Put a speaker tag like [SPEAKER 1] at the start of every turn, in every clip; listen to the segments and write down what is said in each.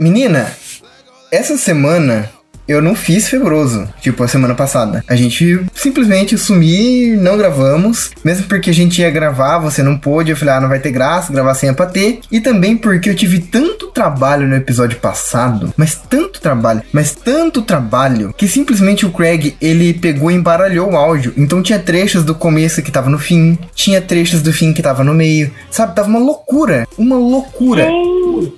[SPEAKER 1] Menina, essa semana eu não fiz febroso, tipo a semana passada. A gente simplesmente sumi, não gravamos, mesmo porque a gente ia gravar, você não pôde. Eu falei, ah, não vai ter graça gravar sem a patê. E também porque eu tive tanto trabalho no episódio passado, mas tanto trabalho, mas tanto trabalho, que simplesmente o Craig ele pegou e embaralhou o áudio. Então tinha trechos do começo que tava no fim, tinha trechos do fim que tava no meio, sabe? Tava uma loucura, uma loucura.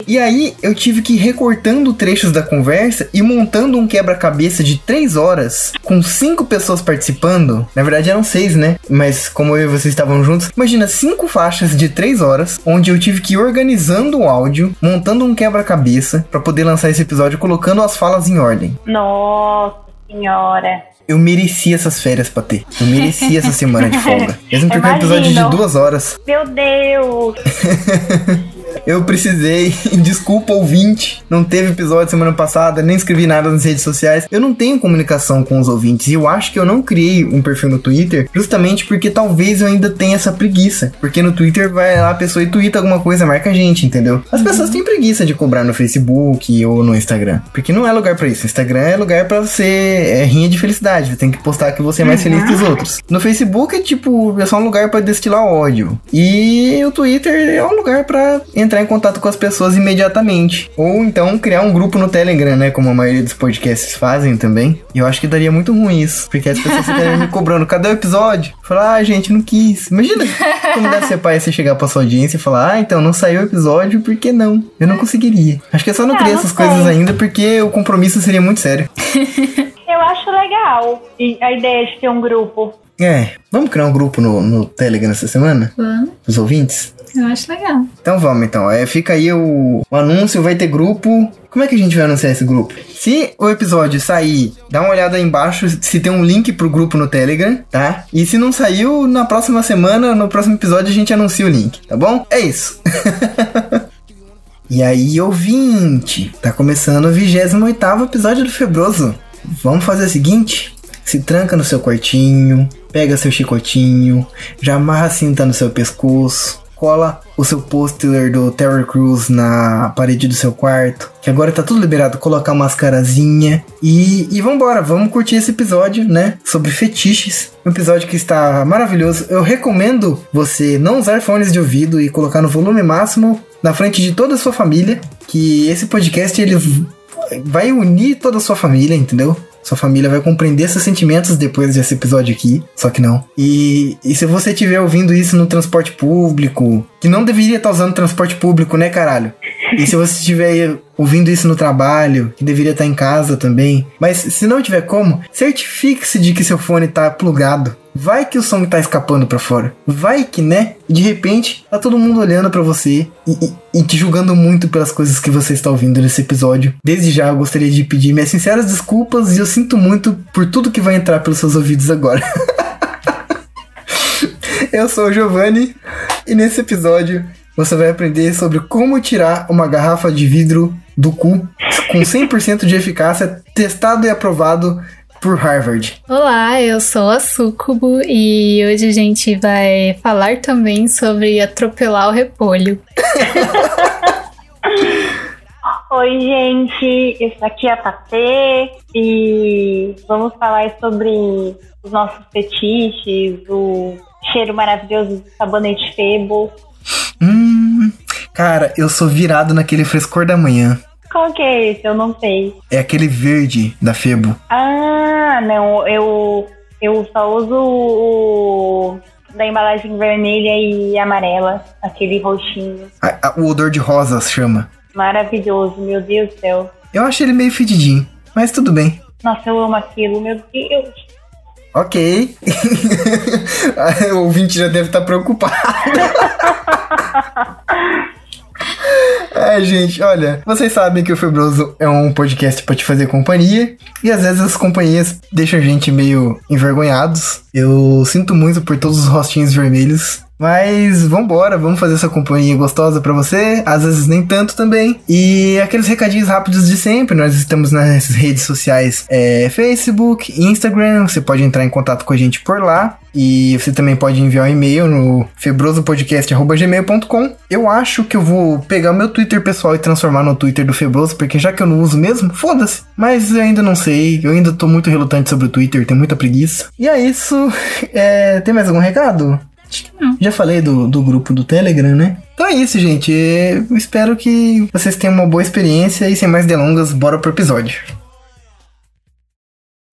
[SPEAKER 1] E aí eu tive que ir recortando trechos da conversa e montando um quebra-cabeça de três horas com cinco pessoas participando. Na verdade eram seis, né? Mas como eu e vocês estavam juntos, imagina cinco faixas de três horas, onde eu tive que ir organizando o áudio, montando um quebra-cabeça para poder lançar esse episódio, colocando as falas em ordem.
[SPEAKER 2] Nossa senhora.
[SPEAKER 1] Eu mereci essas férias pra ter. Eu mereci essa semana de folga. Mesmo porque é um episódio de duas horas.
[SPEAKER 2] Meu Deus.
[SPEAKER 1] Eu precisei, desculpa ouvinte, não teve episódio semana passada, nem escrevi nada nas redes sociais. Eu não tenho comunicação com os ouvintes e eu acho que eu não criei um perfil no Twitter justamente porque talvez eu ainda tenha essa preguiça. Porque no Twitter vai lá a pessoa e twitta alguma coisa, marca a gente, entendeu? As pessoas têm preguiça de cobrar no Facebook ou no Instagram, porque não é lugar pra isso. Instagram é lugar pra você é rinha de felicidade, você tem que postar que você é mais feliz que os outros. No Facebook é tipo, é só um lugar pra destilar ódio. E o Twitter é um lugar pra entrar em contato com as pessoas imediatamente. Ou então criar um grupo no Telegram, né? Como a maioria dos podcasts fazem também. E eu acho que daria muito ruim isso. Porque as pessoas ficariam me cobrando. Cadê o episódio? Falar, ah, gente, não quis. Imagina como deve ser pai você chegar pra sua audiência e falar, ah, então não saiu o episódio, por que não? Eu não conseguiria. Acho que é só não
[SPEAKER 2] Ah,
[SPEAKER 1] criar
[SPEAKER 2] não
[SPEAKER 1] essas
[SPEAKER 2] sei.
[SPEAKER 1] coisas ainda porque o compromisso seria muito sério.
[SPEAKER 2] Eu acho legal e a ideia de ter um grupo.
[SPEAKER 1] É, vamos criar um grupo no, no Telegram essa semana?
[SPEAKER 3] Vamos,
[SPEAKER 1] Os ouvintes?
[SPEAKER 3] Eu acho legal.
[SPEAKER 1] Então vamos, então. É, fica aí o, o anúncio, vai ter grupo. Como é que a gente vai anunciar esse grupo? Se o episódio sair, dá uma olhada aí embaixo se tem um link pro grupo no Telegram, tá? E se não saiu, na próxima semana, no próximo episódio, a gente anuncia o link, tá bom? É isso. e aí, ouvinte, tá começando o 28 episódio do Febroso. Vamos fazer o seguinte? Se tranca no seu quartinho, pega seu chicotinho, já amarra a cinta no seu pescoço, cola o seu pôster do Terror Crews na parede do seu quarto, que agora tá tudo liberado, colocar uma mascarazinha e, e vambora, vamos curtir esse episódio, né, sobre fetiches, um episódio que está maravilhoso, eu recomendo você não usar fones de ouvido e colocar no volume máximo na frente de toda a sua família, que esse podcast ele vai unir toda a sua família, entendeu? Sua família vai compreender seus sentimentos depois desse episódio aqui, só que não. E, e se você estiver ouvindo isso no transporte público, que não deveria estar usando transporte público, né, caralho? E se você estiver ouvindo isso no trabalho, que deveria estar em casa também. Mas se não tiver como, certifique-se de que seu fone tá plugado. Vai que o som tá escapando pra fora. Vai que, né? De repente, tá todo mundo olhando pra você e, e- e te julgando muito pelas coisas que você está ouvindo nesse episódio. Desde já, eu gostaria de pedir minhas sinceras desculpas e eu sinto muito por tudo que vai entrar pelos seus ouvidos agora. eu sou o Giovanni e nesse episódio você vai aprender sobre como tirar uma garrafa de vidro do cu com 100% de eficácia, testado e aprovado por Harvard.
[SPEAKER 3] Olá, eu sou a Sucubo e hoje a gente vai falar também sobre atropelar o repolho.
[SPEAKER 2] Oi, gente. Isso aqui é a Patê e vamos falar sobre os nossos fetiches, o cheiro maravilhoso do sabonete Febo.
[SPEAKER 1] Hum, cara, eu sou virado naquele frescor da manhã.
[SPEAKER 2] Qual que é esse? Eu não sei.
[SPEAKER 1] É aquele verde da Febo.
[SPEAKER 2] Ah, não. Eu, eu só uso o da embalagem vermelha e amarela, aquele roxinho.
[SPEAKER 1] A- a- o odor de rosa chama.
[SPEAKER 2] Maravilhoso, meu Deus do céu.
[SPEAKER 1] Eu acho ele meio fedidinho, mas tudo bem.
[SPEAKER 2] Nossa, eu amo aquilo, meu Deus.
[SPEAKER 1] Ok. o ouvinte já deve estar preocupado. É, gente, olha, vocês sabem que o Febroso é um podcast pra te fazer companhia e às vezes as companhias deixam a gente meio envergonhados. Eu sinto muito por todos os rostinhos vermelhos. Mas vambora, vamos fazer essa companhia gostosa pra você, às vezes nem tanto também. E aqueles recadinhos rápidos de sempre, nós estamos nas redes sociais é, Facebook, Instagram, você pode entrar em contato com a gente por lá. E você também pode enviar um e-mail no febrosopodcast.gmail.com. Eu acho que eu vou pegar o meu Twitter pessoal e transformar no Twitter do Febroso, porque já que eu não uso mesmo, foda-se. Mas eu ainda não sei, eu ainda tô muito relutante sobre o Twitter, tenho muita preguiça. E é isso. É, tem mais algum recado?
[SPEAKER 3] Acho que não.
[SPEAKER 1] Já falei do, do grupo do Telegram, né? Então é isso, gente. Eu espero que vocês tenham uma boa experiência e sem mais delongas, bora pro episódio.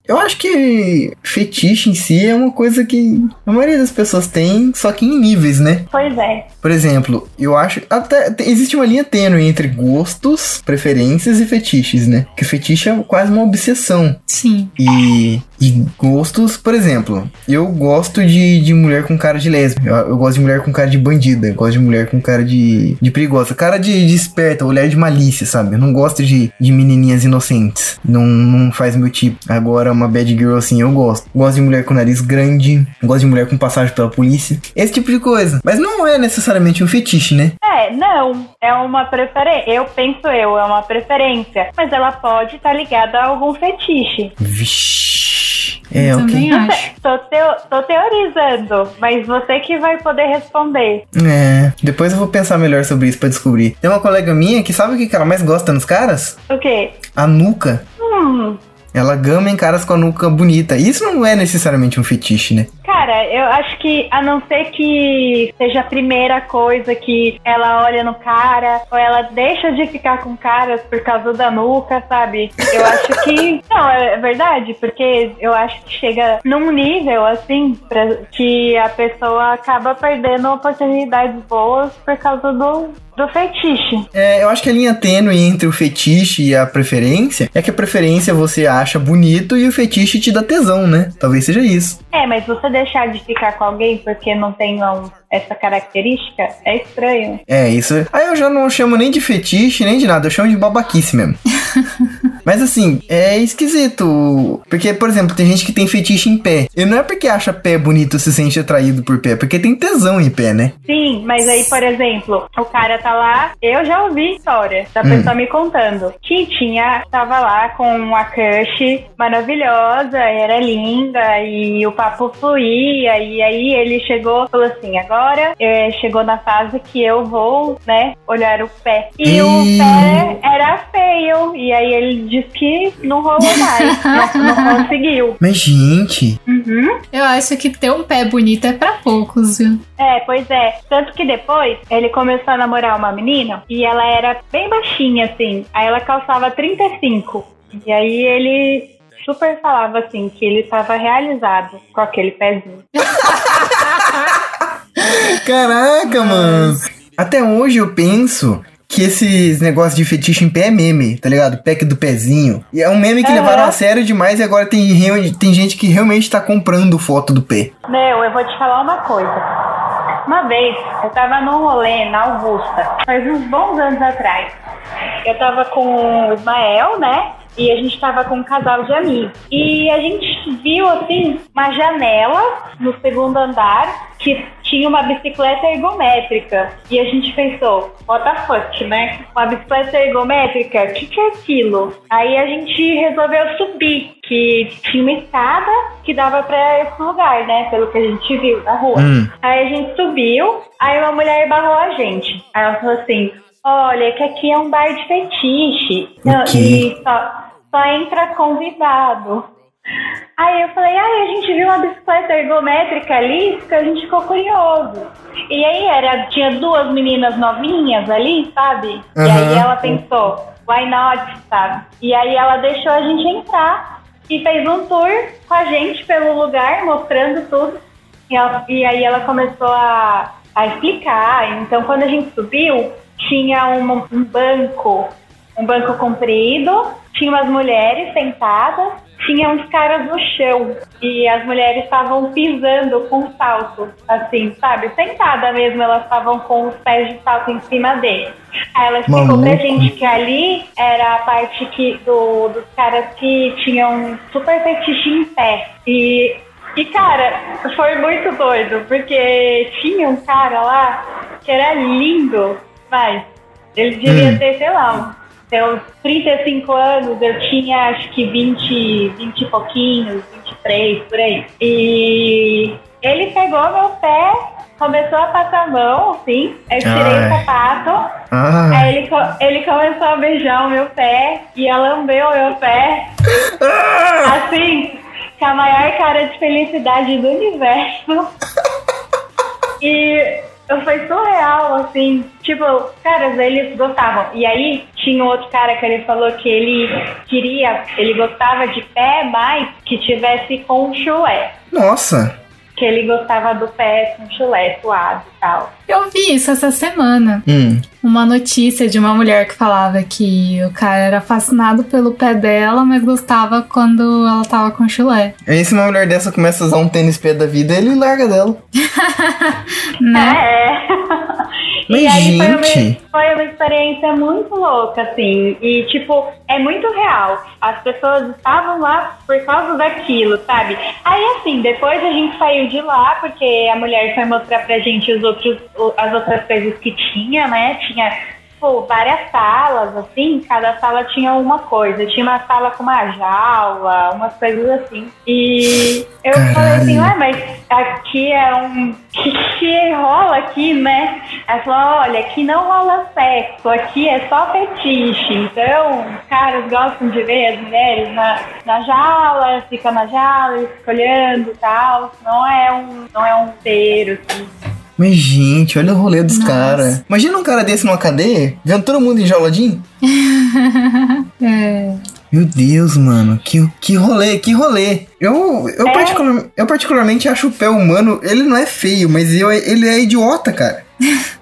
[SPEAKER 1] Eu acho que fetiche em si é uma coisa que a maioria das pessoas tem, só que em níveis, né?
[SPEAKER 2] Pois é.
[SPEAKER 1] Por exemplo, eu acho. Até te- existe uma linha tênue entre gostos, preferências e fetiches, né? Que fetiche é quase uma obsessão.
[SPEAKER 3] Sim.
[SPEAKER 1] E, e gostos, por exemplo, eu gosto de, de mulher com cara de lésbica. Eu, eu gosto de mulher com cara de bandida. Eu gosto de mulher com cara de, de perigosa. Cara de, de esperta, olhar de malícia, sabe? Eu não gosto de, de menininhas inocentes. Não, não faz meu tipo. Agora, uma bad girl assim, eu gosto. Gosto de mulher com nariz grande. Gosto de mulher com passagem pela polícia. Esse tipo de coisa. Mas não é necessariamente um fetiche, né?
[SPEAKER 2] É, não. É uma preferência. Eu penso eu, é uma preferência. Mas ela pode estar ligada a algum fetiche.
[SPEAKER 1] Vixe. É,
[SPEAKER 3] Eu
[SPEAKER 1] ok.
[SPEAKER 3] também acho.
[SPEAKER 2] tô, teo- tô teorizando, mas você que vai poder responder.
[SPEAKER 1] É, depois eu vou pensar melhor sobre isso pra descobrir. Tem uma colega minha que sabe o que que ela mais gosta nos caras?
[SPEAKER 2] O quê?
[SPEAKER 1] A nuca.
[SPEAKER 2] Hum.
[SPEAKER 1] Ela gama em caras com a nuca bonita. Isso não é necessariamente um fetiche, né?
[SPEAKER 2] Cara, eu acho que a não ser que seja a primeira coisa que ela olha no cara, ou ela deixa de ficar com caras por causa da nuca, sabe? Eu acho que. Não, é verdade, porque eu acho que chega num nível assim pra, que a pessoa acaba perdendo oportunidades boas por causa do, do fetiche.
[SPEAKER 1] É, eu acho que a linha tênue entre o fetiche e a preferência é que a preferência você acha bonito e o fetiche te dá tesão, né? Talvez seja isso.
[SPEAKER 2] É, mas você deixar de ficar com alguém porque não tem um, essa característica é estranho.
[SPEAKER 1] É, isso. Aí eu já não chamo nem de fetiche, nem de nada, eu chamo de babaquice mesmo. Mas assim, é esquisito. Porque, por exemplo, tem gente que tem fetiche em pé. E não é porque acha pé bonito se sente atraído por pé, porque tem tesão em pé, né?
[SPEAKER 2] Sim, mas aí, por exemplo, o cara tá lá, eu já ouvi história da
[SPEAKER 1] Hum.
[SPEAKER 2] pessoa me contando que tinha, tava lá com uma crush maravilhosa, era linda e o papo fluía e aí ele chegou, falou assim, agora eh, chegou na fase que eu vou, né, olhar o pé. E o
[SPEAKER 1] Ih.
[SPEAKER 2] pé era feio e aí ele disse que não rolou mais, não, não conseguiu.
[SPEAKER 1] Mas, gente.
[SPEAKER 2] Uhum.
[SPEAKER 3] Eu acho que ter um pé bonito é pra poucos, viu?
[SPEAKER 2] É, pois é. Tanto que depois ele começou a namorar uma menina e ela era bem baixinha, assim. Aí ela calçava 35. E aí ele super falava assim que ele tava realizado com aquele pezinho.
[SPEAKER 1] Caraca, mano. Até hoje eu penso que esses negócios de fetiche em pé é meme, tá ligado? Pack do pezinho. E é um meme que
[SPEAKER 2] Aham.
[SPEAKER 1] levaram a sério demais e agora tem, tem gente que realmente tá comprando foto do pé.
[SPEAKER 2] Meu, eu vou te falar uma coisa. Uma vez, eu tava num rolê na Augusta, faz uns bons anos atrás. Eu tava com o Ismael, né? E a gente tava com um casal de amigos. E a gente viu, assim, uma janela no segundo andar que tinha uma bicicleta ergométrica. E a gente pensou, what the fuck, né? Uma bicicleta ergométrica? O que, que é aquilo? Aí a gente resolveu subir, que tinha uma escada que dava pra esse lugar, né? Pelo que a gente viu na rua.
[SPEAKER 1] Hum.
[SPEAKER 2] Aí a gente subiu, aí uma mulher barrou a gente. Aí ela falou assim: Olha, que aqui é um bar de fetiche. Não, e só, só entra convidado. Aí eu falei, ai, a gente viu uma bicicleta ergométrica ali, que a gente ficou curioso. E aí era, tinha duas meninas novinhas ali, sabe? E aí ela pensou, why not, sabe? E aí ela deixou a gente entrar e fez um tour com a gente pelo lugar, mostrando tudo. E, ela- e aí ela começou a, a explicar. Então, quando a gente subiu, tinha uma- um banco, um banco comprido, tinha umas mulheres sentadas, tinha uns caras no chão. E as mulheres estavam pisando com salto, assim, sabe? Sentada mesmo, elas estavam com os pés de salto em cima deles. Aí ela explicou pra gente que ali era a parte que, do, dos caras que tinham super fetiche em pé. E e, cara, foi muito doido, porque tinha um cara lá que era lindo, mas ele devia
[SPEAKER 1] Hum.
[SPEAKER 2] ter, sei lá, uns uns 35 anos, eu tinha acho que 20, 20 e pouquinhos, 23, por aí. E ele pegou meu pé, começou a passar a mão, assim, eu tirei
[SPEAKER 1] Ai.
[SPEAKER 2] o sapato,
[SPEAKER 1] Ah,
[SPEAKER 2] aí ele, ele começou a beijar o meu pé e a lamber o meu pé, assim, com a maior cara de felicidade do universo. E foi surreal, assim. Tipo, caras, eles gostavam. E aí tinha outro cara que ele falou que ele queria, ele gostava de pé mais que tivesse com chulé.
[SPEAKER 1] nossa.
[SPEAKER 2] Que ele gostava do pé com chulé suado e tal.
[SPEAKER 3] Eu vi isso essa semana.
[SPEAKER 1] Hum.
[SPEAKER 3] Uma notícia de uma mulher que falava que o cara era fascinado pelo pé dela, mas gostava quando ela tava com chulé.
[SPEAKER 1] Aí se uma mulher dessa começa a usar um tênis pé da vida, ele larga dela.
[SPEAKER 3] Né?
[SPEAKER 2] É.
[SPEAKER 1] Mas,
[SPEAKER 2] e aí foi uma, foi uma experiência muito louca, assim. E, tipo, é muito real. As pessoas estavam lá por causa daquilo, sabe? Aí, assim, depois a gente saiu de lá, porque a mulher foi mostrar pra gente os outros, as outras coisas que tinha, né? Tinha, tipo, várias salas, assim. Cada sala tinha uma coisa. Tinha uma sala com uma jaula, umas coisas assim. E eu falei assim,
[SPEAKER 1] Caralho.
[SPEAKER 2] ué, mas aqui é um. Que, que rola aqui, né? Ela falou: olha, aqui não rola sexo, aqui é só fetiche. Então, os caras gostam de ver as mulheres na, na jaula, fica na jaula, fica olhando e tal. Não é um, não é um inteiro, assim.
[SPEAKER 1] Mas, gente, olha o rolê dos caras. Imagina um cara desse numa cadeia, vendo todo mundo enjauladinho.
[SPEAKER 3] É.
[SPEAKER 1] Meu Deus, mano, que, que rolê, que rolê. Eu, eu,
[SPEAKER 2] É.
[SPEAKER 1] particular- eu particularmente acho o pé humano, ele não é feio, mas eu, ele é idiota, cara.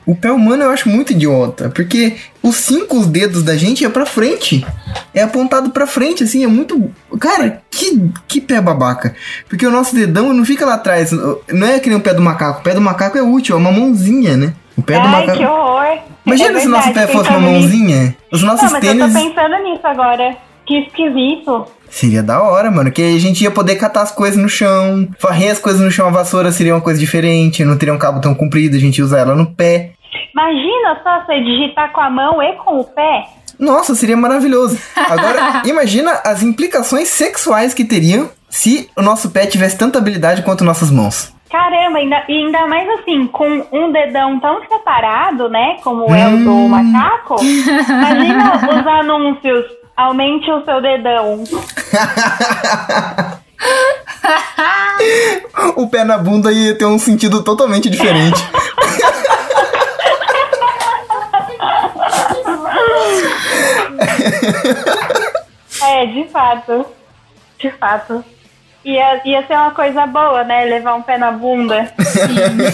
[SPEAKER 1] O pé humano eu acho muito idiota, porque os cinco dedos da gente é pra frente. É apontado pra frente, assim, é muito. Cara, que, que pé babaca. Porque o nosso dedão não fica lá atrás. Não é que nem o pé do macaco. O pé do macaco é útil, é uma mãozinha, né? O pé do
[SPEAKER 2] Ai,
[SPEAKER 1] macaco.
[SPEAKER 2] que horror.
[SPEAKER 1] Imagina
[SPEAKER 2] É
[SPEAKER 1] se o nosso pé fosse uma mãozinha. Os nossos
[SPEAKER 2] Não, mas
[SPEAKER 1] tênis.
[SPEAKER 2] eu tô pensando nisso agora. Que esquisito.
[SPEAKER 1] Seria da hora, mano. Que a gente ia poder catar as coisas no chão. Varrer as coisas no chão, a vassoura seria uma coisa diferente. Não teria um cabo tão comprido, a gente ia usar ela no pé.
[SPEAKER 2] Imagina só você digitar com a mão e com o pé.
[SPEAKER 1] Nossa, seria maravilhoso. Agora, imagina as implicações sexuais que teriam se o nosso pé tivesse tanta habilidade quanto nossas mãos.
[SPEAKER 2] Caramba, ainda, e ainda mais assim, com um dedão tão separado, né? Como é o do
[SPEAKER 1] Hum.
[SPEAKER 2] macaco. Imagina os anúncios. Aumente o seu dedão.
[SPEAKER 1] o pé na bunda ia ter um sentido totalmente diferente.
[SPEAKER 2] É, de fato. De fato. Ia, ia ser uma coisa boa, né? Levar um pé na bunda.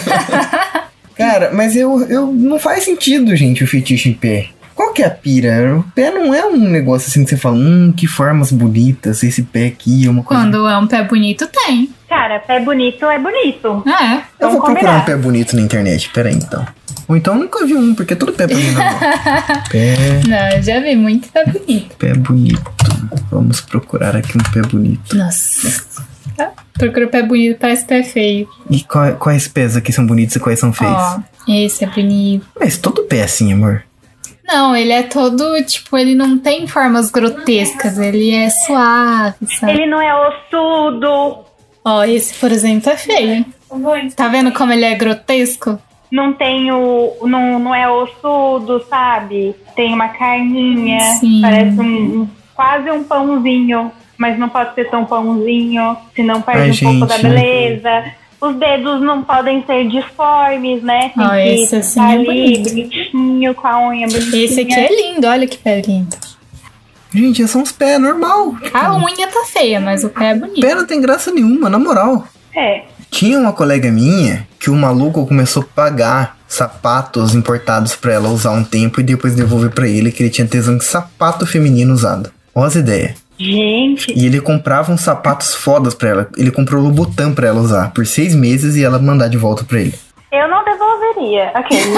[SPEAKER 1] Cara, mas eu, eu não faz sentido, gente, o fetiche em pé. Qual que é a pira? O pé não é um negócio assim que você fala, hum, que formas bonitas, esse pé aqui é uma coisa.
[SPEAKER 3] Quando é um pé bonito, tem.
[SPEAKER 2] Cara, pé bonito é bonito.
[SPEAKER 3] É.
[SPEAKER 1] Eu vou
[SPEAKER 2] Vamos
[SPEAKER 1] procurar
[SPEAKER 2] combinar.
[SPEAKER 1] um pé bonito na internet, pera aí então. Ou então eu nunca vi um, porque é tudo pé não. pé,
[SPEAKER 3] Não, eu já vi muito pé bonito.
[SPEAKER 1] pé bonito. Vamos procurar aqui um pé bonito.
[SPEAKER 3] Nossa. Procura pé bonito, parece pé feio.
[SPEAKER 1] E qual- quais pés aqui são bonitos e quais são feios?
[SPEAKER 3] Ó, esse é bonito.
[SPEAKER 1] Mas todo pé é assim, amor.
[SPEAKER 3] Não, ele é todo, tipo, ele não tem formas grotescas, ele é suave, sabe?
[SPEAKER 2] Ele não é ossudo.
[SPEAKER 3] Ó, esse, por exemplo, é feio. Tá vendo como ele é grotesco?
[SPEAKER 2] Não tem o. Não, não é ossudo, sabe? Tem uma carninha.
[SPEAKER 3] Sim.
[SPEAKER 2] Parece um, quase um pãozinho. Mas não pode ser tão pãozinho, senão perde
[SPEAKER 1] Ai,
[SPEAKER 2] um pouco da
[SPEAKER 1] gente.
[SPEAKER 2] beleza. Os dedos não podem ser disformes, né? Tem
[SPEAKER 3] Ah,
[SPEAKER 2] que
[SPEAKER 3] esse assim
[SPEAKER 2] tá
[SPEAKER 3] é
[SPEAKER 2] ali
[SPEAKER 3] bonito.
[SPEAKER 2] bonitinho, com a unha bonitinha.
[SPEAKER 3] Esse aqui é lindo, olha que pé lindo.
[SPEAKER 1] Gente, são os pés normal.
[SPEAKER 3] A unha tá feia, mas o pé é bonito.
[SPEAKER 1] Pé não tem graça nenhuma, na moral.
[SPEAKER 2] É.
[SPEAKER 1] Tinha uma colega minha que o maluco começou a pagar sapatos importados pra ela usar um tempo e depois devolver pra ele que ele tinha tesão de sapato feminino usado. Olha as ideias.
[SPEAKER 2] Gente,
[SPEAKER 1] E ele comprava uns sapatos fodas pra ela. Ele comprou o Louboutin pra ela usar por seis meses e ela mandar de volta pra ele.
[SPEAKER 2] eu não devolveria. Aquele.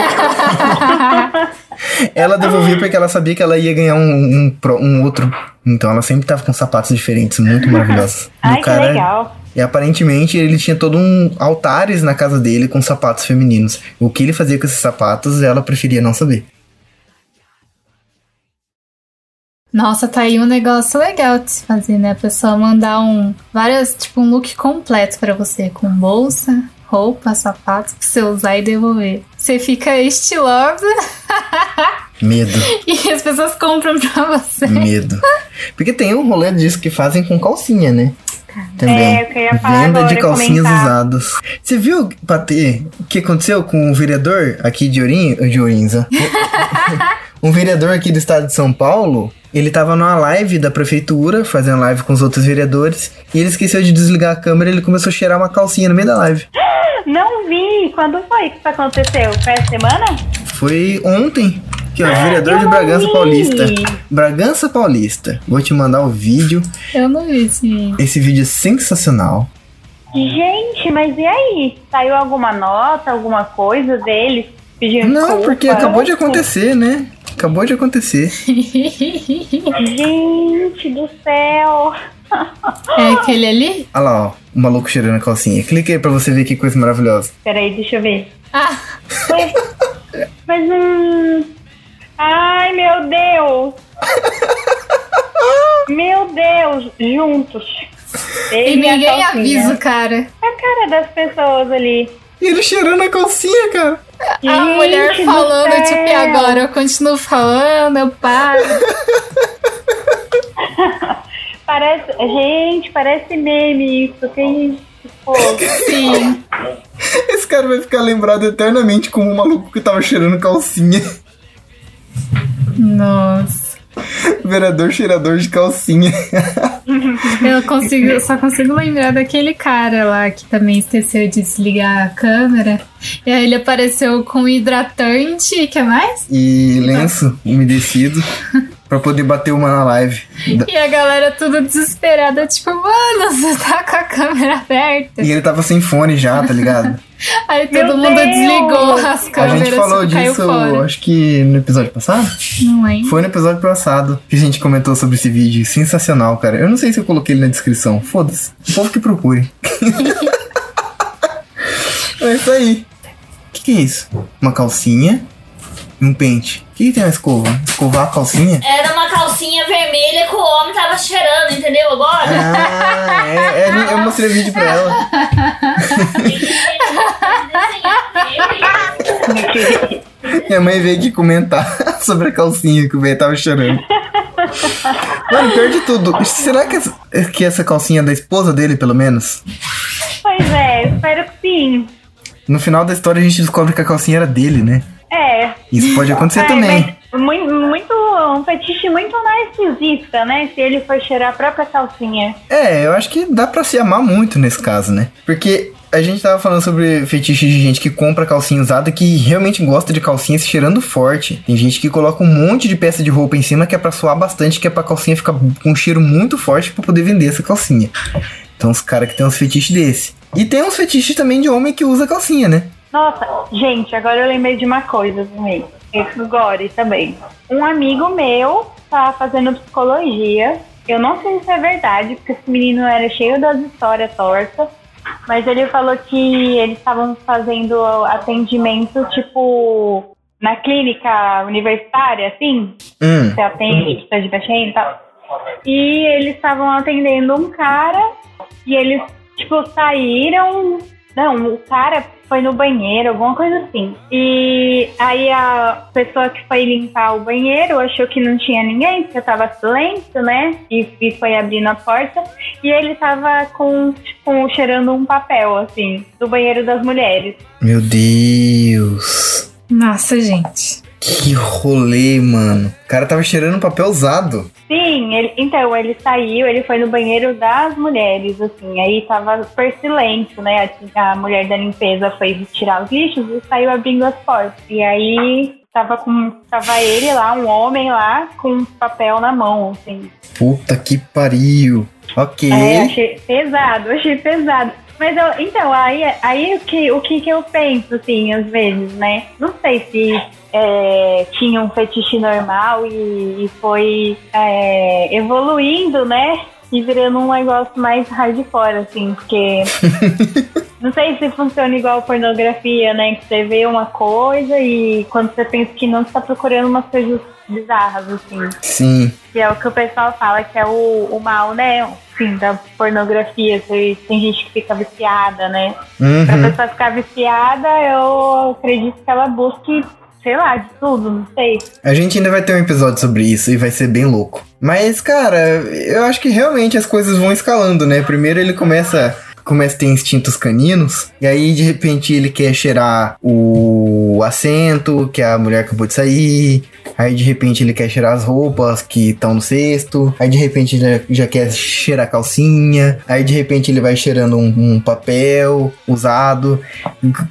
[SPEAKER 1] Ela devolvia porque ela sabia que ela ia ganhar um, um, um outro. Então ela sempre tava com sapatos diferentes, muito maravilhosos. E
[SPEAKER 2] Ai, que
[SPEAKER 1] cara-
[SPEAKER 2] legal.
[SPEAKER 1] E aparentemente ele tinha todo um altares na casa dele com sapatos femininos. O que ele fazia com esses sapatos, ela preferia não saber.
[SPEAKER 3] Nossa, tá aí um negócio legal de se fazer, né? A pessoa mandar um. Várias, tipo, um look completo pra você, com bolsa, roupas, sapatos pra você usar e devolver. Você fica estilosa
[SPEAKER 1] Medo,
[SPEAKER 3] e as pessoas compram pra você.
[SPEAKER 1] medo. Porque tem um rolê disso que fazem com calcinha, né? Também.
[SPEAKER 2] É, eu queria falar
[SPEAKER 1] Venda
[SPEAKER 2] agora,
[SPEAKER 1] de calcinhas
[SPEAKER 2] comentar.
[SPEAKER 1] usadas. Você viu, Patê, o que aconteceu com o vereador aqui de Ourinho? De Ourinhos, ó. Um vereador aqui do estado de São Paulo, ele tava numa live da prefeitura, fazendo live com os outros vereadores, e ele esqueceu de desligar a câmera e ele começou a cheirar uma calcinha no meio da live.
[SPEAKER 2] Não vi. Quando foi que isso aconteceu? Foi essa semana?
[SPEAKER 1] Foi ontem. Aqui, ó, vereador
[SPEAKER 2] eu
[SPEAKER 1] de Bragança
[SPEAKER 2] vi.
[SPEAKER 1] Paulista. Bragança Paulista. Vou te mandar o vídeo.
[SPEAKER 3] Eu não vi esse vídeo.
[SPEAKER 1] Esse vídeo é sensacional.
[SPEAKER 2] Gente, mas e aí? Saiu alguma nota, alguma coisa deles pedindo
[SPEAKER 1] Não, porque acabou de acontecer, né? Acabou de acontecer.
[SPEAKER 2] Gente do céu.
[SPEAKER 3] É aquele ali?
[SPEAKER 1] Olha lá, ó, o maluco cheirando a calcinha. Clica aí pra você ver que coisa maravilhosa.
[SPEAKER 2] Peraí, deixa eu ver.
[SPEAKER 3] Ah,
[SPEAKER 2] Mas, mas hum... Ai, meu Deus. Meu Deus, juntos.
[SPEAKER 3] e
[SPEAKER 2] Ele a
[SPEAKER 3] ninguém avisa o cara.
[SPEAKER 2] A cara das pessoas ali.
[SPEAKER 1] E ele cheirando a calcinha, cara.
[SPEAKER 3] A mulher
[SPEAKER 2] do
[SPEAKER 3] falando, tipo, e agora? Eu continuo falando, eu paro.
[SPEAKER 2] Parece, gente, parece meme isso. Fogo.
[SPEAKER 3] Sim.
[SPEAKER 1] Esse cara vai ficar lembrado eternamente como o maluco que tava cheirando calcinha.
[SPEAKER 3] Nossa.
[SPEAKER 1] Vereador cheirador de calcinha.
[SPEAKER 3] Eu consigo, só consigo lembrar daquele cara lá que também esqueceu de desligar a câmera. E aí ele apareceu com hidratante, e que mais?
[SPEAKER 1] E lenço umedecido. Pra poder bater uma na live.
[SPEAKER 3] E a galera tudo desesperada, tipo, mano, você tá com a câmera aberta.
[SPEAKER 1] E ele tava sem fone já, tá ligado?
[SPEAKER 3] Aí
[SPEAKER 2] Meu
[SPEAKER 3] todo mundo
[SPEAKER 2] Deus!
[SPEAKER 3] desligou as
[SPEAKER 1] A
[SPEAKER 3] câmeras
[SPEAKER 1] gente falou
[SPEAKER 3] caiu
[SPEAKER 1] disso, acho que no episódio passado.
[SPEAKER 3] Não lembro.
[SPEAKER 1] Foi no episódio passado que a gente comentou sobre esse vídeo. Sensacional, cara. Eu não sei se eu coloquei ele na descrição. Foda-se. O povo que procure. é isso aí. O que, que é isso? Uma calcinha um pente. O que, que tem uma escova? Escovar a calcinha?
[SPEAKER 4] Era uma calcinha vermelha que o homem tava cheirando, entendeu? Agora?
[SPEAKER 1] Ah, é, é, eu mostrei o vídeo pra ela. Minha mãe veio aqui comentar sobre a calcinha que o velho tava chorando. Mano, pior de tudo, será que essa, que essa calcinha é da esposa dele, pelo menos?
[SPEAKER 2] Pois é, espero que sim.
[SPEAKER 1] No final da história a gente descobre que a calcinha era dele, né?
[SPEAKER 2] É.
[SPEAKER 1] Isso pode acontecer
[SPEAKER 2] Ai,
[SPEAKER 1] também.
[SPEAKER 2] Muito, muito, um fetiche muito narcisista, né? Se ele for cheirar a própria calcinha.
[SPEAKER 1] É, eu acho que dá pra se amar muito nesse caso, né? Porque a gente tava falando sobre fetiche de gente que compra calcinha usada que realmente gosta de calcinha se cheirando forte. Tem gente que coloca um monte de peça de roupa em cima que é pra suar bastante, que é pra calcinha ficar com um cheiro muito forte pra poder vender essa calcinha. Então os caras que tem uns fetiches desse. E tem uns fetiches também de homem que usa calcinha, né?
[SPEAKER 2] Nossa, gente, agora eu lembrei de uma coisa também. Esse Gore também. Um amigo meu tá fazendo psicologia. Eu não sei se é verdade, porque esse menino era cheio das histórias tortas. Mas ele falou que eles estavam fazendo atendimento, tipo, na clínica universitária, assim.
[SPEAKER 1] Hum.
[SPEAKER 2] Você atende, precisa de baixinho e tal. E eles estavam atendendo um cara e eles, tipo, saíram. Não, o cara foi no banheiro, alguma coisa assim. E aí a pessoa que foi limpar o banheiro achou que não tinha ninguém, porque tava silêncio, né? E, e foi abrindo a porta. E ele tava com, com cheirando um papel, assim, do banheiro das mulheres.
[SPEAKER 1] Meu Deus.
[SPEAKER 3] Nossa, gente.
[SPEAKER 1] Que rolê, mano. O cara tava cheirando papel usado.
[SPEAKER 2] Sim, ele- então ele saiu, ele foi no banheiro das mulheres, assim, aí tava super silêncio, né? A, a mulher da limpeza foi tirar os lixos e saiu abrindo as portas. E aí tava com. Tava ele lá, um homem lá, com um papel na mão, assim.
[SPEAKER 1] Puta que pariu. Ok.
[SPEAKER 2] É, achei pesado, achei pesado. Mas eu, então, aí, aí o, que, o que que eu penso, assim, às vezes, né? Não sei se é, tinha um fetiche normal e, e foi é, evoluindo, né? E virando um negócio mais hardcore, assim, porque. Não sei se funciona igual pornografia, né? Que você vê uma coisa e quando você pensa que não, você tá procurando umas coisas bizarras, assim.
[SPEAKER 1] Sim.
[SPEAKER 2] Que é o que o pessoal fala que é o, o mal, né? Sim, da pornografia. Tem gente que fica viciada, né? Pra
[SPEAKER 1] Uhum.
[SPEAKER 2] pessoa ficar viciada, eu acredito que ela busque, sei lá, de tudo, não sei.
[SPEAKER 1] A gente ainda vai ter um episódio sobre isso e vai ser bem louco. Mas, cara, eu acho que realmente as coisas vão escalando, né? Primeiro ele começa. Começa a ter instintos caninos, e aí de repente ele quer cheirar o assento que a mulher acabou de sair, aí de repente ele quer cheirar as roupas que estão no cesto, aí de repente ele já, quer cheirar a calcinha, aí de repente ele vai cheirando um, um papel usado,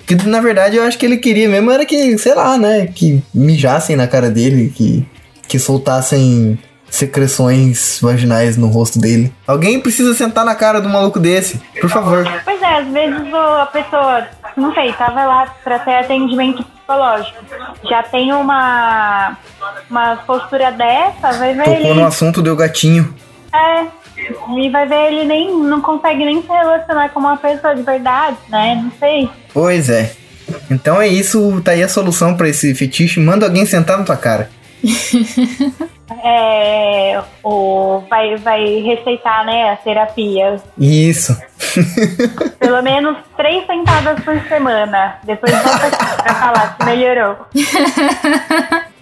[SPEAKER 1] que na verdade eu acho que ele queria mesmo era que, sei lá, né, que mijassem na cara dele, que, que soltassem secreções vaginais no rosto dele. Alguém precisa sentar na cara do maluco desse, por favor.
[SPEAKER 2] Pois é, às vezes a pessoa, não sei, tava lá pra ter atendimento psicológico. Já tem uma, uma postura dessa, vai ver
[SPEAKER 1] Tocou
[SPEAKER 2] ele.
[SPEAKER 1] no assunto, deu gatinho.
[SPEAKER 2] É, e vai ver ele nem não consegue nem se relacionar com uma pessoa de verdade, né? Não sei.
[SPEAKER 1] Pois é. Então é isso, tá aí a solução pra esse fetiche. Manda alguém sentar na tua cara.
[SPEAKER 2] É, o, vai, vai receitar, né, a terapia.
[SPEAKER 1] Isso.
[SPEAKER 2] Pelo menos três sentadas por semana. Depois volta aqui pra falar se melhorou.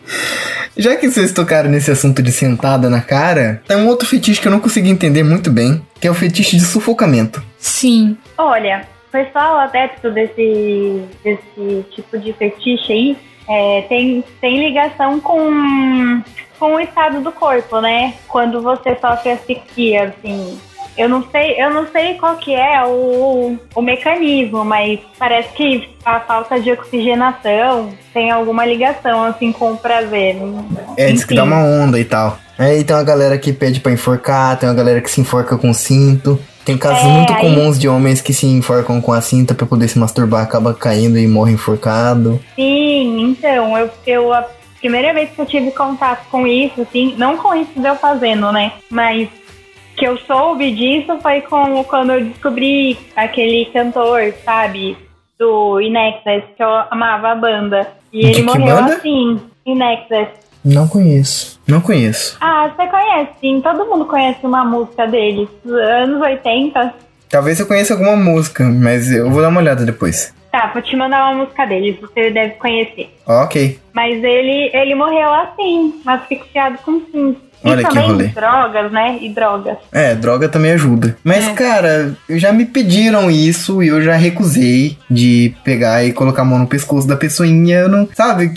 [SPEAKER 1] Já que vocês tocaram nesse assunto de sentada na cara, tem um outro fetiche que eu não consegui entender muito bem, que é o fetiche de sufocamento.
[SPEAKER 3] Sim.
[SPEAKER 2] Olha, o pessoal adepto desse, desse tipo de fetiche aí é, tem, tem ligação com, com o estado do corpo, né? Quando você sofre asfixia, assim. Eu não sei, eu não sei qual que é o, o mecanismo, mas parece que a falta de oxigenação tem alguma ligação, assim, com o prazer.
[SPEAKER 1] É, diz que
[SPEAKER 2] Enfim.
[SPEAKER 1] dá uma onda e tal. Aí tem uma galera que pede pra enforcar, tem uma galera que se enforca com cinto. Tem casos
[SPEAKER 2] É,
[SPEAKER 1] muito
[SPEAKER 2] aí-
[SPEAKER 1] comuns de homens que se enforcam com a cinta pra poder se masturbar, acaba caindo e morre enforcado.
[SPEAKER 2] Sim, então, eu, eu primeira vez que eu tive contato com isso, assim, não com isso eu fazendo, né? Mas que eu soube disso foi com, quando eu descobri aquele cantor, sabe? Do Inexus, que eu amava a banda. E ele
[SPEAKER 1] que
[SPEAKER 2] morreu assim, Inexus.
[SPEAKER 1] Não conheço. Não conheço.
[SPEAKER 2] Ah, você conhece, sim. Todo mundo conhece uma música deles. Anos 80.
[SPEAKER 1] Talvez eu conheça alguma música, mas eu vou dar uma olhada depois.
[SPEAKER 2] Tá, vou te mandar uma música deles, você deve conhecer.
[SPEAKER 1] Ok.
[SPEAKER 2] Mas ele, ele morreu assim, asfixiado com cinto.
[SPEAKER 1] Olha
[SPEAKER 2] e
[SPEAKER 1] que
[SPEAKER 2] também
[SPEAKER 1] rolê.
[SPEAKER 2] drogas, né? E drogas.
[SPEAKER 1] É, droga também ajuda. Mas,
[SPEAKER 3] É.
[SPEAKER 1] cara, já me pediram isso e eu já recusei de pegar e colocar a mão no pescoço da pessoinha. Eu não. Sabe?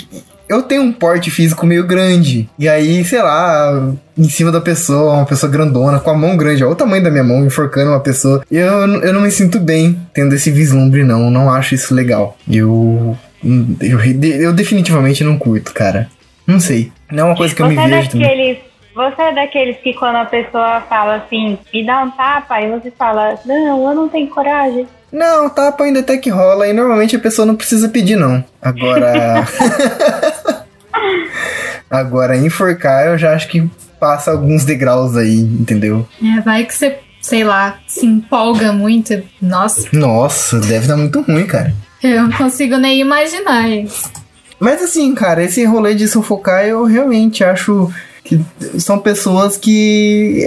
[SPEAKER 1] Eu tenho um porte físico meio grande. E aí, sei lá, em cima da pessoa, uma pessoa grandona, com a mão grande, olha o tamanho da minha mão, enforcando uma pessoa. Eu, eu não me sinto bem tendo esse vislumbre, não. Não acho isso legal. Eu. Eu, eu definitivamente não curto, cara. Não sei. Não é uma coisa que eu
[SPEAKER 2] você,
[SPEAKER 1] me
[SPEAKER 2] é
[SPEAKER 1] vejo também.
[SPEAKER 2] Você é daqueles que quando a pessoa fala assim, me dá um tapa, e você fala, não, eu não tenho coragem.
[SPEAKER 1] Não, tapa ainda até que rola e normalmente a pessoa não precisa pedir, não. Agora. Agora, enforcar eu já acho que passa alguns degraus aí, entendeu?
[SPEAKER 3] É, vai que você, sei lá, se empolga muito. Nossa,
[SPEAKER 1] Nossa, deve dar muito ruim, cara.
[SPEAKER 3] eu não consigo nem imaginar isso.
[SPEAKER 1] Mas assim, cara, esse rolê de sufocar eu realmente acho que são pessoas que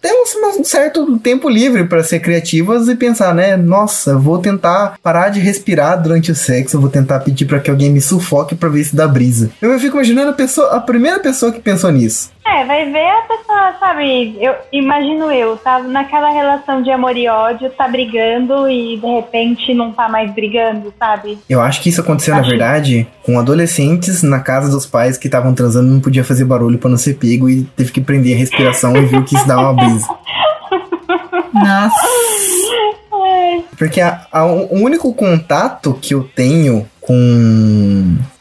[SPEAKER 1] têm um certo tempo livre pra ser criativas e pensar, né? Nossa, vou tentar parar de respirar durante o sexo, vou tentar pedir pra que alguém me sufoque pra ver se dá brisa. Eu fico imaginando a pessoa, a primeira pessoa que pensou nisso.
[SPEAKER 2] É, vai ver a pessoa, sabe? Eu imagino eu, tá naquela relação de amor e ódio, tá brigando e de repente não tá mais brigando, sabe?
[SPEAKER 1] Eu acho que isso aconteceu, na
[SPEAKER 2] Acho-
[SPEAKER 1] verdade, com adolescentes na casa dos pais que estavam transando e não podia fazer barulho pra não ser pego e teve que prender a respiração e viu que isso dá uma brisa.
[SPEAKER 3] Nossa.
[SPEAKER 1] Porque a- a- o único contato que eu tenho com, com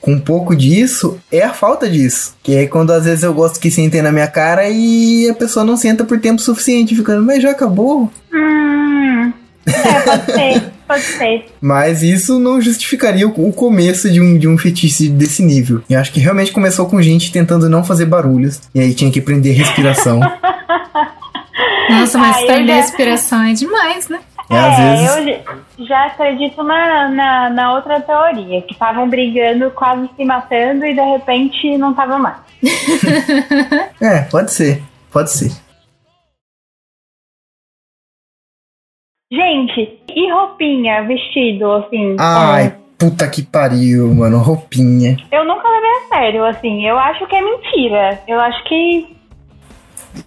[SPEAKER 1] um pouco disso é a falta disso. Que é quando às vezes eu gosto que sentem na minha cara e a pessoa não senta por tempo suficiente, ficando, mas já acabou.
[SPEAKER 2] Hum. É, pode ser, pode ser.
[SPEAKER 1] Mas isso não justificaria o, começo de um, de um fetiche desse nível. E acho que realmente começou com gente tentando não fazer barulhos. E aí tinha que prender respiração.
[SPEAKER 3] Nossa, mas
[SPEAKER 2] Aí
[SPEAKER 3] perder a respiração é demais, né?
[SPEAKER 1] É, às
[SPEAKER 2] É,
[SPEAKER 1] vezes.
[SPEAKER 2] eu já acredito na, na, na outra teoria, que estavam brigando, quase se matando e de repente não tava mais.
[SPEAKER 1] É, pode ser. Pode ser.
[SPEAKER 2] Gente, e roupinha, vestido, assim?
[SPEAKER 1] Ai, puta que pariu, mano. Roupinha.
[SPEAKER 2] Eu nunca levei a sério, assim. Eu acho que é mentira. Eu acho que.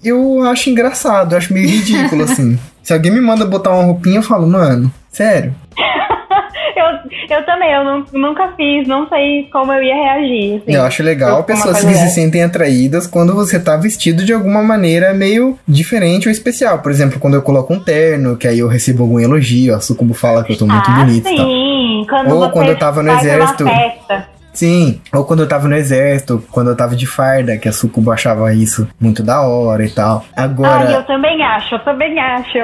[SPEAKER 1] Eu acho engraçado, eu acho meio ridículo, assim. Se alguém me manda botar uma roupinha, eu falo, mano, sério.
[SPEAKER 2] eu, eu também, eu nu- nunca fiz, não sei como eu ia reagir. Assim.
[SPEAKER 1] Eu acho legal pessoas que se sentem atraídas quando você tá vestido de alguma maneira meio diferente ou especial. Por exemplo, quando eu coloco um terno, que aí eu recebo algum elogio, a Sucubo fala que eu tô muito
[SPEAKER 2] ah,
[SPEAKER 1] bonito tal.
[SPEAKER 2] sim. Quando
[SPEAKER 1] Ou quando eu tava no exército. Sim, ou quando eu tava no exército, quando eu tava de farda, que a Sucubo achava isso muito da hora e tal.
[SPEAKER 2] Ah,
[SPEAKER 1] Agora,
[SPEAKER 2] eu também acho, eu também acho.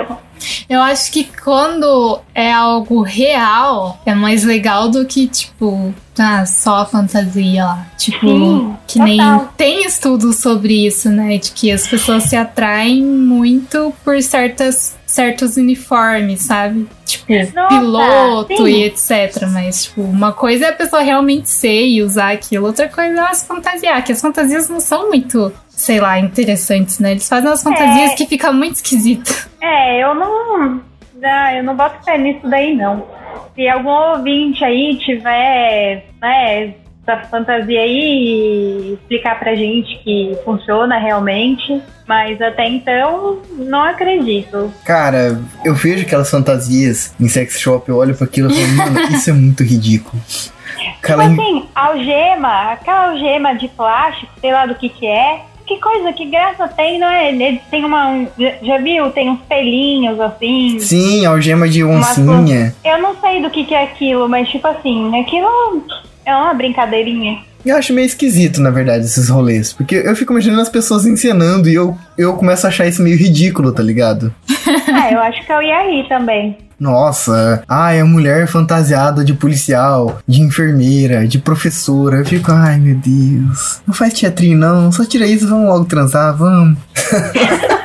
[SPEAKER 3] Eu acho que quando é algo real, é mais legal do que, tipo, ah, só a fantasia lá. Tipo,
[SPEAKER 2] Sim,
[SPEAKER 3] que nem
[SPEAKER 2] total.
[SPEAKER 3] tem estudos sobre isso, né? De que as pessoas se atraem muito por certas, certos uniformes, sabe? Tipo,
[SPEAKER 2] Nossa,
[SPEAKER 3] piloto
[SPEAKER 2] sim.
[SPEAKER 3] e etc. Mas, tipo, uma coisa é a pessoa realmente ser e usar aquilo, outra coisa é ela se fantasiar. Que as fantasias não são muito, sei lá, interessantes, né? Eles fazem umas fantasias que fica muito esquisito.
[SPEAKER 2] É, eu não. ah, eu não boto fé nisso daí, não. Se algum ouvinte aí tiver, né, essa fantasia aí e explicar pra gente que funciona realmente. Mas até então, não acredito.
[SPEAKER 1] cara, eu vejo aquelas fantasias em sex shop, eu olho pra aquilo e falo, mano, isso é muito ridículo. Cara,
[SPEAKER 2] Tipo assim, algema, aquela algema de plástico, sei lá do que que é. Que coisa, que graça tem, não é? Ele tem uma. um- já- já viu? Tem uns pelinhos assim.
[SPEAKER 1] sim, algema de oncinha.
[SPEAKER 2] Eu não sei do que que é aquilo, mas tipo assim, aquilo é uma brincadeirinha.
[SPEAKER 1] Eu acho meio esquisito, na verdade, esses rolês. Porque eu fico imaginando as pessoas encenando e eu, eu começo a achar isso meio ridículo, tá ligado?
[SPEAKER 2] ah, eu acho que eu ia rir também.
[SPEAKER 1] Nossa, ai, a mulher fantasiada de policial, de enfermeira, de professora. Eu fico, ai meu Deus. Não faz teatrinho, não. Só tira isso, vamos logo transar, vamos.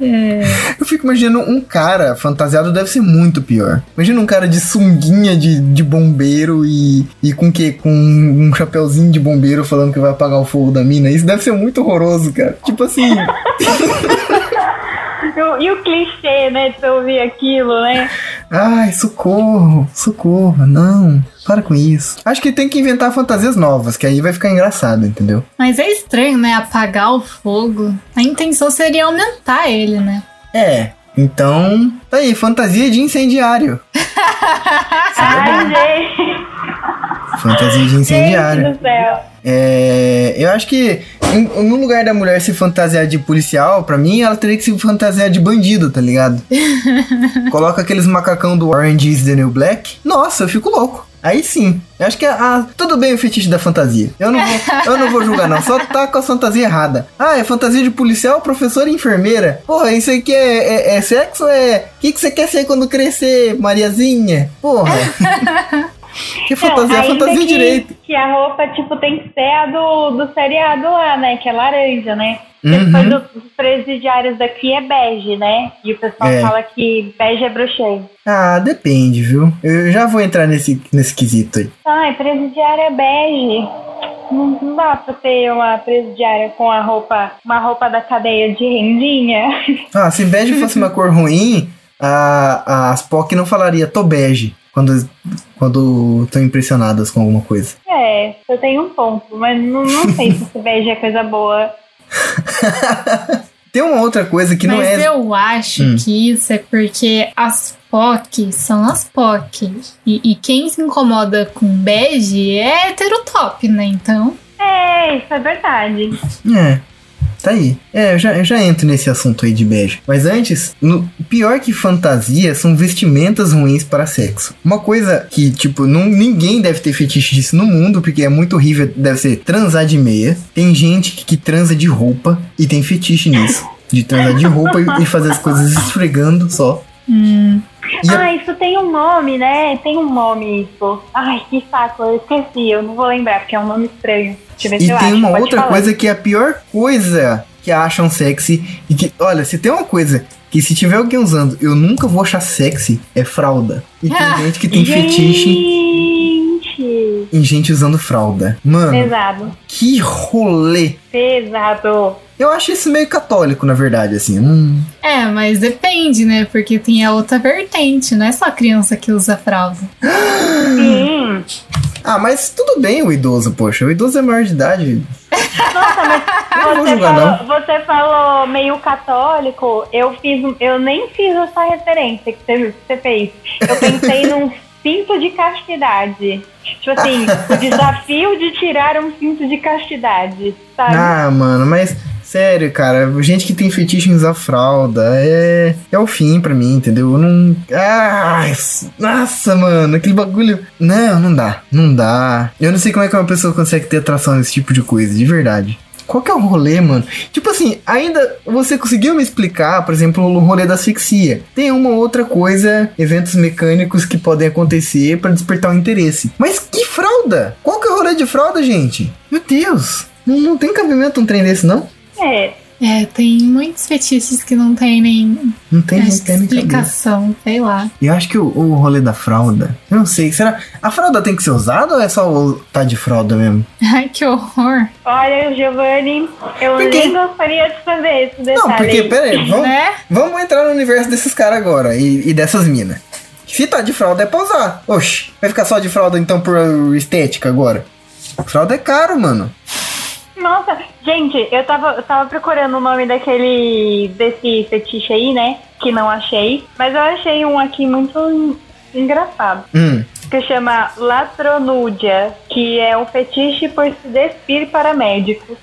[SPEAKER 1] Eu fico imaginando um cara fantasiado deve ser muito pior. Imagina um cara de sunguinha de, de bombeiro e, e com que? Com um chapeuzinho de bombeiro falando que vai apagar o fogo da mina. Isso deve ser muito horroroso, cara. Tipo assim.
[SPEAKER 2] E o, clichê, né, de ouvir aquilo, né?
[SPEAKER 1] Ai, socorro, socorro, não, para com isso. Acho que tem que inventar fantasias novas, que aí vai ficar engraçado, entendeu?
[SPEAKER 3] Mas é estranho, né? Apagar o fogo. A intenção seria aumentar ele, né?
[SPEAKER 1] É, então, tá aí, fantasia de incendiário.
[SPEAKER 2] Ai, gente.
[SPEAKER 1] Fantasia de
[SPEAKER 2] Gente
[SPEAKER 1] incendiário.
[SPEAKER 2] do céu.
[SPEAKER 1] É, eu acho que em- no lugar da mulher se fantasiar de policial, pra mim, ela teria que se fantasiar de bandido, tá ligado? Coloca aqueles macacão do Orange is the New Black. Nossa, eu fico louco. Aí sim. Eu acho que ah, tudo bem o fetiche da fantasia. Eu não vou, eu não vou julgar, não. Só tá com a fantasia errada. Ah, é fantasia de policial, professor e enfermeira. Porra, isso aqui é, é, é sexo? É. O que, que você quer ser quando crescer, Mariazinha? Porra. que fantasia?
[SPEAKER 2] Não, ainda
[SPEAKER 1] fantasia
[SPEAKER 2] que,
[SPEAKER 1] direito.
[SPEAKER 2] Que a roupa, tipo, tem que ser a do, do seriado lá, né? Que é laranja, né?
[SPEAKER 1] Uhum.
[SPEAKER 2] Depois dos dos presidiários daqui é bege, né? E o pessoal
[SPEAKER 1] É.
[SPEAKER 2] fala que bege é bruxeiro.
[SPEAKER 1] Ah, depende, viu? Eu já vou entrar nesse, nesse quesito aí.
[SPEAKER 2] Ai, presidiário é bege. Não, não dá pra ter uma presidiária com a roupa, uma roupa da cadeia de rendinha.
[SPEAKER 1] Ah, se bege fosse uma cor ruim, a, as POC não falaria tô bege quando quando estão impressionadas com alguma coisa.
[SPEAKER 2] É, eu tenho um ponto, mas não, não sei se esse bege é coisa boa.
[SPEAKER 1] Tem uma outra coisa que não
[SPEAKER 3] Mas
[SPEAKER 1] é.
[SPEAKER 3] eu acho
[SPEAKER 1] Hum.
[SPEAKER 3] que isso é porque as POC são as POC. E, e quem se incomoda com bege é heterotop, né? Então.
[SPEAKER 2] É, isso é verdade.
[SPEAKER 1] É. Tá aí. É, eu já, eu já entro nesse assunto aí de bege. Mas antes, no, pior que fantasia são vestimentas ruins para sexo. Uma coisa que, tipo, não, ninguém deve ter fetiche disso no mundo, porque é muito horrível, deve ser transar de meia. Tem gente que, que transa de roupa e tem fetiche nisso. De transar de roupa e, e fazer as coisas esfregando só.
[SPEAKER 3] Hum,
[SPEAKER 2] Ah, isso tem um nome, né? Tem um nome isso. Ai, que saco, eu esqueci. Eu não vou lembrar, porque é um nome estranho. Deixa eu ver
[SPEAKER 1] E
[SPEAKER 2] se eu
[SPEAKER 1] tem
[SPEAKER 2] acho.
[SPEAKER 1] uma outra
[SPEAKER 2] falar.
[SPEAKER 1] coisa que é a pior coisa que acham sexy. E que, olha, se tem uma coisa que se tiver alguém usando, eu nunca vou achar sexy, é fralda. E tem gente que tem fetiche Em gente usando fralda. Mano,
[SPEAKER 2] Pesado.
[SPEAKER 1] que rolê.
[SPEAKER 2] Pesado.
[SPEAKER 1] Eu acho isso meio católico, na verdade, assim. Hum,
[SPEAKER 3] É, mas depende, né? Porque tem a outra vertente, não é só criança que usa fralda.
[SPEAKER 2] Sim.
[SPEAKER 1] Ah, mas tudo bem o idoso, poxa. O idoso é maior de idade.
[SPEAKER 2] Nossa, mas você,
[SPEAKER 1] julgar,
[SPEAKER 2] falou, você falou meio católico, eu fiz, eu nem fiz essa referência que você, que você fez. Eu pensei num cinto de castidade. Tipo assim, o desafio de tirar um cinto de castidade, sabe?
[SPEAKER 1] Ah, mano, mas sério, cara, gente que tem fetiche em usar fralda é, é o fim pra mim, entendeu? Eu não. Ah, nossa, mano, aquele bagulho. Não, não dá, não dá. Eu não sei como é que uma pessoa consegue ter atração nesse tipo de coisa, de verdade. Qual que é o rolê, mano? Tipo assim, ainda você conseguiu me explicar, por exemplo, o rolê da asfixia. Tem uma outra coisa, eventos mecânicos que podem acontecer pra despertar o interesse. Mas que fralda? Qual que é o rolê de fralda, gente? Meu Deus, não, não tem cabimento um trem desse, não?
[SPEAKER 2] É.
[SPEAKER 3] É, tem muitos fetiches que não tem nem
[SPEAKER 1] Não tem, não tem
[SPEAKER 3] explicação, sei lá.
[SPEAKER 1] E eu acho que o, o rolê da fralda, eu não sei, será? A fralda tem que ser usada ou é só o- tá de fralda mesmo?
[SPEAKER 3] Ai, que horror.
[SPEAKER 2] Olha, Giovanni, eu
[SPEAKER 1] Por quê?
[SPEAKER 2] nem gostaria de saber esse detalhe.
[SPEAKER 1] Não, porque,
[SPEAKER 2] aí.
[SPEAKER 1] pera aí, vamos,
[SPEAKER 3] Né?
[SPEAKER 1] vamos entrar no universo desses caras agora e, e dessas minas. Se tá de fralda é pra usar. Oxi, vai ficar só de fralda então por estética agora? Fralda é caro, mano.
[SPEAKER 2] Nossa, gente, eu tava, eu tava procurando o nome daquele. desse fetiche aí, né? Que não achei. Mas eu achei um aqui muito en- engraçado.
[SPEAKER 1] Hum,
[SPEAKER 2] Que chama Latronúdia, que é um fetiche por se despir para médicos.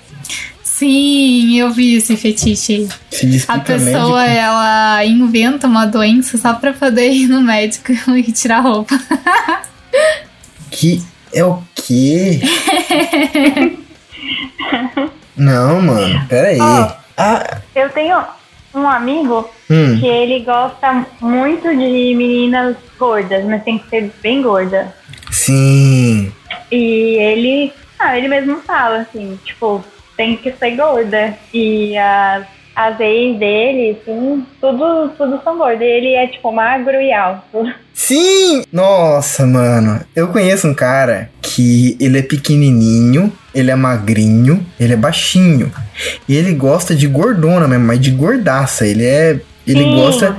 [SPEAKER 3] Sim, eu vi esse fetiche aí.
[SPEAKER 1] se
[SPEAKER 3] A pessoa,
[SPEAKER 1] médico.
[SPEAKER 3] ela inventa uma doença só pra poder ir no médico e tirar a roupa.
[SPEAKER 1] Que é o quê? Não, mano, pera aí.
[SPEAKER 2] Ó.
[SPEAKER 1] Ah,
[SPEAKER 2] Eu tenho um amigo
[SPEAKER 1] hum,
[SPEAKER 2] que ele gosta muito de meninas gordas, mas tem que ser bem gorda.
[SPEAKER 1] sim.
[SPEAKER 2] E ele, ah, ele mesmo fala assim, tipo, tem que ser gorda. E as, as ex dele, assim, tudo, tudo são gordas. E ele é, tipo, magro e alto.
[SPEAKER 1] Sim! Nossa, mano. Eu conheço um cara que ele é pequenininho, ele é magrinho, ele é baixinho. E ele gosta de gordona mesmo, mas de gordaça. Ele é. Ele
[SPEAKER 2] Sim.
[SPEAKER 1] gosta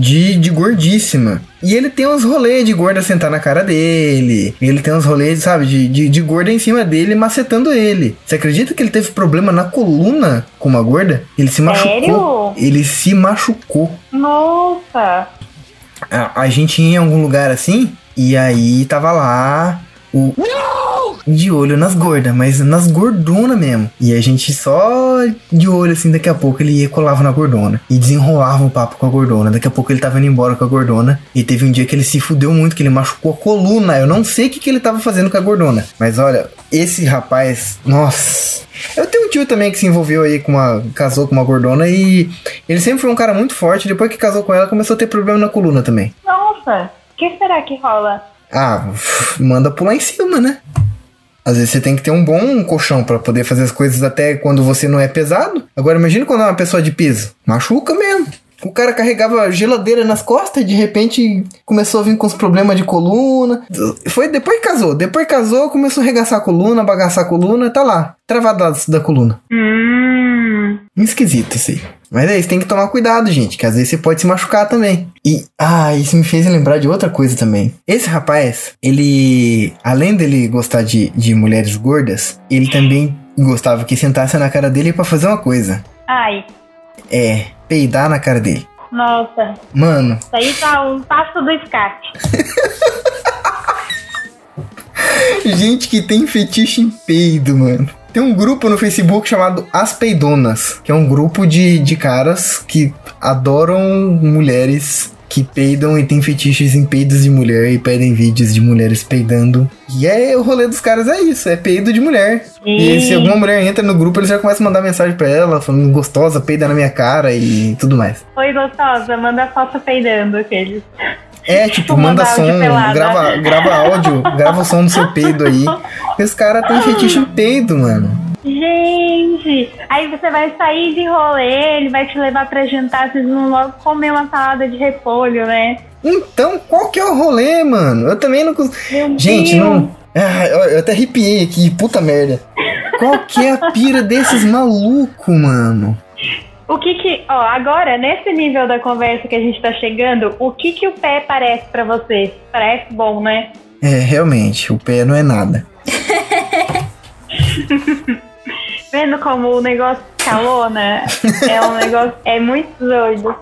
[SPEAKER 1] de, de gordíssima. E ele tem uns rolês de gorda sentar na cara dele. Ele tem uns rolês, sabe, de, de, de gorda em cima dele, macetando ele. Você acredita que ele teve problema na coluna com uma gorda? Ele se machucou.
[SPEAKER 2] Sério?
[SPEAKER 1] Ele se machucou.
[SPEAKER 2] Nossa!
[SPEAKER 1] A, a gente ia em algum lugar assim, e aí tava lá o. De olho nas gordas, mas nas gordonas mesmo. E a gente só de olho assim, daqui a pouco ele ia colava na gordona. E desenrolava o papo com a gordona. Daqui a pouco ele tava indo embora com a gordona. E teve um dia que ele se fudeu muito, que ele machucou a coluna. Eu não sei o que, que ele tava fazendo com a gordona. Mas olha, esse rapaz, nossa. Eu tenho um tio também que se envolveu aí com uma. casou com uma gordona e ele sempre foi um cara muito forte. Depois que casou com ela, começou a ter problema na coluna também.
[SPEAKER 2] Nossa! O que será que rola?
[SPEAKER 1] Ah, manda pular em cima, né? Às vezes você tem que ter um bom colchão pra poder fazer as coisas até quando você não é pesado. Agora imagina quando é uma pessoa de peso. Machuca mesmo. O cara carregava geladeira nas costas e de repente começou a vir com os problemas de coluna. Foi depois que casou. Depois que casou, começou a arregaçar a coluna, bagaçar a coluna, tá lá. Travadaço da coluna.
[SPEAKER 2] Hum.
[SPEAKER 1] Esquisito isso aí. Mas é isso, tem que tomar cuidado, gente, que às vezes você pode se machucar também. E, ah, isso me fez lembrar de outra coisa também. Esse rapaz, ele, além dele gostar de, de mulheres gordas, ele também gostava que sentasse na cara dele pra fazer uma coisa.
[SPEAKER 2] Ai,
[SPEAKER 1] É, peidar na cara dele.
[SPEAKER 2] nossa.
[SPEAKER 1] Mano,
[SPEAKER 2] Isso aí tá um passo do escape.
[SPEAKER 1] gente que tem fetiche em peido, mano. Tem um grupo no Facebook chamado As Peidonas, que é um grupo de, de caras que adoram mulheres que peidam e tem fetiches em peidos de mulher e pedem vídeos de mulheres peidando. E é o rolê dos caras é isso, é peido de mulher. E
[SPEAKER 2] Ih.
[SPEAKER 1] se alguma mulher entra no grupo, eles já começam a mandar mensagem pra ela, falando gostosa, peida na minha cara e tudo mais.
[SPEAKER 2] Oi, gostosa, manda foto peidando aqueles.
[SPEAKER 1] É, tipo, manda som, grava, grava áudio, grava o som do seu peido aí. E os caras têm fetiche peido, mano.
[SPEAKER 2] Gente, aí você vai sair de rolê, ele vai te levar pra jantar, vocês vão logo comer uma salada de repolho, né?
[SPEAKER 1] Então, qual que é o rolê, mano? Eu também não consigo. Gente,
[SPEAKER 2] Deus.
[SPEAKER 1] não. Ah, eu, eu até arrepiei aqui, puta merda. Qual que é a pira desses malucos, mano?
[SPEAKER 2] O que que, ó, agora, nesse nível da conversa que a gente tá chegando, o que que o pé parece pra você? Parece bom, né?
[SPEAKER 1] É, realmente, o pé não é nada.
[SPEAKER 2] Vendo como o negócio escalona? é um negócio, é muito doido.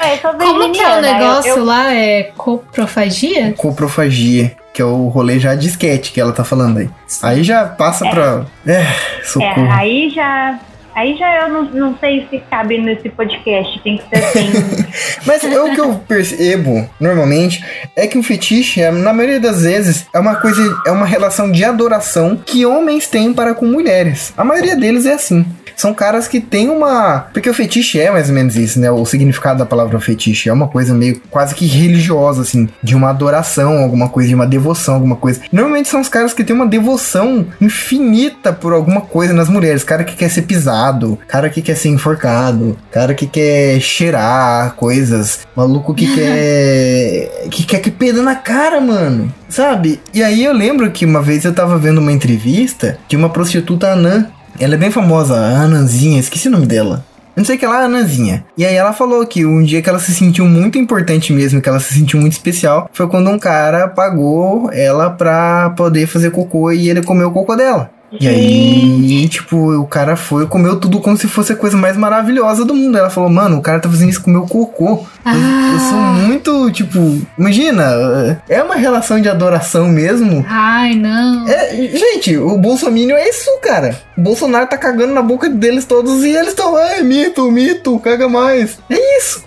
[SPEAKER 2] É, eu
[SPEAKER 3] Como que é o
[SPEAKER 2] eu-
[SPEAKER 3] negócio
[SPEAKER 2] eu-
[SPEAKER 3] lá? É coprofagia?
[SPEAKER 1] Coprofagia, que é o rolê já disquete que ela tá falando aí. Aí já passa pra. É,
[SPEAKER 2] É,
[SPEAKER 1] socorro.
[SPEAKER 2] aí já. Aí já eu não, não sei se cabe nesse podcast. Tem que ser assim.
[SPEAKER 1] Mas o que eu percebo normalmente é que o fetiche, é, na maioria das vezes, é uma coisa, é uma relação de adoração que homens têm para com mulheres. A maioria deles é assim. São caras que têm uma. Porque o fetiche é mais ou menos isso, né? O significado da palavra fetiche é uma coisa meio quase que religiosa, assim, de uma adoração, alguma coisa, de uma devoção, alguma coisa. Normalmente são os caras que têm uma devoção infinita por alguma coisa nas mulheres. Cara que quer ser pisado, cara que quer ser enforcado, cara que quer cheirar coisas, maluco que quer. que quer que peda na cara, mano. Sabe? E aí eu lembro que uma vez eu tava vendo uma entrevista de uma prostituta anã. Ela é bem famosa, a Ananzinha, esqueci o nome dela. Não sei que lá, Ananzinha. E aí ela falou que um dia que ela se sentiu muito importante mesmo, que ela se sentiu muito especial, foi quando um cara pagou ela pra poder fazer cocô e ele comeu o cocô dela. E aí, tipo, o cara foi e comeu tudo como se fosse a coisa mais maravilhosa do mundo. Ela falou, mano, o cara tá fazendo isso com o meu cocô. Eu, eu sou
[SPEAKER 3] Ah.
[SPEAKER 1] muito, tipo, imagina, é uma relação de adoração mesmo.
[SPEAKER 3] Ai, não.
[SPEAKER 1] É, gente, o Bolsonaro é isso, cara. O Bolsonaro tá cagando na boca deles todos e eles estão, ai, mito, mito, caga mais. É isso.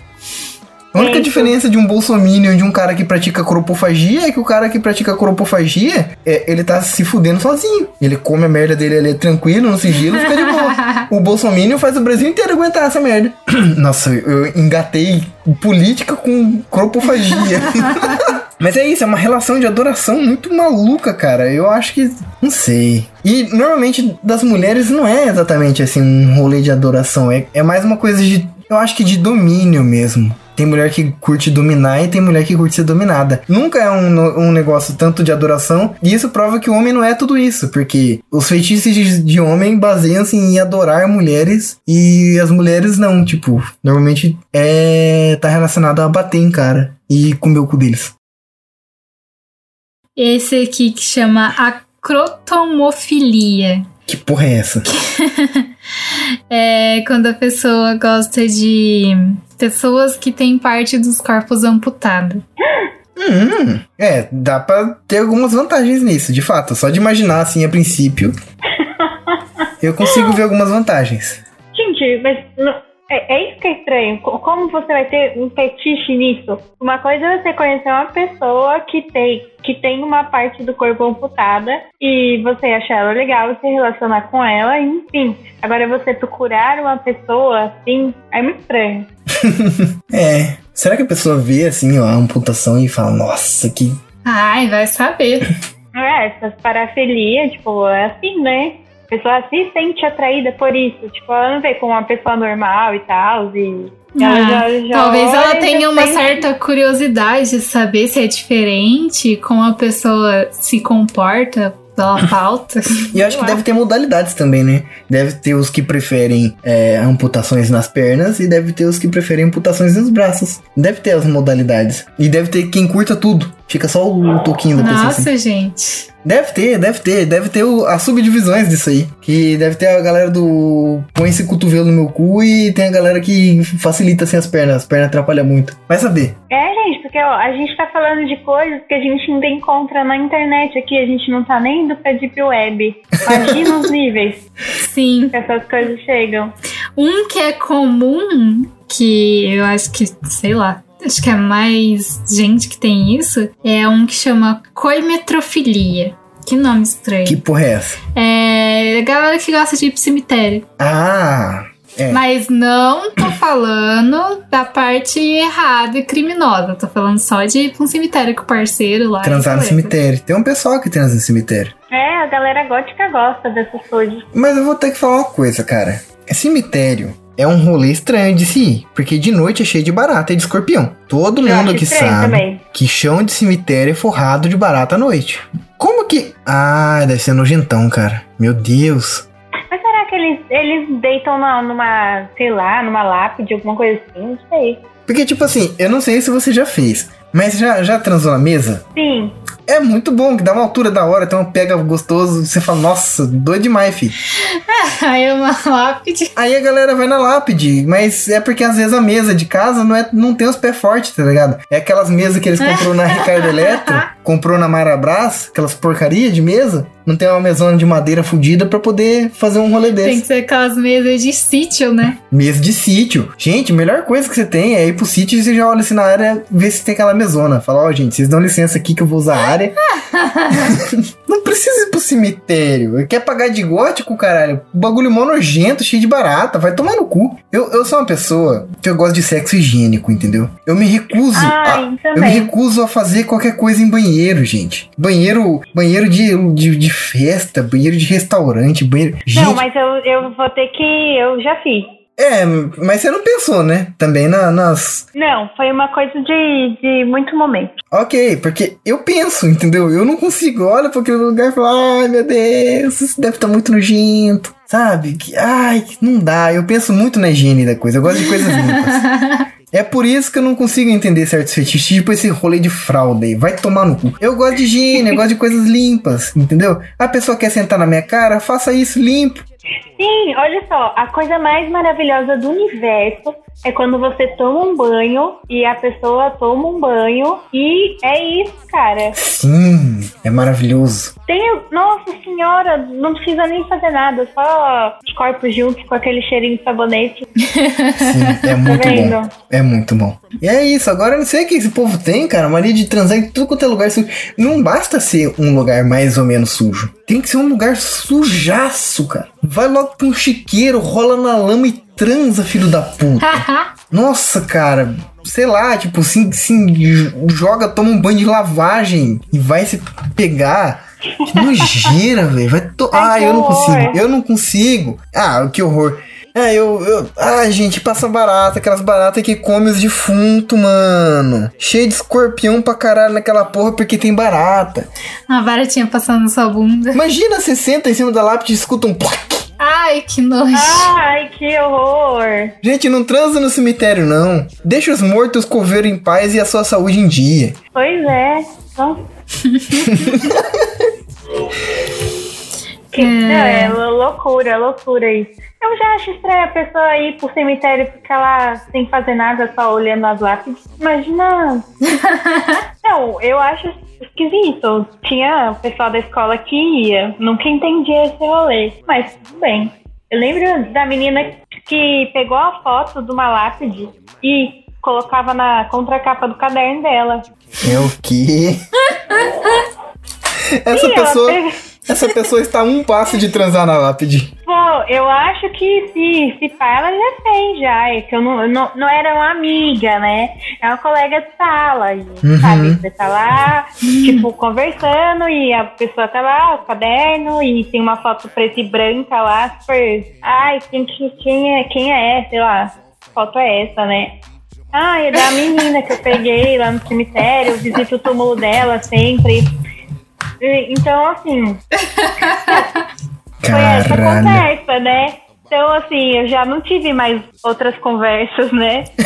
[SPEAKER 1] A única diferença de um bolsominion e de um cara que pratica cropofagia é que o cara que pratica cropofagia, é, ele tá se fudendo sozinho. Ele come a merda dele ali tranquilo, no sigilo, fica de boa. O bolsominion faz o Brasil inteiro aguentar essa merda. Nossa, eu engatei política com cropofagia. Mas é isso, é uma relação de adoração muito maluca, cara. Eu acho que. Não sei. E normalmente das mulheres não é exatamente assim um rolê de adoração. É, é mais uma coisa de. Eu acho que de domínio mesmo. Tem mulher que curte dominar e tem mulher que curte ser dominada. Nunca é um, um negócio tanto de adoração. E isso prova que o homem não é tudo isso. Porque os feitiços de, de homem baseiam-se em adorar mulheres. E as mulheres não. Tipo, normalmente é. tá relacionado a bater em cara e comer o cu deles.
[SPEAKER 3] Esse aqui que chama acrotomofilia.
[SPEAKER 1] Que porra é essa?
[SPEAKER 3] É quando a pessoa gosta de pessoas que têm parte dos corpos amputados.
[SPEAKER 1] Hum, é, dá pra ter algumas vantagens nisso, de fato. Só de imaginar assim a princípio. eu consigo ver algumas vantagens.
[SPEAKER 2] Gente, mas é, é isso que é estranho. Co- Como você vai ter um fetiche nisso? Uma coisa é você conhecer uma pessoa que tem, que tem uma parte do corpo amputada e você achar ela legal, se relacionar com ela, enfim. Agora você procurar uma pessoa assim, é muito estranho.
[SPEAKER 1] É. Será que a pessoa vê assim ó, a amputação e fala, nossa, que.
[SPEAKER 3] Ai, vai saber.
[SPEAKER 2] É, essas parafilia, tipo, é assim, né? A pessoa se sente atraída por isso. Tipo, ela não vê como uma pessoa normal e tal. E ela
[SPEAKER 3] Ah,
[SPEAKER 2] já- já
[SPEAKER 3] talvez ela tenha uma
[SPEAKER 2] sente-
[SPEAKER 3] certa curiosidade de saber se é diferente, como a pessoa se comporta pela pauta.
[SPEAKER 1] E eu acho que deve ter modalidades também, né? Deve ter os que preferem é, amputações nas pernas e deve ter os que preferem amputações nos braços. Deve ter as modalidades. E deve ter quem curta tudo. Fica só o toquinho da pessoa assim.
[SPEAKER 3] Nossa, gente.
[SPEAKER 1] Deve ter, deve ter, deve ter o- as subdivisões disso aí. Que deve ter a galera do põe esse cotovelo no meu cu e tem a galera que facilita assim as pernas. As pernas atrapalham muito. Vai saber.
[SPEAKER 2] É, gente, porque ó, a gente tá falando de coisas que a gente ainda encontra na internet aqui, a gente não tá nem indo pra Deep Web. Imagina os níveis
[SPEAKER 3] Sim.
[SPEAKER 2] que essas coisas chegam.
[SPEAKER 3] Um que é comum, que eu acho que, sei lá, acho que é mais gente que tem isso, é um que chama coimetrofilia. Que nome estranho.
[SPEAKER 1] Que porra é essa?
[SPEAKER 3] É a galera que gosta de ir pro cemitério.
[SPEAKER 1] Ah, É.
[SPEAKER 3] Mas não tô falando da parte errada e criminosa. Tô falando só de ir pra um cemitério com o parceiro lá.
[SPEAKER 1] Transar no cemitério. Tem um pessoal que transa no cemitério.
[SPEAKER 2] É, a galera gótica gosta dessas coisas.
[SPEAKER 1] Mas eu vou ter que falar uma coisa, cara. Cemitério é um rolê estranho de se ir, porque de noite é cheio de barata e de escorpião. Todo
[SPEAKER 2] Eu
[SPEAKER 1] mundo que sabe
[SPEAKER 2] também.
[SPEAKER 1] que chão de cemitério é forrado de barata à noite. Como que. Ah, deve ser nojentão, cara. Meu Deus.
[SPEAKER 2] Mas será que eles, eles deitam na- numa, sei lá, numa lápide, alguma coisa assim? Não sei.
[SPEAKER 1] Porque, tipo assim, eu não sei se você já fez, mas já, já transou na mesa?
[SPEAKER 2] Sim.
[SPEAKER 1] É muito bom, que dá uma altura da hora, tem um pega gostoso, você fala, nossa, doido demais, fi.
[SPEAKER 3] Aí é uma lápide.
[SPEAKER 1] Aí a galera vai na lápide, mas é porque às vezes a mesa de casa não, é, não tem os pés fortes, tá ligado? É aquelas mesas que eles comprou na Ricardo Eletro, comprou na Marabras, aquelas porcaria de mesa, não tem uma mesona de madeira fodida pra poder fazer um rolê
[SPEAKER 3] Tem
[SPEAKER 1] desse.
[SPEAKER 3] que ser aquelas mesas de sítio, né?
[SPEAKER 1] Mesa de sítio. Gente, a melhor coisa que você tem é ir pro sítio e você já olha assim na área, ver se tem aquela mesona. Fala, ó, gente, vocês dão licença aqui que eu vou usar a área. não precisa ir pro cemitério. Quer pagar de gótico, caralho? Bagulho mó nojento, cheio de barata. Vai tomar no cu. Eu, eu sou uma pessoa que eu gosto de sexo higiênico, entendeu? Eu me recuso. a,
[SPEAKER 2] Ai,
[SPEAKER 1] eu me recuso a fazer qualquer coisa em banheiro, gente. Banheiro, banheiro de, de, de festa, banheiro de restaurante, banheiro. Gente,
[SPEAKER 2] Não, mas eu, eu vou ter que. Eu já fiz.
[SPEAKER 1] É, mas você não pensou, né? Também na- nas.
[SPEAKER 2] Não, foi uma coisa de, de muito momento.
[SPEAKER 1] Ok, porque eu penso, entendeu? Eu não consigo. Olha pra aquele lugar e falo, ai meu Deus, isso deve estar muito nojento. Sabe? Que, ai, não dá. Eu penso muito na higiene da coisa. Eu gosto de coisas limpas. É por isso que eu não consigo entender certos fetiches, tipo esse rolê de fralda aí. Vai tomar no cu. Eu gosto de higiene, eu gosto de coisas limpas, entendeu? A pessoa quer sentar na minha cara, faça isso limpo.
[SPEAKER 2] Sim, olha só, a coisa mais maravilhosa do universo é quando você toma um banho e a pessoa toma um banho e é isso, cara.
[SPEAKER 1] Sim, é maravilhoso.
[SPEAKER 2] Tem, nossa senhora, não precisa nem fazer nada, só os corpos juntos com aquele cheirinho de sabonete.
[SPEAKER 1] Sim, é muito bom.
[SPEAKER 2] vendo?
[SPEAKER 1] É muito bom. E é isso, agora eu não sei o que esse povo tem, cara. Mania de transar em tudo quanto é lugar sujo. Não basta ser um lugar mais ou menos sujo. Tem que ser um lugar sujaço, cara. Vai logo pra um chiqueiro, rola na lama e transa, filho da puta. Nossa, cara. Sei lá, tipo, assim, assim, joga, toma um banho de lavagem e vai se pegar. Que nojeira, velho. Vai to...
[SPEAKER 2] Ai,
[SPEAKER 1] Ah, eu não consigo. Eu não consigo. Ah, que horror. É, eu, eu. Ah, gente, passa barata, aquelas baratas que come os defuntos, mano. Cheio de escorpião pra caralho naquela porra porque tem barata.
[SPEAKER 3] Uma baratinha passando na sua bunda.
[SPEAKER 1] Imagina, você senta em cima da lápide e escuta um plac.
[SPEAKER 3] Ai, que nojo.
[SPEAKER 2] Ai, que horror!
[SPEAKER 1] Gente, não transa no cemitério, não. Deixa os mortos os coveiros em paz e a sua saúde em dia.
[SPEAKER 2] Pois é. Nossa. Que- não, é loucura, loucura isso. Eu já acho estranho a pessoa ir pro cemitério e ficar lá sem fazer nada, só olhando as lápides. Imagina. não, eu acho esquisito. Tinha o pessoal da escola que ia, nunca entendia esse rolê. Mas tudo bem. Eu lembro da menina que pegou a foto de uma lápide e colocava na contracapa do caderno dela.
[SPEAKER 1] É o quê? Essa
[SPEAKER 2] Sim, ela
[SPEAKER 1] pessoa. Essa pessoa está a um passo de transar na lápide.
[SPEAKER 2] Pô, eu acho que se, se pá, ela já fez já. É que eu não, eu não, não era uma amiga, né? É uma colega de sala. E,
[SPEAKER 1] Uhum.
[SPEAKER 2] Sabe? Você tá lá, tipo, conversando e a pessoa tá lá, o caderno, e tem uma foto preta e branca lá, super. Ai, quem, que- quem, é, quem é? Sei lá, que foto é essa, né? Ah, é da menina que eu peguei lá no cemitério, eu visito o túmulo dela sempre. Então, assim, foi essa conversa, né? Então, assim, eu já não tive mais outras conversas, né?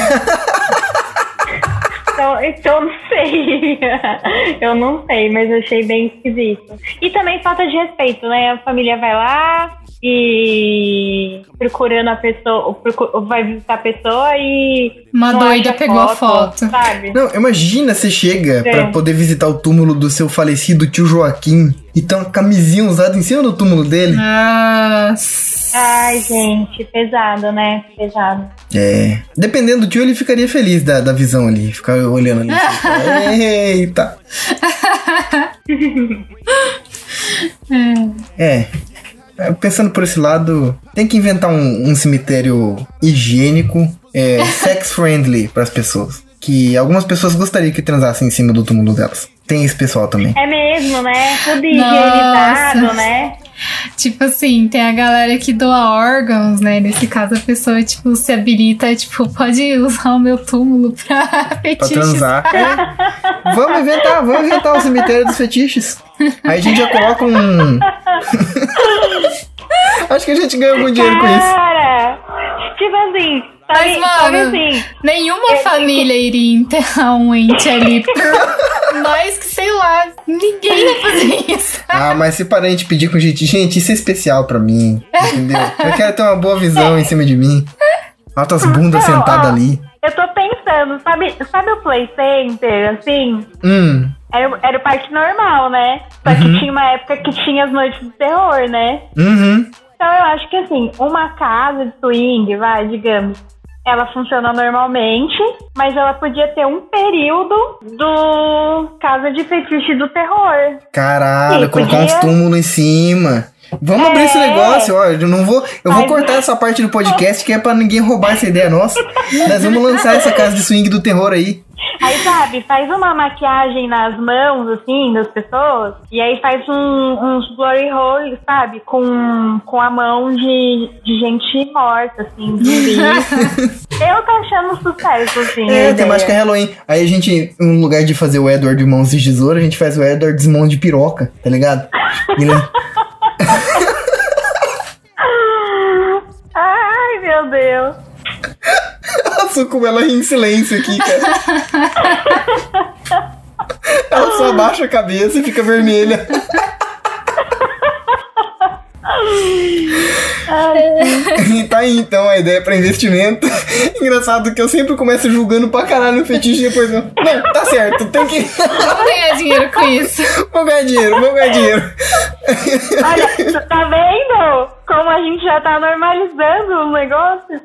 [SPEAKER 2] então, então, eu não sei. eu não sei, mas eu achei bem esquisito. E também falta de respeito, né? A família vai lá e procurando a pessoa, vai visitar a pessoa e.
[SPEAKER 3] Uma doida pegou a foto.
[SPEAKER 2] Sabe?
[SPEAKER 1] Não, imagina você chega
[SPEAKER 2] É.
[SPEAKER 1] pra poder visitar o túmulo do seu falecido tio Joaquim e tem uma camisinha usada em cima do túmulo dele.
[SPEAKER 3] Nossa.
[SPEAKER 2] Ai, gente, pesado, né? Pesado.
[SPEAKER 1] É. Dependendo do tio, ele ficaria feliz da, da visão ali. Ficar olhando ali. assim, Eita. É. É, Pensando por esse lado, tem que inventar um, um cemitério higiênico, é, sex friendly para as pessoas. Que algumas pessoas gostariam que transassem em cima do túmulo delas. Tem esse pessoal também.
[SPEAKER 2] É mesmo, né? Tudo
[SPEAKER 3] Nossa.
[SPEAKER 2] higienizado, né?
[SPEAKER 3] Tipo assim, tem a galera que doa órgãos, né? Nesse caso, a pessoa, tipo, se habilita, tipo, pode usar o meu túmulo pra
[SPEAKER 1] Pra
[SPEAKER 3] fetiches.
[SPEAKER 1] transar. É. Vamos inventar, vamos inventar o cemitério dos fetiches. Aí a gente já coloca um. Acho que a gente ganha algum dinheiro com isso.
[SPEAKER 2] Cara, tipo assim, sabe,
[SPEAKER 3] Mas, mano,
[SPEAKER 2] assim,
[SPEAKER 3] Nenhuma família iria enterrar um ente ali por nós que, sei lá, ninguém ia fazer isso.
[SPEAKER 1] Ah, mas se parente pedir com gente, gente, isso é especial pra mim, entendeu? Eu quero ter uma boa visão em cima de mim. Altas bundas sentadas
[SPEAKER 2] ó.
[SPEAKER 1] ali.
[SPEAKER 2] eu tô pensando, sabe, sabe o Play Center, assim?
[SPEAKER 1] Hum,
[SPEAKER 2] Era, era o parque normal, né? Só que tinha uma época que tinha as noites do terror, né?
[SPEAKER 1] uhum.
[SPEAKER 2] Então eu acho que assim, uma casa de swing, vai, digamos, ela funciona normalmente, mas ela podia ter um período do casa de fetiche do terror.
[SPEAKER 1] Caralho,
[SPEAKER 2] Sim,
[SPEAKER 1] colocar uns
[SPEAKER 2] podia.
[SPEAKER 1] túmulos em cima. Vamos abrir esse
[SPEAKER 2] É.
[SPEAKER 1] negócio, ó. Eu não vou. Eu vou cortar essa parte do podcast que é pra ninguém roubar essa ideia nossa. Nós vamos lançar essa casa de swing do terror aí.
[SPEAKER 2] Aí, sabe, faz uma maquiagem nas mãos, assim, das pessoas, e aí faz um, uns glory holes, sabe, com, com a mão de, de gente morta, assim, zumbi. Eu tô achando sucesso, assim.
[SPEAKER 1] É,
[SPEAKER 2] ideia.
[SPEAKER 1] temática Halloween. Aí a gente, no lugar de fazer o Edward de mãos de tesoura, a gente faz o Edward de mãos de piroca, tá ligado? Ele-
[SPEAKER 2] Ai, meu Deus.
[SPEAKER 1] Nossa, como ela ri em silêncio aqui, cara. Ela só abaixa a cabeça e fica vermelha. E tá aí então a ideia pra investimento. Engraçado que eu sempre começo julgando pra caralho o fetiche e depois eu. Não, tá certo, tem que.
[SPEAKER 3] Vamos ganhar dinheiro com isso.
[SPEAKER 1] Vou ganhar dinheiro, vou ganhar dinheiro.
[SPEAKER 2] Olha, tá vendo como a gente já tá normalizando o negócio?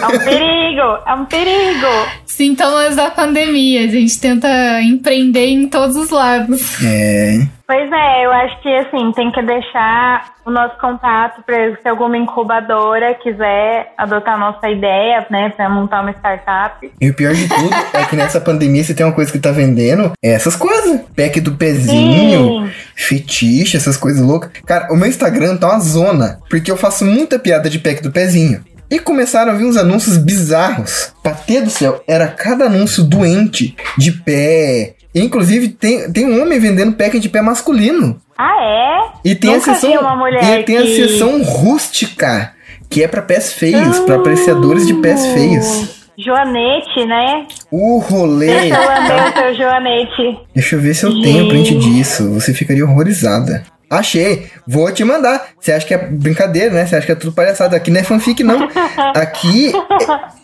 [SPEAKER 2] É um perigo, é um perigo.
[SPEAKER 3] Sintomas da pandemia. A gente tenta empreender em todos os lados.
[SPEAKER 1] É.
[SPEAKER 2] Pois é, eu acho que assim, tem que deixar o nosso contato para se alguma incubadora quiser adotar a nossa ideia, né, para montar uma startup.
[SPEAKER 1] E o pior de tudo é que nessa pandemia, se tem uma coisa que tá vendendo, é essas coisas. Pack do pezinho,
[SPEAKER 2] Sim.
[SPEAKER 1] fetiche, essas coisas loucas. Cara, o meu Instagram tá uma zona, porque eu faço muita piada de pack do pezinho. E começaram a vir uns anúncios bizarros. Patê do céu, era cada anúncio doente, de pé. Inclusive, tem, tem um homem vendendo pack de pé masculino.
[SPEAKER 2] Ah, é?
[SPEAKER 1] E tem
[SPEAKER 2] Nunca
[SPEAKER 1] a
[SPEAKER 2] mulher
[SPEAKER 1] e tem a seção rústica, que é pra pés feios, pra apreciadores de pés feios.
[SPEAKER 2] Joanete, né?
[SPEAKER 1] O rolê.
[SPEAKER 2] Deixa eu lamber o seu Joanete.
[SPEAKER 1] Deixa eu ver se eu tenho print disso. Você ficaria horrorizada. Achei. Vou te mandar. Você acha que é brincadeira, né? Você acha que é tudo palhaçada. Aqui não é fanfic, não. Aqui,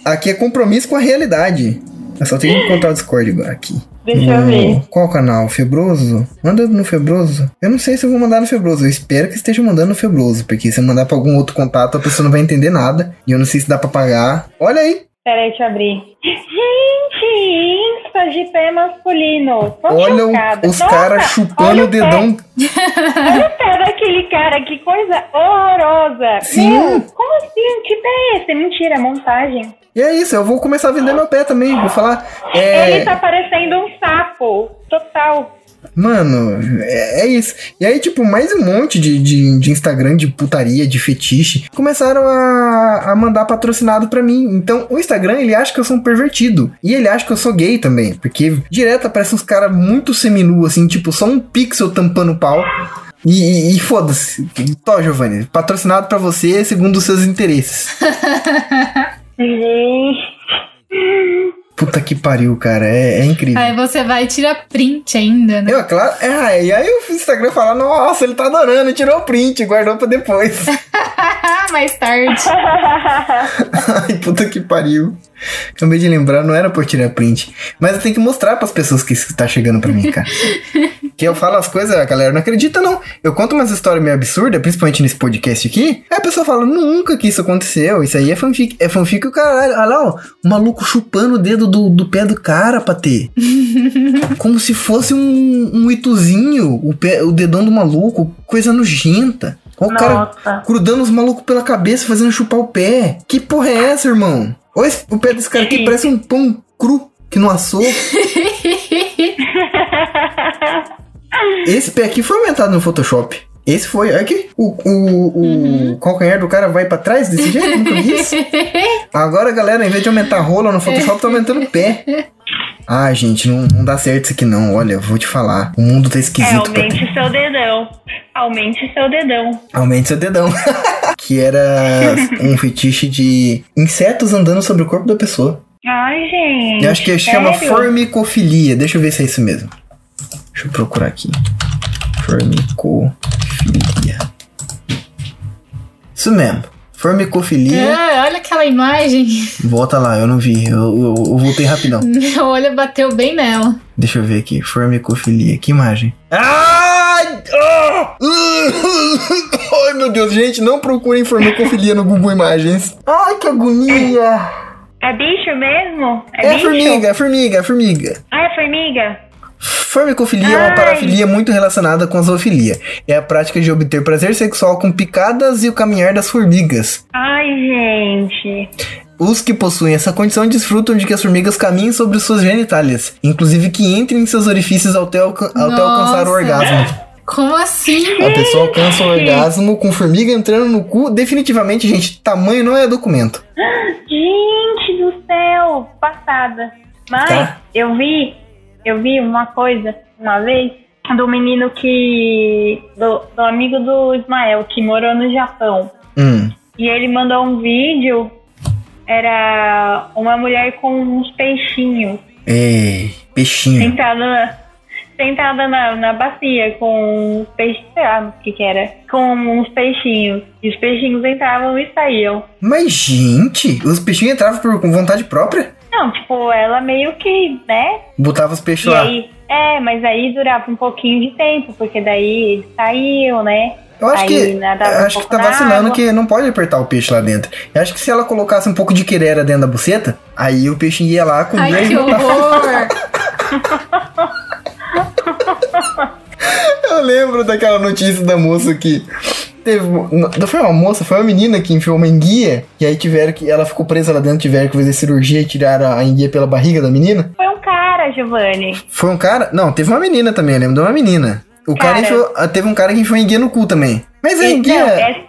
[SPEAKER 1] aqui é compromisso com a realidade. Eu só tenho que encontrar o Discord agora aqui.
[SPEAKER 2] Deixa eu
[SPEAKER 1] No-
[SPEAKER 2] ver.
[SPEAKER 1] Qual canal? Febroso? Manda no Febroso. Eu não sei se eu vou mandar no Febroso. Eu espero que esteja mandando no Febroso. Porque se eu mandar pra algum outro contato, a pessoa não vai entender nada. E eu não sei se dá pra pagar. Olha aí.
[SPEAKER 2] Peraí, deixa eu abrir. Gente, Insta de pé masculino. Tô
[SPEAKER 1] Olha o-
[SPEAKER 2] chocada.
[SPEAKER 1] os caras chupando
[SPEAKER 2] olha
[SPEAKER 1] o dedão.
[SPEAKER 2] Olha o pé daquele cara, que coisa horrorosa.
[SPEAKER 1] Sim.
[SPEAKER 2] Meu, como assim? Que pé é esse? Mentira, é montagem.
[SPEAKER 1] E é isso, eu vou começar a vender meu pé também. Vou falar. É,
[SPEAKER 2] Ele tá parecendo um sapo. Total.
[SPEAKER 1] Mano, é, é isso. E aí, tipo, mais um monte de, de, de Instagram de putaria, de fetiche, começaram a, a mandar patrocinado pra mim. Então, o Instagram, ele acha que eu sou um pervertido. E ele acha que eu sou gay também. Porque direto aparece uns caras muito seminu, assim, tipo, só um pixel tampando o pau. E, e, e foda-se. Tó, Giovanni, patrocinado pra você segundo os seus interesses. Puta que pariu, cara. É, é incrível.
[SPEAKER 3] Aí você vai e tira print ainda, né?
[SPEAKER 1] Eu, claro, é, e aí o Instagram fala, nossa, ele tá adorando, tirou o print, guardou pra depois.
[SPEAKER 3] Mais tarde.
[SPEAKER 1] Ai, puta que pariu. Acabei de lembrar, não era por tirar print. Mas eu tenho que mostrar pras pessoas que isso tá chegando pra mim, cara. que eu falo as coisas, a galera não acredita, não. Eu conto umas histórias meio absurdas, principalmente nesse podcast aqui. Aí a pessoa fala, nunca que isso aconteceu. Isso aí é fanfic. É fanfic o caralho. Olha lá, ó. O maluco chupando o dedo do, do pé do cara pra ter. Como se fosse um, um ituzinho, o, pé, o dedão do maluco. Coisa nojenta. Ó, o cara grudando os malucos pela cabeça, fazendo chupar o pé. Que porra é essa, irmão? Olha o pé desse cara aqui, parece um pão cru que não assou. Esse pé aqui foi aumentado no Photoshop. Esse foi. Olha aqui. O, o, o calcanhar do cara vai pra trás desse jeito. Nunca vi isso. Agora, galera, em vez de aumentar a rola no Photoshop, tá aumentando o pé. Ah, gente, não, não dá certo isso aqui não. Olha, eu vou te falar. O mundo tá
[SPEAKER 2] É,
[SPEAKER 1] esquisito. pra
[SPEAKER 2] aumente seu dedão. Aumente seu dedão.
[SPEAKER 1] Aumente seu dedão. que era um fetiche de insetos andando sobre o corpo da pessoa.
[SPEAKER 2] Ai, gente.
[SPEAKER 1] Eu acho que chama
[SPEAKER 2] sério?
[SPEAKER 1] formicofilia. Deixa eu ver se é isso mesmo. Deixa eu procurar aqui. Formicofilia. Isso mesmo. Formicofilia.
[SPEAKER 3] Ah, olha aquela imagem.
[SPEAKER 1] Volta lá, eu não vi. Eu, eu, eu voltei rapidão.
[SPEAKER 3] Meu olho bateu bem nela.
[SPEAKER 1] Deixa eu ver aqui. Formicofilia. Que imagem? Ai! Ah! Ai, meu Deus, gente, não procurem formicofilia no Google Imagens. Ai, que agonia!
[SPEAKER 2] É bicho mesmo? É,
[SPEAKER 1] É,
[SPEAKER 2] bicho?
[SPEAKER 1] formiga, é formiga, é formiga.
[SPEAKER 2] Ah, é formiga?
[SPEAKER 1] Formicofilia é uma parafilia muito relacionada com a zoofilia. É a prática de obter prazer sexual com picadas e o caminhar das formigas.
[SPEAKER 2] Ai, gente.
[SPEAKER 1] Os que possuem essa condição desfrutam de que as formigas caminhem sobre suas genitálias, inclusive que entrem em seus orifícios até, alca- até alcançar o orgasmo.
[SPEAKER 3] Como assim?
[SPEAKER 1] A pessoa alcança o orgasmo com formiga entrando no cu. Definitivamente, gente, tamanho não é documento.
[SPEAKER 2] Gente do céu, passada. Mas
[SPEAKER 1] Tá.
[SPEAKER 2] eu vi, eu vi uma coisa uma vez do menino que. Do, do amigo do Ismael, que morou no Japão.
[SPEAKER 1] Hum.
[SPEAKER 2] E ele mandou um vídeo. Era uma mulher com uns peixinhos
[SPEAKER 1] Ei, peixinho.
[SPEAKER 2] sentada na, sentada na, na bacia com uns peixes, sei lá o que que era, com uns peixinhos. E os peixinhos entravam e saíam.
[SPEAKER 1] Mas, gente, os peixinhos entravam por, com vontade própria?
[SPEAKER 2] Não, tipo, ela meio que, né?
[SPEAKER 1] Botava os peixes
[SPEAKER 2] E
[SPEAKER 1] lá.
[SPEAKER 2] aí, é, mas aí durava um pouquinho de tempo, porque daí eles saíam, né?
[SPEAKER 1] Eu acho
[SPEAKER 2] aí
[SPEAKER 1] que, eu
[SPEAKER 2] um
[SPEAKER 1] acho que tá vacilando
[SPEAKER 2] água.
[SPEAKER 1] que não pode apertar o peixe lá dentro. Eu acho que se ela colocasse um pouco de querera dentro da buceta, aí o peixe ia lá com
[SPEAKER 3] Ai, que horror.
[SPEAKER 1] Eu lembro daquela notícia da moça que teve. Não foi uma moça, foi uma menina que enfiou uma enguia. E aí tiveram que. Ela ficou presa lá dentro, tiveram que fazer cirurgia e tiraram a enguia pela barriga da menina.
[SPEAKER 2] Foi um cara, Giovanni.
[SPEAKER 1] Foi um cara. Não, teve uma menina também, eu lembro de uma menina. O cara,
[SPEAKER 2] Cara.
[SPEAKER 1] enfiou. ah, Teve um cara que enfiou a enguia no cu também. Mas a enguia.
[SPEAKER 2] Então,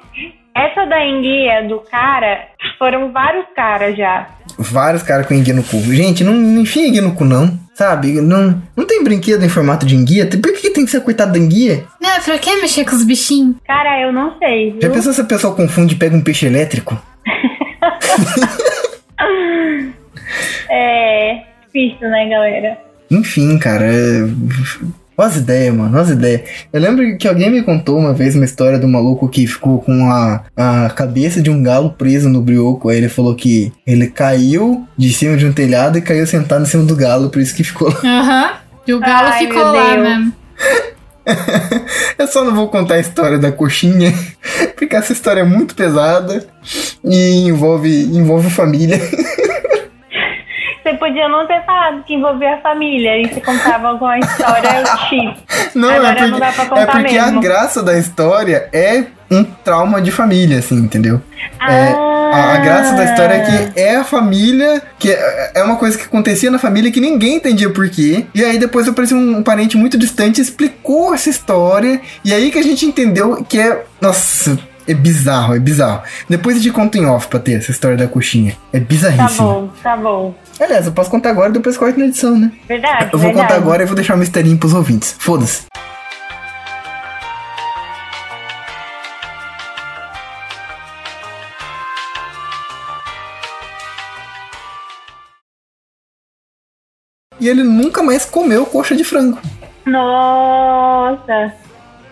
[SPEAKER 2] essa da enguia do cara, foram vários caras já.
[SPEAKER 1] Vários caras com enguia no cu. Gente, não, não enfia enguia no cu, não. Sabe? Não, não tem brinquedo em formato de enguia. Por que tem que ser coitado da enguia?
[SPEAKER 3] Não, pra que mexer com os bichinhos?
[SPEAKER 2] Cara, eu não sei,
[SPEAKER 1] Já
[SPEAKER 2] viu?
[SPEAKER 1] pensou se a pessoa confunde e pega um peixe elétrico?
[SPEAKER 2] É difícil, né, galera?
[SPEAKER 1] Enfim, cara. É... Olha as ideias, mano. Olha as ideias. Eu lembro que alguém me contou uma vez uma história do maluco que ficou com a, a cabeça de um galo preso no brioco. Aí ele falou que ele caiu de cima de um telhado e caiu sentado em cima do galo, por isso que ficou lá.
[SPEAKER 3] Aham. E o galo
[SPEAKER 2] Ai,
[SPEAKER 3] ficou lá
[SPEAKER 2] Deus.
[SPEAKER 3] mesmo.
[SPEAKER 1] Eu só não vou contar a história da coxinha, porque essa história é muito pesada e envolve, envolve família.
[SPEAKER 2] Você podia não ter falado que envolvia a família e você contava alguma história X.
[SPEAKER 1] Não,
[SPEAKER 2] Agora
[SPEAKER 1] é porque,
[SPEAKER 2] não dá pra
[SPEAKER 1] é
[SPEAKER 2] contar
[SPEAKER 1] porque a
[SPEAKER 2] mesmo.
[SPEAKER 1] graça da história é um trauma de família, assim, entendeu? É, a, a graça da história é que é a família, que é, é uma coisa que acontecia na família que ninguém entendia por quê. E aí depois apareceu um, um parente muito distante explicou essa história. E aí que a gente entendeu que é. Nossa, é bizarro, é bizarro. Depois gente conta em off pra ter essa história da coxinha. É
[SPEAKER 2] Tá
[SPEAKER 1] bizarríssimo.
[SPEAKER 2] bom, tá bom.
[SPEAKER 1] Aliás, eu posso contar agora e depois corto na edição, né?
[SPEAKER 2] Verdade,
[SPEAKER 1] Eu vou
[SPEAKER 2] verdade.
[SPEAKER 1] contar agora e vou deixar um misterinho pros ouvintes. Foda-se. E ele nunca mais comeu coxa de frango.
[SPEAKER 2] Nossa.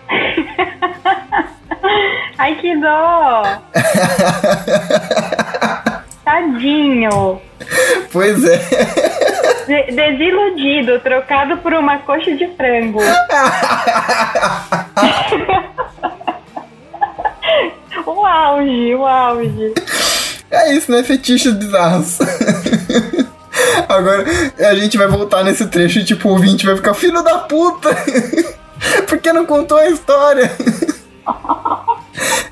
[SPEAKER 2] Ai, que dó. Tadinho.
[SPEAKER 1] Pois é.
[SPEAKER 2] De- Desiludido, trocado por uma coxa de frango. o auge, o auge.
[SPEAKER 1] É isso, né? Fetiches bizarros. Agora a gente vai voltar nesse trecho e tipo, o ouvinte vai ficar filho da puta. Por que não contou a história?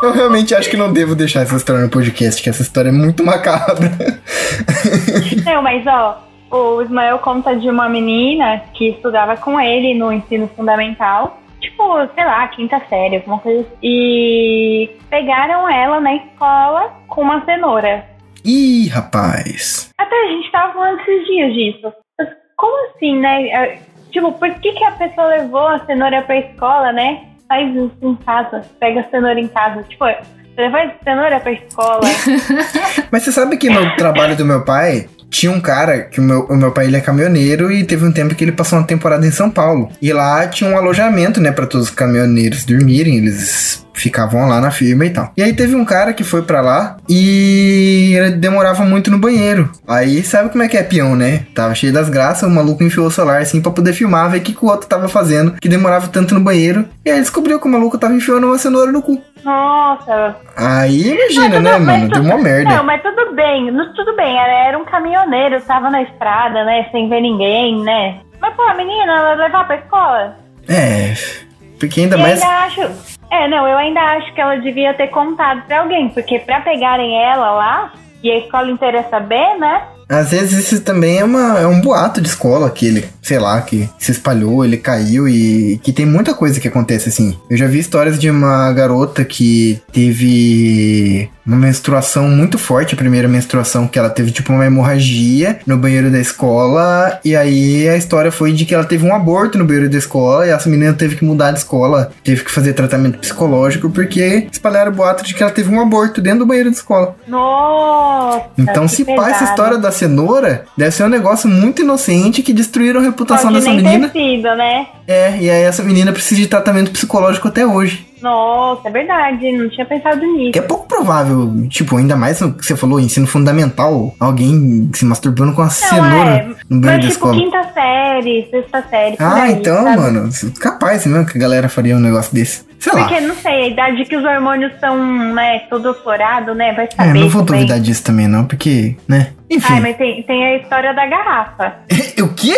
[SPEAKER 1] Eu realmente acho que não devo deixar essa história no podcast, que essa história é muito macabra.
[SPEAKER 2] Não, mas ó, o Ismael conta de uma menina que estudava com ele no ensino fundamental. Tipo, sei lá, quinta série, alguma coisa assim. E pegaram ela na escola com uma cenoura.
[SPEAKER 1] Ih, rapaz.
[SPEAKER 2] Até a gente tava falando esses dias disso. Mas Como assim, né? Tipo, por que, que a pessoa levou a cenoura pra escola, né? Faz isso em casa, pega cenoura em casa. Tipo, você a cenoura pra escola.
[SPEAKER 1] Mas você sabe que no trabalho do meu pai, tinha um cara, que o meu, o meu pai ele é caminhoneiro e teve um tempo que ele passou uma temporada em São Paulo. E lá tinha um alojamento, né, pra todos os caminhoneiros dormirem, eles ficavam lá na firma e tal. E aí teve um cara que foi pra lá e ele demorava muito no banheiro. Aí sabe como é que é peão, né? Tava cheio das graças, o maluco enfiou o celular assim pra poder filmar, ver o que, que o outro tava fazendo, que demorava tanto no banheiro. E aí descobriu que o maluco tava enfiando uma cenoura no cu.
[SPEAKER 2] Nossa.
[SPEAKER 1] Aí imagina, né,
[SPEAKER 2] mas
[SPEAKER 1] mano? Deu
[SPEAKER 2] tudo-
[SPEAKER 1] uma merda.
[SPEAKER 2] Não, mas tudo bem, tudo bem, era, era um caminhoneiro, tava na estrada, né, sem ver ninguém, né. Mas, pô, a menina, ela levar pra escola.
[SPEAKER 1] É, porque ainda
[SPEAKER 2] e
[SPEAKER 1] mais.
[SPEAKER 2] ainda acho. É, não, eu ainda acho que ela devia ter contado pra alguém, porque pra pegarem ela lá e a escola inteira saber, né?
[SPEAKER 1] Às vezes isso também é, uma, é um boato de escola que ele, sei lá, que se espalhou, ele caiu e que tem muita coisa que acontece assim. Eu já vi histórias de uma garota que teve uma menstruação muito forte, a primeira menstruação, que ela teve tipo uma hemorragia no banheiro da escola, e aí a história foi de que ela teve um aborto no banheiro da escola, e essa menina teve que mudar de escola, teve que fazer tratamento psicológico, porque espalharam o boato de que ela teve um aborto dentro do banheiro da escola.
[SPEAKER 2] Nossa.
[SPEAKER 1] Então, se pá, essa história da cenoura deve ser um negócio muito inocente que destruíram a reputação
[SPEAKER 2] Pode
[SPEAKER 1] dessa menina.
[SPEAKER 2] sido, né?
[SPEAKER 1] É, e aí essa menina precisa de tratamento psicológico até hoje.
[SPEAKER 2] Nossa, é verdade, não tinha pensado nisso.
[SPEAKER 1] Que é pouco provável, tipo, ainda mais no que você falou, ensino fundamental, alguém se masturbando com uma cenoura
[SPEAKER 2] é,
[SPEAKER 1] no banheiro da
[SPEAKER 2] Mas tipo
[SPEAKER 1] escola.
[SPEAKER 2] quinta série, sexta série.
[SPEAKER 1] Ah,
[SPEAKER 2] aí,
[SPEAKER 1] então,
[SPEAKER 2] sabe?
[SPEAKER 1] mano, capaz mesmo que a galera faria um negócio desse. Sei lá.
[SPEAKER 2] Porque, não sei, a idade que os hormônios estão, né, todo aflorado, né? Vai
[SPEAKER 1] É,
[SPEAKER 2] saber.
[SPEAKER 1] não vou
[SPEAKER 2] também.
[SPEAKER 1] duvidar disso também, não, porque, né? Enfim.
[SPEAKER 2] Ai, mas tem, tem a história da garrafa.
[SPEAKER 1] o quê?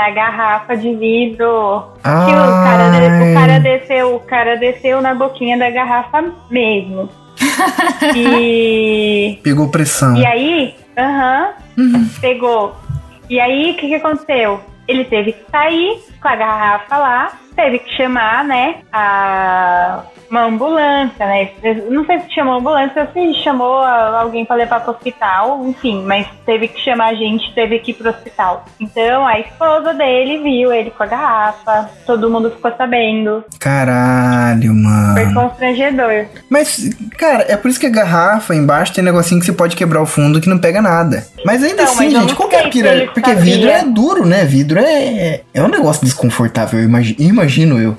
[SPEAKER 2] Da garrafa de vidro.
[SPEAKER 1] Ah,
[SPEAKER 2] Que o cara, de- o cara desceu, o cara desceu na boquinha da garrafa mesmo. e.
[SPEAKER 1] Pegou pressão.
[SPEAKER 2] E aí, aham, pegou. E aí, o que, que aconteceu? Ele teve que sair com a garrafa lá, teve que chamar, né, a, uma ambulância, né? Não sei se chamou ambulância se chamou alguém pra levar pro hospital, enfim, mas teve que chamar a gente, teve que ir pro hospital. Então, a esposa dele viu ele com a garrafa, todo mundo ficou sabendo.
[SPEAKER 1] Caralho, mano.
[SPEAKER 2] Foi constrangedor.
[SPEAKER 1] Mas, cara, é por isso que a garrafa embaixo tem um negocinho que você pode quebrar o fundo que não pega nada. Mas ainda
[SPEAKER 2] Então,
[SPEAKER 1] assim,
[SPEAKER 2] mas
[SPEAKER 1] gente,
[SPEAKER 2] não
[SPEAKER 1] qual que é a
[SPEAKER 2] sei se
[SPEAKER 1] pira?
[SPEAKER 2] ele
[SPEAKER 1] Porque
[SPEAKER 2] sabia.
[SPEAKER 1] vidro é duro, né? Vidro é, é um negócio desconfortável, eu imagi- imagino eu.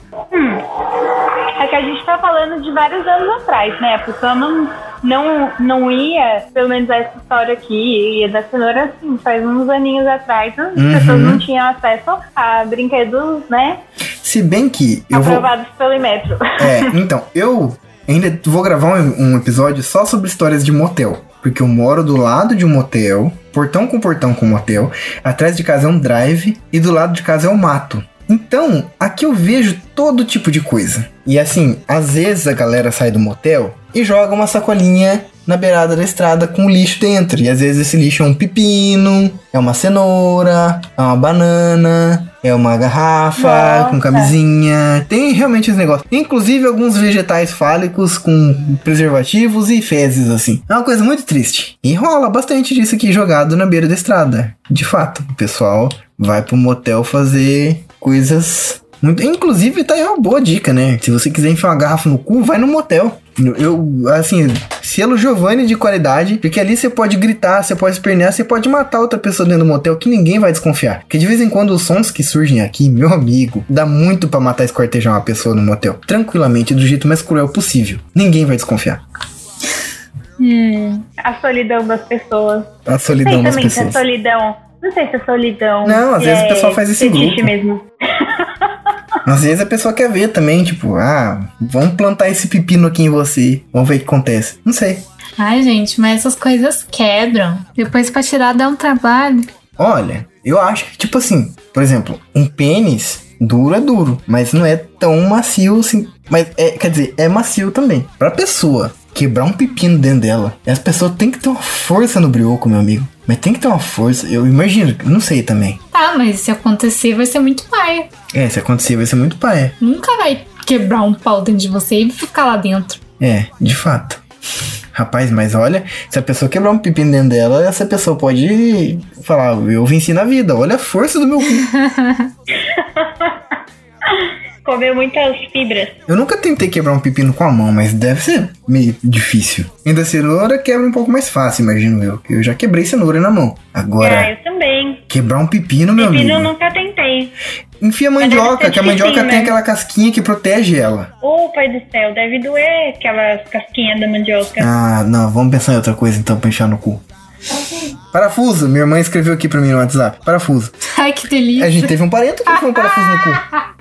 [SPEAKER 2] É que a gente tá falando de vários anos atrás, né? A pessoa não, não, não ia, pelo menos essa história aqui, ia da cenoura assim, faz uns aninhos atrás, as
[SPEAKER 1] Uhum.
[SPEAKER 2] pessoas não tinham acesso a brinquedos, né?
[SPEAKER 1] Se bem que eu vou.
[SPEAKER 2] aprovados pelo Imetro.
[SPEAKER 1] É, então, eu ainda vou gravar um, um episódio só sobre histórias de motel. Porque eu moro do lado de um motel, portão com portão com motel, atrás de casa é um drive e do lado de casa é um mato. Então, aqui eu vejo todo tipo de coisa. E assim, às vezes a galera sai do motel e joga uma sacolinha na beirada da estrada com lixo dentro. E às vezes esse lixo é um pepino, é uma cenoura, é uma banana, é uma garrafa
[SPEAKER 2] Nossa.
[SPEAKER 1] com camisinha. Tem realmente esse negócio. Inclusive alguns vegetais fálicos com preservativos e fezes, assim. É uma coisa muito triste. E rola bastante disso aqui jogado na beira da estrada. De fato, o pessoal vai pro motel fazer coisas. Muito... Inclusive, tá aí uma boa dica, né? Se você quiser enfiar uma garrafa no cu, vai no motel. Eu, assim, selo Giovanni de qualidade, porque ali você pode gritar, você pode espernear, você pode matar outra pessoa dentro do motel que ninguém vai desconfiar. Porque de vez em quando os sons que surgem aqui, meu amigo, dá muito pra matar e escortejar uma pessoa no motel. Tranquilamente, do jeito mais cruel possível. Ninguém vai desconfiar.
[SPEAKER 3] Hum.
[SPEAKER 2] A solidão das pessoas.
[SPEAKER 1] A solidão
[SPEAKER 2] sei
[SPEAKER 1] das
[SPEAKER 2] também se é
[SPEAKER 1] pessoas.
[SPEAKER 2] solidão. Não sei se é solidão.
[SPEAKER 1] Não, às
[SPEAKER 2] se
[SPEAKER 1] vezes o
[SPEAKER 2] é
[SPEAKER 1] pessoal faz
[SPEAKER 2] fetiche
[SPEAKER 1] grupo.
[SPEAKER 2] mesmo.
[SPEAKER 1] Às vezes a pessoa quer ver também, tipo, ah, vamos plantar esse pepino aqui em você. Vamos ver o que acontece. Não sei.
[SPEAKER 3] Ai, gente, mas essas coisas quebram. Depois pra tirar dá um trabalho.
[SPEAKER 1] Olha, eu acho que, tipo assim, por exemplo, um pênis, Duro é duro, mas não é tão macio assim. Mas é, quer dizer, é macio também. Pra pessoa quebrar um pepino dentro dela, essa pessoa tem que ter uma força no brioco, meu amigo. Mas tem que ter uma força. Eu imagino, não sei também.
[SPEAKER 3] Tá, mas se acontecer vai ser muito paia.
[SPEAKER 1] É, se acontecer vai ser muito paia.
[SPEAKER 3] Nunca vai quebrar um pau dentro de você e ficar lá dentro.
[SPEAKER 1] É, de fato. Rapaz, mas olha, se a pessoa quebrar um pepino dentro dela, essa pessoa pode falar, eu venci na vida, olha a força do meu cu.
[SPEAKER 2] Comeu muitas fibras.
[SPEAKER 1] Eu nunca tentei quebrar um pepino com a mão, mas deve ser meio difícil. Ainda a cenoura quebra um pouco mais fácil, imagino eu. Eu já quebrei cenoura na mão.
[SPEAKER 2] Ah,
[SPEAKER 1] Agora,
[SPEAKER 2] eu também.
[SPEAKER 1] quebrar um pepino, meu
[SPEAKER 2] Pepino eu
[SPEAKER 1] amigo.
[SPEAKER 2] nunca tentei.
[SPEAKER 1] Enfia mandioca, que a mandioca tem
[SPEAKER 2] né?
[SPEAKER 1] aquela casquinha que protege ela.
[SPEAKER 2] Ô, pai do céu, deve doer aquelas casquinhas da mandioca.
[SPEAKER 1] Ah, não, vamos pensar em outra coisa então pra enfiar no cu. Parafuso, minha irmã escreveu aqui pra mim no WhatsApp. Parafuso.
[SPEAKER 3] Ai, que delícia.
[SPEAKER 1] A gente teve um parente que foi um parafuso no cu.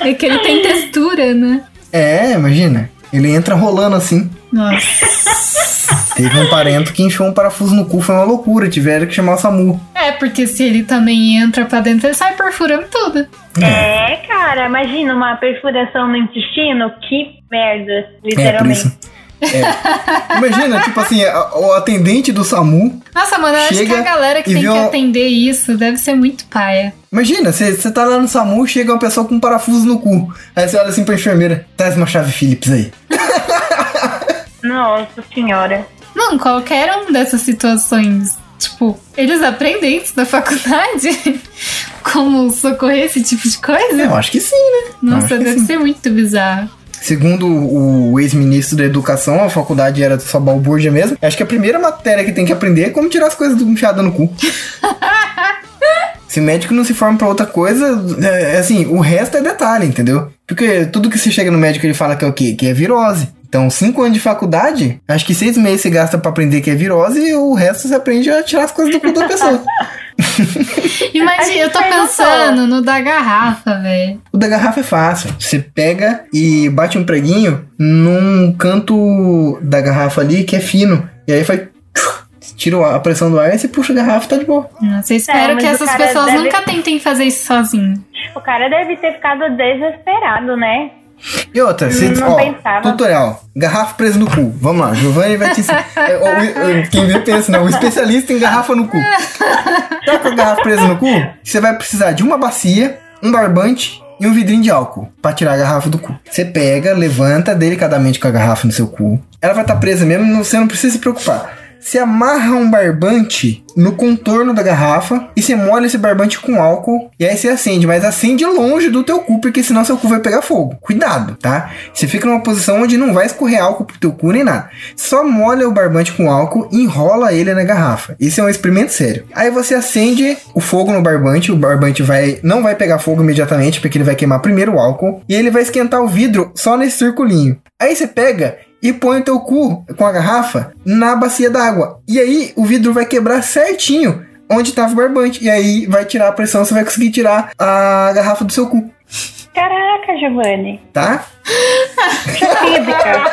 [SPEAKER 3] É que ele tem textura, né?
[SPEAKER 1] É, imagina. Ele entra rolando assim.
[SPEAKER 3] Nossa.
[SPEAKER 1] Teve um parento que enfiou um parafuso no cu, foi uma loucura. Tiveram que chamar o SAMU.
[SPEAKER 3] É, porque se ele também entra pra dentro, ele sai perfurando tudo.
[SPEAKER 2] É, cara, imagina uma perfuração no intestino, que merda,
[SPEAKER 1] É, por
[SPEAKER 2] literalmente.
[SPEAKER 1] isso. É. Imagina, tipo assim, a- o atendente do SAMU.
[SPEAKER 3] Nossa, mano, eu acho que a galera que tem que
[SPEAKER 1] um-
[SPEAKER 3] atender isso deve ser muito paia.
[SPEAKER 1] Imagina, você tá lá no SAMU, chega uma pessoa com um parafuso no cu. Aí você olha assim pra enfermeira, traz uma chave Phillips aí.
[SPEAKER 2] Nossa senhora.
[SPEAKER 3] Não, qualquer um dessas situações. Tipo, eles aprendem isso na faculdade? Como socorrer esse tipo de coisa?
[SPEAKER 1] Eu acho que sim, né?
[SPEAKER 3] Nossa, deve ser muito bizarro.
[SPEAKER 1] Segundo o ex-ministro da Educação, a faculdade era só balbúrdia mesmo. Acho que a primeira matéria que tem que aprender é como tirar as coisas do enfiado no cu. Se médico não se forma pra outra coisa, é, é assim, o resto é detalhe, entendeu? Porque tudo que se chega no médico ele fala que é o quê? Que é virose. Então, cinco anos de faculdade, acho que seis meses você gasta pra aprender que é virose e o resto você aprende a tirar as coisas do cu da pessoa.
[SPEAKER 3] Imagina, eu tô pensando no da garrafa, velho.
[SPEAKER 1] O da garrafa é fácil. Você pega e bate um preguinho num canto da garrafa ali que é fino. E aí faz. Tira a pressão do ar e você puxa a garrafa e tá de boa.
[SPEAKER 3] Nossa, eu espero
[SPEAKER 2] mas
[SPEAKER 3] que essas pessoas
[SPEAKER 2] deve-
[SPEAKER 3] nunca tentem fazer isso sozinho.
[SPEAKER 2] O cara deve ter ficado desesperado, né?
[SPEAKER 1] E outra, você,
[SPEAKER 2] Não
[SPEAKER 1] ó,
[SPEAKER 2] pensava.
[SPEAKER 1] tutorial. Garrafa presa no cu. Vamos lá, Giovanni vai te ensinar. É, quem vê pensa, não. O especialista em garrafa no cu. Tá com a garrafa presa no cu? Você vai precisar de uma bacia, um barbante e um vidrinho de álcool pra tirar a garrafa do cu. Você pega, levanta delicadamente com a garrafa no seu cu. Ela vai estar presa mesmo, você não precisa se preocupar. Você amarra um barbante no contorno da garrafa e você molha esse barbante com álcool e aí você acende, mas acende longe do teu cu, porque senão seu cu vai pegar fogo. Cuidado, tá? Você fica numa posição onde não vai escorrer álcool pro teu cu nem nada. Só molha o barbante com álcool e enrola ele na garrafa. Isso é um experimento sério. Aí você acende o fogo no barbante, o barbante vai não vai pegar fogo imediatamente, porque ele vai queimar primeiro o álcool e ele vai esquentar o vidro só nesse circulinho. Aí você pega e põe o teu cu com a garrafa na bacia d'água. E aí o vidro vai quebrar certinho onde tava o barbante. E aí vai tirar a pressão, você vai conseguir tirar a garrafa do seu cu,
[SPEAKER 2] Caraca, Giovanni.
[SPEAKER 1] tá?
[SPEAKER 2] Física.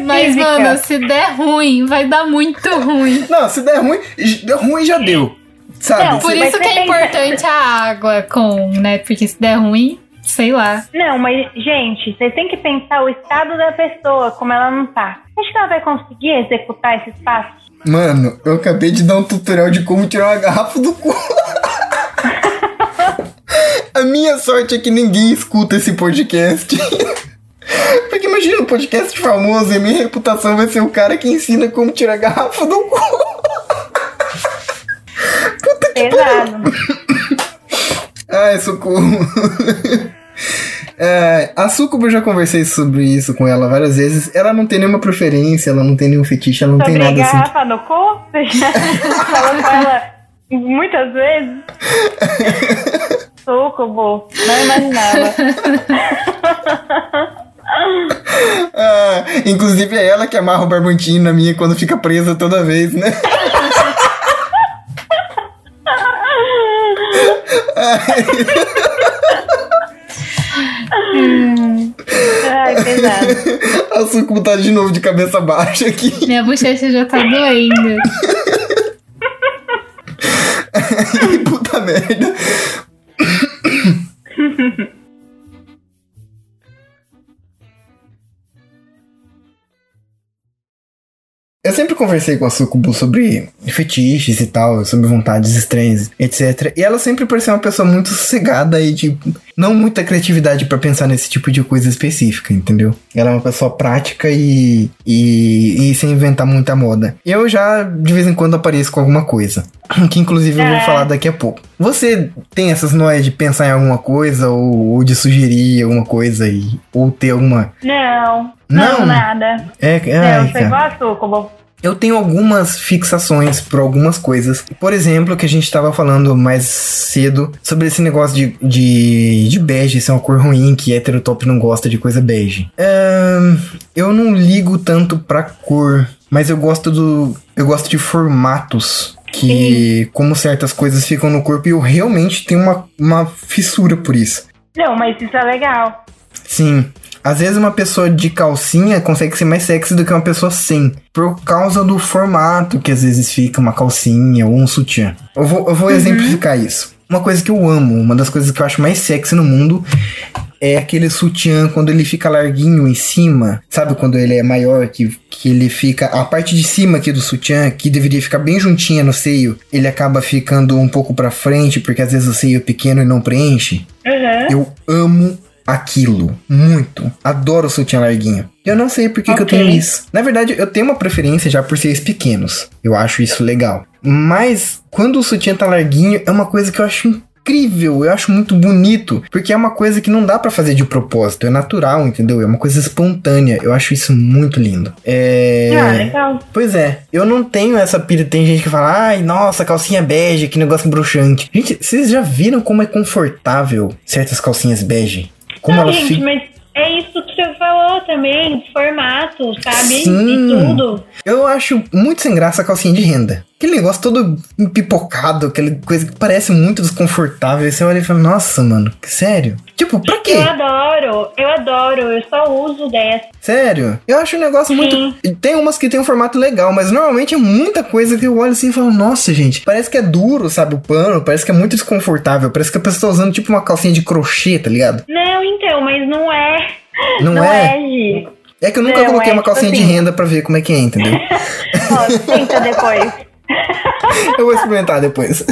[SPEAKER 3] Mas,
[SPEAKER 2] física.
[SPEAKER 3] mano, se der ruim, vai dar muito ruim.
[SPEAKER 1] Não, se der ruim, deu ruim já deu. Sabe?
[SPEAKER 2] Não,
[SPEAKER 3] Por isso que é importante a água com, né? Porque se der ruim, sei lá.
[SPEAKER 2] Não, mas, gente, vocês têm que pensar o estado da pessoa, como ela não tá. Acho que ela vai conseguir executar esse espaço?
[SPEAKER 1] Mano, eu acabei de dar um tutorial de como tirar uma garrafa do cu. A minha sorte é que ninguém escuta esse podcast. Porque imagina um podcast famoso e a minha reputação vai ser o cara que ensina como tirar a garrafa do cu.
[SPEAKER 2] Pesado.
[SPEAKER 1] Ai, socorro. É, a Sucuba eu já conversei sobre isso com ela várias vezes. Ela não tem nenhuma preferência, ela não tem nenhum fetiche, ela não
[SPEAKER 2] Sobre
[SPEAKER 1] tem nada assim.
[SPEAKER 2] garrafa no cu? Você já falou com ela muitas vezes? Sucubo, não imaginava.
[SPEAKER 1] Ah, inclusive é ela que amarra o barbantinho na minha quando fica presa toda vez, né?
[SPEAKER 2] Ai, pesado.
[SPEAKER 1] A tá de novo de cabeça baixa aqui.
[SPEAKER 3] Minha bochecha já tá doendo.
[SPEAKER 1] Puta merda. Eu sempre conversei com a Sucubu sobre fetiches e tal, sobre vontades estranhas, etc. E ela sempre parecia uma pessoa muito sossegada e, tipo, não muita criatividade para pensar nesse tipo de coisa específica, entendeu? Ela é uma pessoa prática e, e, e sem inventar muita moda. Eu já, de vez em quando, apareço com alguma coisa. Que inclusive eu vou
[SPEAKER 2] É.
[SPEAKER 1] falar daqui a pouco. Você tem essas noias de pensar em alguma coisa ou, ou de sugerir alguma coisa e, ou ter alguma.
[SPEAKER 2] Não,
[SPEAKER 1] Não?
[SPEAKER 2] não, nada.
[SPEAKER 1] É, ai,
[SPEAKER 2] foi
[SPEAKER 1] cara.
[SPEAKER 2] igual a Sucubo.
[SPEAKER 1] Eu tenho algumas fixações por algumas coisas. Por exemplo, que a gente tava falando mais cedo sobre esse negócio de, de, de bege ser uma cor ruim, que heterotop não gosta de coisa bege. Ahn, eu não ligo tanto pra cor, mas eu gosto do. Eu gosto de formatos. Que, como certas coisas ficam no corpo, e eu realmente tenho uma, uma fissura por isso.
[SPEAKER 2] Não, mas isso é legal.
[SPEAKER 1] Sim. Às vezes uma pessoa de calcinha consegue ser mais sexy do que uma pessoa sem. Por causa do formato que às vezes fica uma calcinha ou um sutiã. Eu vou, eu vou exemplificar isso. Uma coisa que eu amo, uma das coisas que eu acho mais sexy no mundo é aquele sutiã quando ele fica larguinho em cima. Sabe quando ele é maior, que, que ele fica. A parte de cima aqui do sutiã, que deveria ficar bem juntinha no seio, ele acaba ficando um pouco pra frente, porque às vezes o seio é pequeno e não preenche.
[SPEAKER 2] Uhum.
[SPEAKER 1] Eu amo aquilo. Muito. Adoro sutiã larguinho. Eu não sei por que, que eu tenho isso. Na verdade, eu tenho uma preferência já por seios pequenos. Eu acho isso legal. Mas quando o sutiã tá larguinho, é uma coisa que eu acho incrível. Eu acho muito bonito. Porque é uma coisa que não dá pra fazer de propósito. É natural, entendeu? É uma coisa espontânea. Eu acho isso muito lindo. É.
[SPEAKER 2] Ah, legal.
[SPEAKER 1] Pois é, eu não tenho essa pira. Tem gente que fala, ai, nossa, calcinha bege, que negócio bruxante. Gente, vocês já viram como é confortável certas calcinhas bege? Como
[SPEAKER 2] não,
[SPEAKER 1] elas
[SPEAKER 2] gente,
[SPEAKER 1] ficam.
[SPEAKER 2] mas é isso que você falou também, formato, sabe?
[SPEAKER 1] Sim.
[SPEAKER 2] De tudo.
[SPEAKER 1] Eu acho muito sem graça a calcinha de renda. Aquele negócio todo empipocado, aquela coisa que parece muito desconfortável. Aí você olha e fala, nossa, mano, sério? Tipo, pra quê?
[SPEAKER 2] Eu adoro, eu adoro, eu só uso dessa.
[SPEAKER 1] Sério? Eu acho um negócio muito.
[SPEAKER 2] Sim.
[SPEAKER 1] Tem umas que tem um formato legal, mas normalmente é muita coisa que eu olho assim e falo, nossa, gente, parece que é duro, sabe? O pano, parece que é muito desconfortável. Parece que a pessoa tá usando tipo uma calcinha de crochê, tá ligado?
[SPEAKER 2] Não, então, mas não é.
[SPEAKER 1] Não,
[SPEAKER 2] Não
[SPEAKER 1] é?
[SPEAKER 2] é.
[SPEAKER 1] É que eu nunca
[SPEAKER 2] Não,
[SPEAKER 1] coloquei
[SPEAKER 2] é
[SPEAKER 1] uma
[SPEAKER 2] tipo
[SPEAKER 1] calcinha de
[SPEAKER 2] assim.
[SPEAKER 1] renda pra ver como é que é, entendeu?
[SPEAKER 2] Ó, tenta depois.
[SPEAKER 1] Eu vou experimentar depois.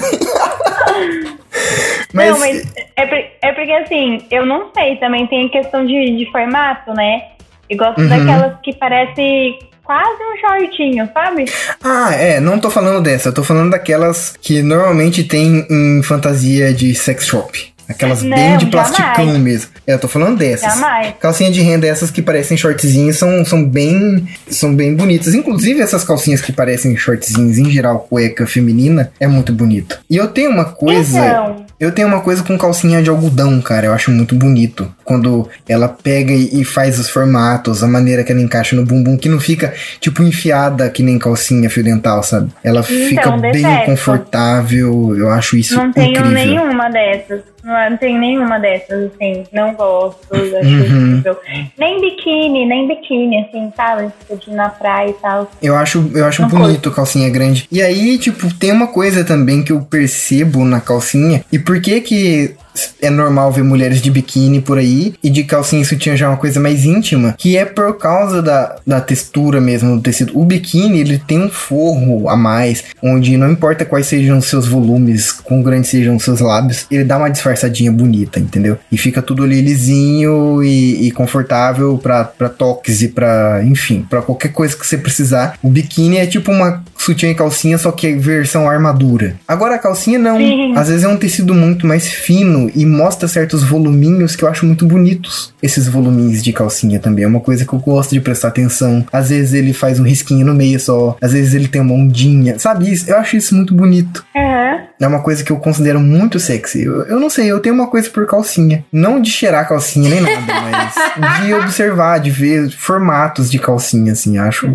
[SPEAKER 1] mas,
[SPEAKER 2] Não, mas é, é porque assim, eu não sei, também tem questão de, de formato, né? Eu gosto
[SPEAKER 1] Uhum.
[SPEAKER 2] daquelas que parece quase um shortinho, sabe?
[SPEAKER 1] Ah, é, não tô falando dessa, eu tô falando daquelas que normalmente tem em fantasia de sex shop. Aquelas
[SPEAKER 2] Não,
[SPEAKER 1] bem de
[SPEAKER 2] jamais.
[SPEAKER 1] plasticão mesmo. É, eu tô falando dessas.
[SPEAKER 2] Jamais.
[SPEAKER 1] Calcinha de renda, essas que parecem shortzinhos, são, são bem são bem bonitas. Inclusive, essas calcinhas que parecem shortzinhos, em geral, cueca feminina, é muito bonito. E eu tenho uma coisa.
[SPEAKER 2] Então,
[SPEAKER 1] Eu tenho uma coisa com calcinha de algodão, cara. Eu acho muito bonito. Quando ela pega e faz os formatos, a maneira que ela encaixa no bumbum, que não fica, tipo, enfiada que nem calcinha fio dental, sabe? Ela fica bem confortável. Eu acho isso
[SPEAKER 2] não tenho
[SPEAKER 1] incrível.
[SPEAKER 2] nenhuma dessas. Não, não tenho nenhuma dessas, assim. Não gosto, acho
[SPEAKER 1] Uhum.
[SPEAKER 2] Nem biquíni, nem biquíni, assim, sabe? Tipo, de ir na praia e tal.
[SPEAKER 1] Eu acho, eu acho
[SPEAKER 2] Não
[SPEAKER 1] bonito calcinha grande. E aí, tipo, tem uma coisa também que eu percebo na calcinha. E por que que é normal ver mulheres de biquíni por aí e de calcinha e sutiã já uma coisa mais íntima, que é por causa da, da textura mesmo do tecido. O biquíni, ele tem um forro a mais, onde não importa quais sejam os seus volumes, quão grandes sejam os seus lábios, ele dá uma disfarçadinha bonita, entendeu? E fica tudo ali lisinho e, e confortável pra toques e pra, enfim, pra qualquer coisa que você precisar. O biquíni é tipo uma sutiã e calcinha, só que é versão armadura. Agora a calcinha não.
[SPEAKER 2] Sim.
[SPEAKER 1] Às vezes é um tecido muito mais fino e mostra certos voluminhos que eu acho muito bonitos. Esses voluminhos de calcinha também é uma coisa que eu gosto de prestar atenção. Às vezes ele faz um risquinho no meio só, às vezes ele tem uma ondinha, sabe? Isso, eu acho isso muito bonito.
[SPEAKER 2] Aham.
[SPEAKER 1] É uma coisa que eu considero muito sexy. Eu, eu não sei, eu tenho uma coisa por calcinha. Não de cheirar a calcinha nem nada, mas de observar, de ver formatos de calcinha, assim. Acho,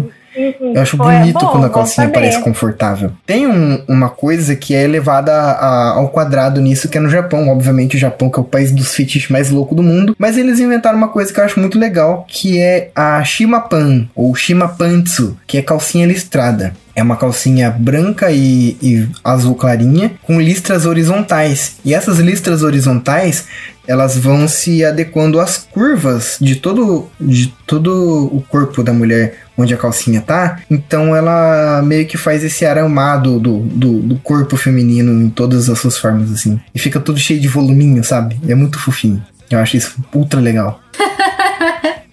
[SPEAKER 1] Eu acho
[SPEAKER 2] Pô, é
[SPEAKER 1] bonito
[SPEAKER 2] bom,
[SPEAKER 1] quando a calcinha
[SPEAKER 2] saber.
[SPEAKER 1] parece confortável. Tem um- uma coisa que é elevada a- ao quadrado nisso, que é no Japão. Obviamente, o Japão, que é o país dos fetiches mais louco do mundo. Mas eles inventaram uma coisa que eu acho muito legal, que é a Shimapan, ou Shimapantsu, que é calcinha listrada. É uma calcinha branca e, e azul clarinha, com listras horizontais. E essas listras horizontais, elas vão se adequando às curvas de todo, de todo o corpo da mulher onde a calcinha tá. Então ela meio que faz esse aramado do, do, do corpo feminino em todas as suas formas, assim. E fica tudo cheio de voluminho, sabe? É muito fofinho. Eu acho isso ultra legal.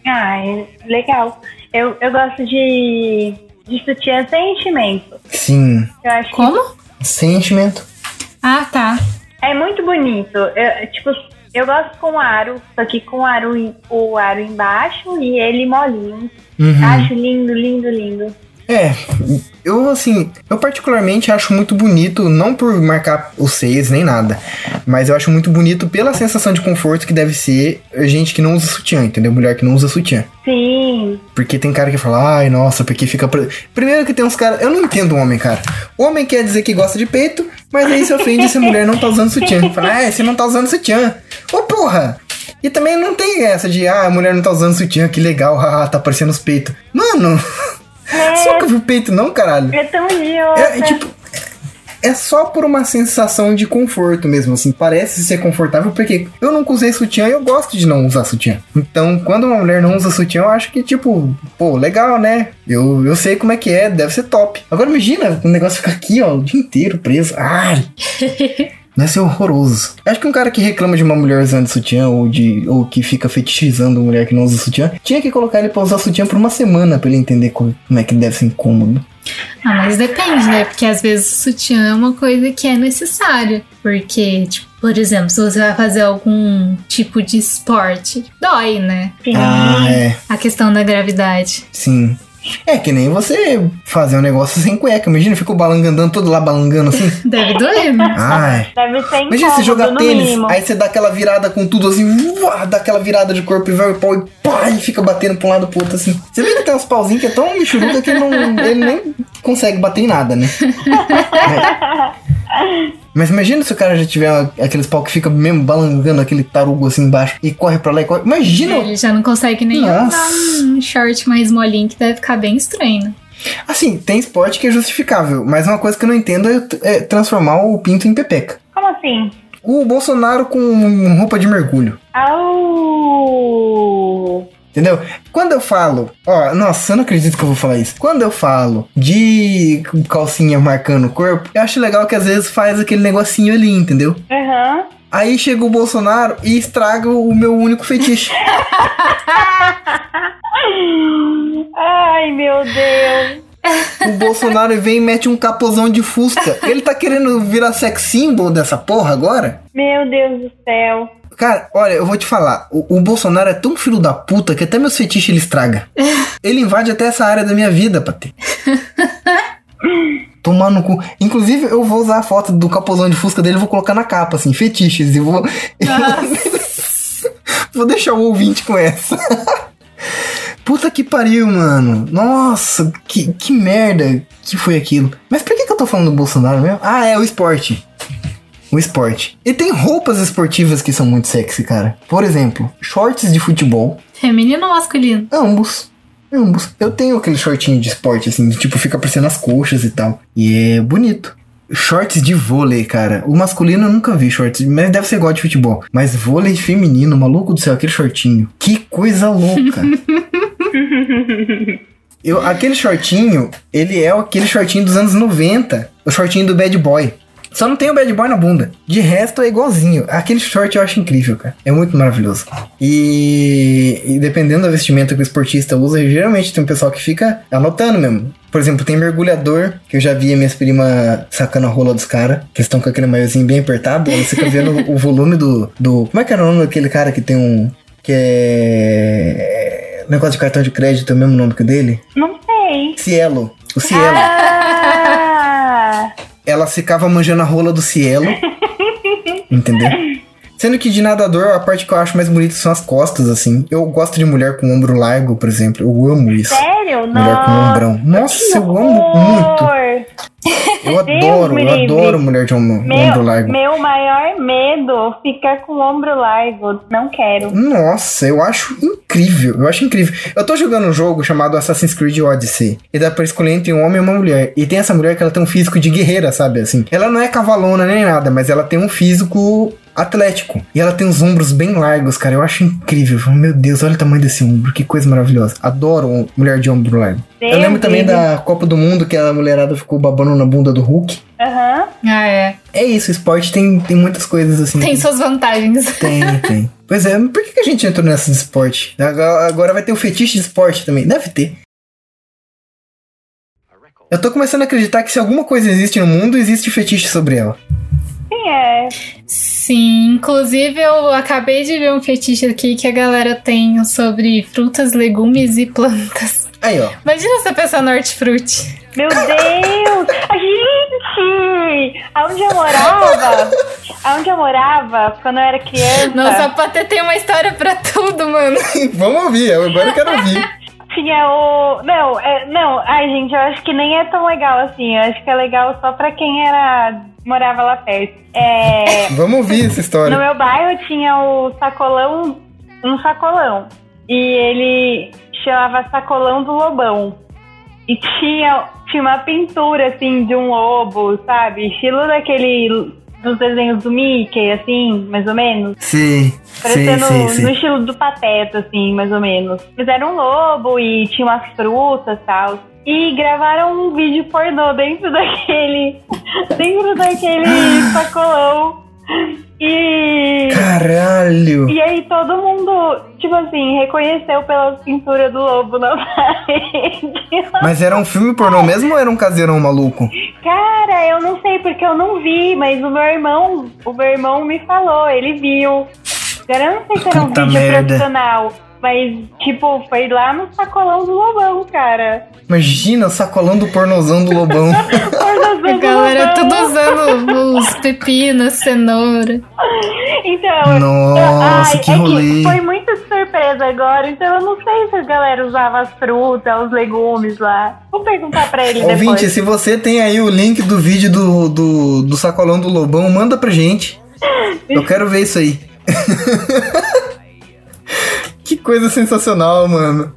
[SPEAKER 2] Ah, é legal. Eu, eu gosto de, de sutiã sem enchimento.
[SPEAKER 1] Sim.
[SPEAKER 2] Eu acho que
[SPEAKER 3] Como?
[SPEAKER 1] Sentimento.
[SPEAKER 3] Ah, tá.
[SPEAKER 2] é muito bonito. Eu, tipo, eu gosto com aro, só que com o aro, o aro embaixo e ele molinho.
[SPEAKER 1] Uhum.
[SPEAKER 2] Acho lindo, lindo, lindo.
[SPEAKER 1] É, eu assim, eu particularmente acho muito bonito, não por marcar os seios nem nada, mas eu acho muito bonito pela sensação de conforto que deve ser gente que não usa sutiã, entendeu? Mulher que não usa sutiã.
[SPEAKER 2] Sim.
[SPEAKER 1] Porque tem cara que fala, ai, nossa, porque fica. pre-" Primeiro que tem uns caras. Eu não entendo o homem, cara. O homem quer dizer que gosta de peito, mas aí se ofende se a mulher não tá usando sutiã. Fala, ah, você não tá usando sutiã. Ô, porra! E também não tem essa de, ah, a mulher não tá usando sutiã, que legal, haha, tá aparecendo os peitos. Mano, você nunca viu peito, não, caralho?
[SPEAKER 2] É tão idiota.
[SPEAKER 1] É, é tipo. É só por uma sensação de conforto mesmo, assim. Parece ser confortável, porque eu nunca usei sutiã e eu gosto de não usar sutiã. Então, quando uma mulher não usa sutiã, eu acho que, tipo, pô, legal, né? Eu, eu sei como é que é, deve ser top. Agora imagina o negócio ficar aqui, ó, o dia inteiro preso. Ai! Deve ser horroroso. Acho que um cara que reclama de uma mulher usando sutiã ou, de, ou que fica fetichizando uma mulher que não usa sutiã, tinha que colocar ele pra usar sutiã por uma semana pra ele entender co- como é que deve ser incômodo.
[SPEAKER 3] Ah, mas depende, né? Porque às vezes o sutiã é uma coisa que é necessária. Porque, tipo, por exemplo, se você vai fazer algum tipo de esporte, dói, né?
[SPEAKER 2] Sim.
[SPEAKER 1] Ah, é.
[SPEAKER 3] A questão da gravidade.
[SPEAKER 1] Sim. É que nem você fazer um negócio sem cueca. Imagina, fica o balanga andando todo lá balangando assim.
[SPEAKER 3] Deve doer, né?
[SPEAKER 1] Ai.
[SPEAKER 2] Deve ser incômodo,
[SPEAKER 1] Imagina você jogar tênis,
[SPEAKER 2] mínimo.
[SPEAKER 1] aí você dá aquela virada com tudo assim, uá, dá aquela virada de corpo e vai o pau e pá, e fica batendo pra um lado pro outro assim. Você vê que tem uns pauzinhos que é tão michuruca que ele, não, ele nem consegue bater em nada, né? Mas imagina se o cara já tiver aqueles pau que fica mesmo balangando aquele tarugo assim embaixo e corre pra lá e corre. Imagina!
[SPEAKER 3] Ele já não consegue nem
[SPEAKER 1] Nossa.
[SPEAKER 3] usar um short mais molinho que deve ficar bem estranho. né?
[SPEAKER 1] Assim, tem esporte que é justificável, mas uma coisa que eu não entendo é, é transformar o pinto em pepeca.
[SPEAKER 2] Como assim?
[SPEAKER 1] O Bolsonaro com roupa de mergulho.
[SPEAKER 2] Au!
[SPEAKER 1] Entendeu? Quando eu falo, ó, nossa, eu não acredito que eu vou falar isso. Quando eu falo de calcinha marcando o corpo, eu acho legal que às vezes faz aquele negocinho ali, entendeu?
[SPEAKER 2] Aham.
[SPEAKER 1] Aí chega o Bolsonaro e estraga o meu único fetiche.
[SPEAKER 2] Ai, meu Deus.
[SPEAKER 1] O Bolsonaro vem e mete um capozão de fusca. Ele tá querendo virar sex symbol dessa porra agora?
[SPEAKER 2] Meu Deus do céu.
[SPEAKER 1] Cara, olha, eu vou te falar. O, o Bolsonaro é tão filho da puta que até meus fetiches ele estraga. Ele invade até essa área da minha vida, Patê. Tomar no cu. Inclusive, eu vou usar a foto do capozão de fusca dele e vou colocar na capa, assim, fetiches. E vou. vou deixar o ouvinte com essa. Puta que pariu, mano. Nossa, que, que merda que foi aquilo. Mas por que, que eu tô falando do Bolsonaro mesmo? Ah, é o esporte. O esporte. E tem roupas esportivas que são muito sexy, cara. Por exemplo, shorts de futebol.
[SPEAKER 3] Feminino ou masculino?
[SPEAKER 1] Ambos. Ambos. Eu tenho aquele shortinho de esporte, assim, de, tipo, fica aparecendo as coxas e tal. E é bonito. Shorts de vôlei, cara. O masculino eu nunca vi shorts, mas deve ser igual de futebol. Mas vôlei feminino, maluco do céu, aquele shortinho. Que coisa louca. Eu, aquele shortinho, ele é aquele shortinho dos anos 90. O shortinho do bad boy. Só não tem o bad boy na bunda. De resto é igualzinho. Aquele short eu acho incrível, cara. É muito maravilhoso. E, e dependendo da vestimenta que o esportista usa, geralmente tem um pessoal que fica anotando mesmo. Por exemplo, tem mergulhador, que eu já vi minhas primas sacando a rola dos caras, que estão com aquele maiozinho bem apertado. Você fica vendo o volume do, do. Como é que era o nome daquele cara que tem um. Que é. Negócio de cartão de crédito, é o mesmo nome que o dele?
[SPEAKER 2] Não sei.
[SPEAKER 1] Cielo. O Cielo.
[SPEAKER 2] Ah!
[SPEAKER 1] Ela ficava manjando a rola do Cielo. entendeu? Sendo que de nadador, a parte que eu acho mais bonita são as costas, assim. Eu gosto de mulher com ombro largo, por exemplo. Eu amo isso.
[SPEAKER 2] Sério?
[SPEAKER 1] Mulher com
[SPEAKER 2] Nossa.
[SPEAKER 1] ombrão. Nossa, eu amo muito. Eu adoro, eu adoro mulher de ombro, ombro
[SPEAKER 2] Meu,
[SPEAKER 1] largo.
[SPEAKER 2] meu maior medo ficar com o ombro largo. Não quero.
[SPEAKER 1] Nossa, eu acho incrível. Eu acho incrível. Eu tô jogando um jogo chamado Assassin's Creed Odyssey. E dá pra escolher entre um homem e uma mulher. E tem essa mulher que ela tem um físico de guerreira, sabe? Assim. Ela não é cavalona nem nada, mas ela tem um físico atlético. E ela tem os ombros bem largos, cara. Eu acho incrível. Meu Deus, olha o tamanho desse ombro. Que coisa maravilhosa. Adoro mulher de ombro largo. eu
[SPEAKER 2] Deus
[SPEAKER 1] lembro também da Copa do Mundo que a mulherada ficou babando na bunda do Hulk.
[SPEAKER 2] Aham.
[SPEAKER 3] Ah, é.
[SPEAKER 1] É isso, o esporte tem, tem muitas coisas assim.
[SPEAKER 3] Tem suas vantagens.
[SPEAKER 1] Tem, tem. Pois é, por que a gente entrou nessa de esporte? Agora agora vai ter o fetiche de esporte também. Deve ter. Eu tô começando a acreditar que se alguma coisa existe no mundo, existe fetiche sobre ela.
[SPEAKER 2] Sim, é.
[SPEAKER 3] Sim, inclusive eu acabei de ver um fetiche aqui que a galera tem sobre frutas, legumes e plantas.
[SPEAKER 1] Aí, ó.
[SPEAKER 3] Imagina essa pessoa no hortifruti.
[SPEAKER 2] Meu Deus! A gente! Aonde eu morava, aonde eu morava, quando eu era criança,
[SPEAKER 3] Nossa, a Patê tem uma história pra tudo, mano.
[SPEAKER 1] Vamos ouvir, eu agora eu quero ouvir.
[SPEAKER 2] tinha o. Não, é, não, ai gente, eu acho que nem é tão legal assim. Eu acho que é legal só pra quem era. Morava lá perto. É.
[SPEAKER 1] Vamos ouvir essa
[SPEAKER 2] No
[SPEAKER 1] história.
[SPEAKER 2] meu bairro tinha o sacolão, um sacolão. E ele chamava Sacolão do Lobão. E tinha, tinha uma pintura, assim, de um lobo, sabe? Estilo daquele. Dos desenhos do Mickey, assim, mais ou menos.
[SPEAKER 1] Sim, sim,
[SPEAKER 2] Parecendo
[SPEAKER 1] sim,
[SPEAKER 2] no
[SPEAKER 1] sim.
[SPEAKER 2] estilo do Pateta, assim, mais ou menos. Fizeram um lobo e tinha umas frutas e tal. E gravaram um vídeo pornô dentro daquele. dentro daquele sacolão. E.
[SPEAKER 1] Caralho.
[SPEAKER 2] E aí todo mundo, tipo assim, reconheceu pela pintura do lobo na parede.
[SPEAKER 1] Mas era um filme pornô mesmo ou era um caseirão maluco?
[SPEAKER 2] Cara, eu não sei porque eu não vi, mas o meu irmão, o meu irmão me falou, ele viu. Agora eu não sei se era um
[SPEAKER 1] Puta
[SPEAKER 2] vídeo
[SPEAKER 1] merda.
[SPEAKER 2] profissional, mas tipo, foi lá no sacolão do Lobão, cara.
[SPEAKER 1] Imagina o sacolão do pornozão do lobão.
[SPEAKER 2] Pornozão
[SPEAKER 3] A
[SPEAKER 2] do
[SPEAKER 3] galera
[SPEAKER 2] Lobão.
[SPEAKER 3] tudo usando os pepinos, cenoura.
[SPEAKER 2] Então,
[SPEAKER 1] Nossa,
[SPEAKER 2] ai,
[SPEAKER 1] que
[SPEAKER 2] é
[SPEAKER 1] rolê.
[SPEAKER 2] foi muito de surpresa agora, então eu não sei se a galera usava as frutas, os legumes lá. Vou perguntar pra ele
[SPEAKER 1] Ouvinte,
[SPEAKER 2] depois.
[SPEAKER 1] se você tem aí o link do vídeo do, do, do sacolão do lobão, manda pra gente. Eu quero ver isso aí. que coisa sensacional, mano.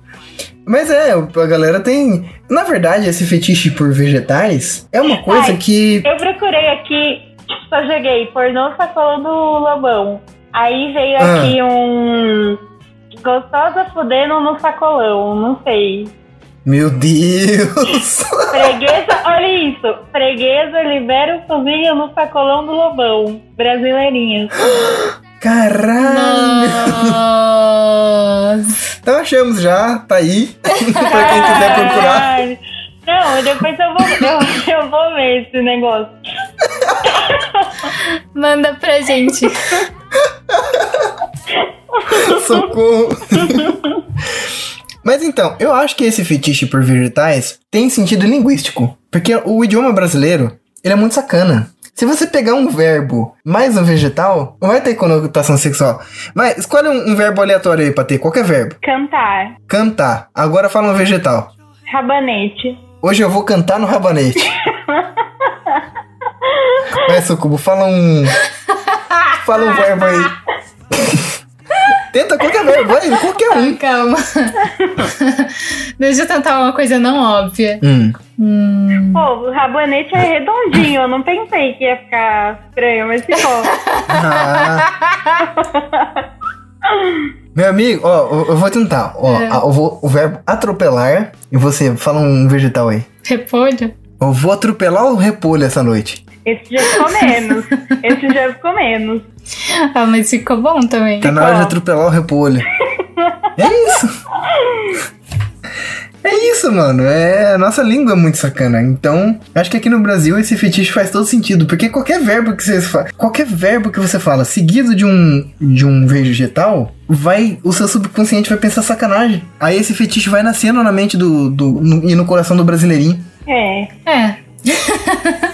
[SPEAKER 1] Mas é, a galera tem. Na verdade, esse fetiche por vegetais é uma coisa
[SPEAKER 2] Ai.
[SPEAKER 1] que.
[SPEAKER 2] Eu procurei aqui, só joguei pornô sacolão do Lobão. Aí veio
[SPEAKER 1] Ah.
[SPEAKER 2] aqui um gostosa fudendo no sacolão, não sei.
[SPEAKER 1] Meu Deus!
[SPEAKER 2] Freguesa, olha isso. Freguesa libera o cozinho no sacolão do Lobão. Brasileirinhas.
[SPEAKER 1] Caralho!
[SPEAKER 3] Nossa.
[SPEAKER 1] Então achamos já, tá aí. pra quem quiser procurar.
[SPEAKER 2] Não, depois eu vou, eu, eu vou ver esse negócio.
[SPEAKER 3] Manda pra gente.
[SPEAKER 1] Socorro. Mas então, eu acho que esse fetiche por vegetais tem sentido linguístico. Porque o idioma brasileiro, ele é muito sacana. Se você pegar um verbo mais um vegetal, não vai ter conotação sexual. Mas escolhe um, um verbo aleatório aí pra ter, qualquer verbo.
[SPEAKER 2] Cantar.
[SPEAKER 1] Cantar. Agora fala um vegetal.
[SPEAKER 2] Rabanete.
[SPEAKER 1] Hoje eu vou cantar no rabanete. Vai, Sucubo, fala um. Fala um verbo aí. Tenta qualquer verbo, vai, qualquer um.
[SPEAKER 3] Calma. Deixa eu tentar uma coisa não óbvia.
[SPEAKER 1] Hum.
[SPEAKER 3] Hum,
[SPEAKER 2] Pô, o rabanete é redondinho. Eu não pensei que ia ficar estranho, mas ficou.
[SPEAKER 1] Ah. Meu amigo, ó, eu- eu vou tentar. Ó,
[SPEAKER 3] É.
[SPEAKER 1] a- eu vou, o verbo atropelar e você fala um vegetal aí.
[SPEAKER 3] repolho?
[SPEAKER 1] Eu vou atropelar o repolho essa noite.
[SPEAKER 2] Esse já ficou menos. Esse já ficou menos.
[SPEAKER 3] Ah, mas ficou bom também.
[SPEAKER 1] Tá na hora de atropelar o repolho. É isso. É isso, mano. É, a nossa língua é muito sacana. Então, acho que aqui no Brasil esse fetiche faz todo sentido. Porque qualquer verbo que você fala, qualquer verbo que você fala seguido de um, de um vegetal, vai. O seu subconsciente vai pensar sacanagem. Aí esse fetiche vai nascendo na mente do. do no- e no coração do brasileirinho.
[SPEAKER 2] É.
[SPEAKER 3] É.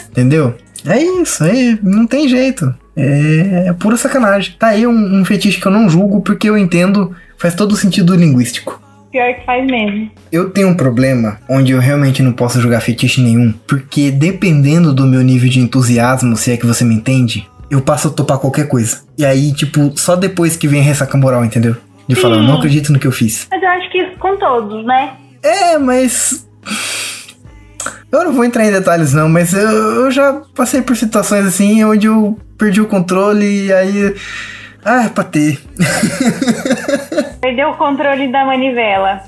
[SPEAKER 1] Entendeu? É isso, aí não tem jeito. É, é pura sacanagem. Tá aí um, um fetiche que eu não julgo porque eu entendo, faz todo o sentido linguístico.
[SPEAKER 2] Pior que faz mesmo.
[SPEAKER 1] Eu tenho um problema onde eu realmente não posso jogar fetiche nenhum, porque dependendo do meu nível de entusiasmo, se é que você me entende, eu passo a topar qualquer coisa. E aí, tipo, só depois que vem a ressaca moral, entendeu? De falar, eu não acredito no que eu fiz.
[SPEAKER 2] Mas eu acho que isso com todos, né?
[SPEAKER 1] É, mas. Eu não vou entrar em detalhes, não, mas eu, eu já passei por situações assim onde eu perdi o controle e aí. Ah, é pra ter.
[SPEAKER 2] Perdeu o controle da manivela.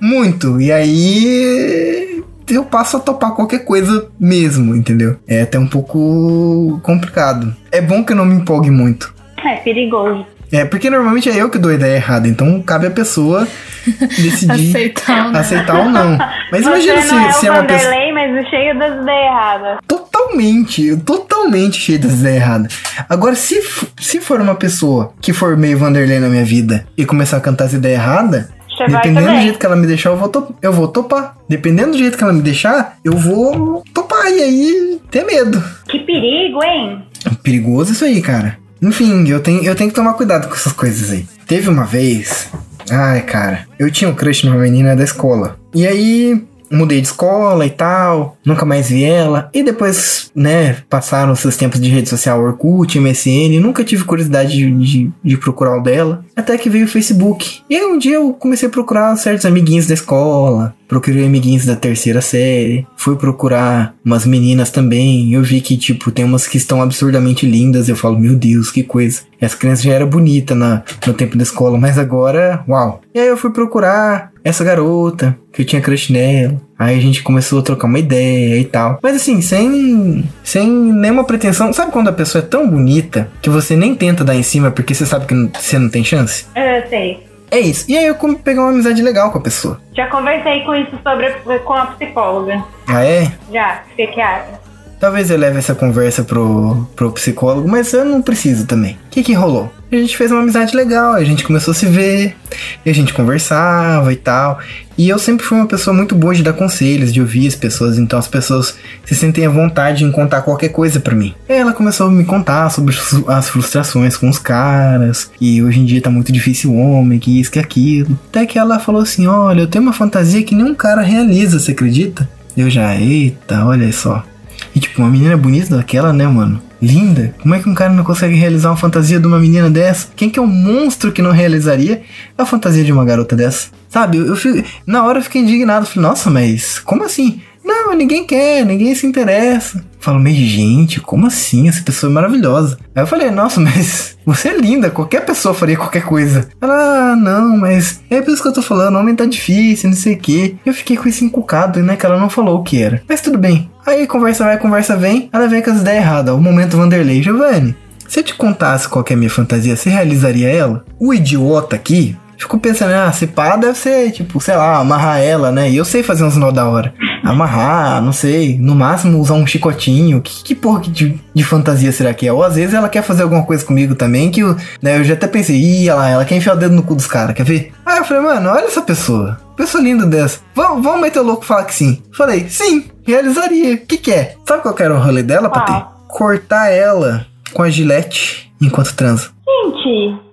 [SPEAKER 1] Muito. E aí. Eu passo a topar qualquer coisa mesmo, entendeu? É até um pouco complicado. É bom que eu não me empolgue muito.
[SPEAKER 2] É perigoso.
[SPEAKER 1] É, porque normalmente é eu que dou a ideia errada, então cabe a pessoa decidir
[SPEAKER 3] Aceitar ou não.
[SPEAKER 1] aceitar ou não. Mas
[SPEAKER 2] Você
[SPEAKER 1] imagina se,
[SPEAKER 2] é
[SPEAKER 1] se é uma pessoa.
[SPEAKER 2] Mas cheio das ideias erradas.
[SPEAKER 1] Totalmente, totalmente cheio das ideias erradas. Agora, se, se for uma pessoa que for meio Vanderlei na minha vida e começar a cantar as ideias erradas, dependendo do jeito que ela me deixar, eu vou, to- eu vou topar. Dependendo do jeito que ela me deixar, eu vou topar e aí ter medo.
[SPEAKER 2] Que perigo, hein?
[SPEAKER 1] Perigoso isso aí, cara. Enfim, eu tenho, eu tenho que tomar cuidado com essas coisas aí. Teve uma vez. Ai, cara. Eu tinha um crush numa menina da escola. E aí. Mudei de escola e tal, nunca mais vi ela. E depois, né, passaram seus tempos de rede social Orkut, MSN. Nunca tive curiosidade de, de, de procurar o dela. Até que veio o Facebook. E aí um dia eu comecei a procurar certos amiguinhos da escola. Procurei amiguinhos da terceira série. Fui procurar umas meninas também. Eu vi que, tipo, tem umas que estão absurdamente lindas. Eu falo, meu Deus, que coisa. Essa criança já era bonita na, no tempo da escola, mas agora, uau. E aí eu fui procurar essa garota, que eu tinha crush nela. Aí a gente começou a trocar uma ideia e tal. Mas assim, sem, sem nenhuma pretensão. Sabe quando a pessoa é tão bonita que você nem tenta dar em cima porque você sabe que você não tem chance?
[SPEAKER 2] Eu sei.
[SPEAKER 1] É isso. E aí eu peguei uma amizade legal com a pessoa.
[SPEAKER 2] Já conversei com isso sobre com a psicóloga.
[SPEAKER 1] Ah, é?
[SPEAKER 2] Já, psiquiatra.
[SPEAKER 1] Talvez eu leve essa conversa pro, pro psicólogo, mas eu não preciso também. O que que rolou? A gente fez uma amizade legal, a gente começou a se ver, a gente conversava e tal. E eu sempre fui uma pessoa muito boa de dar conselhos, de ouvir as pessoas, então as pessoas se sentem à vontade em contar qualquer coisa pra mim. E ela começou a me contar sobre as frustrações com os caras, e hoje em dia tá muito difícil o homem, que isso, que aquilo. Até que ela falou assim: Olha, eu tenho uma fantasia que nenhum cara realiza, você acredita? Eu já, eita, olha só. E tipo, uma menina bonita daquela, né, mano? Linda. Como é que um cara não consegue realizar uma fantasia de uma menina dessa? Quem que é o monstro que não realizaria a fantasia de uma garota dessa? Sabe, eu, eu fico- na hora eu fiquei indignado. Falei, nossa, mas como assim? Não, ninguém quer, ninguém se interessa. Falo, mas gente, como assim? Essa pessoa é maravilhosa. Aí eu falei, nossa, mas você é linda, qualquer pessoa faria qualquer coisa. Ela, ah, não, mas é por isso que eu tô falando, homem tá difícil, não sei o quê. Eu fiquei com isso encucado, né, que ela não falou o que era. Mas tudo bem. Aí conversa vai, conversa vem, ela vem com as ideias erradas. O momento Vanderlei, Giovanni, se eu te contasse qual é a minha fantasia, você realizaria ela? O idiota aqui ficou pensando, ah, se pá, deve ser, tipo, sei lá, amarrar ela, né? E eu sei fazer uns nó da hora. Amarrar, não sei, no máximo usar um chicotinho. Que, que porra de, de fantasia será que é? Ou às vezes ela quer fazer alguma coisa comigo também, que eu, né, eu já até pensei, ih, lá, ela quer enfiar o dedo no cu dos caras, quer ver? Aí eu falei, mano, olha essa pessoa. Pessoa linda dessa. Vamos, vamos meter o louco e falar que sim. Falei, sim, realizaria. O que que é? Sabe qual que era o rolê dela? Patê? Cortar ela com a gilete enquanto transa.
[SPEAKER 2] Gente,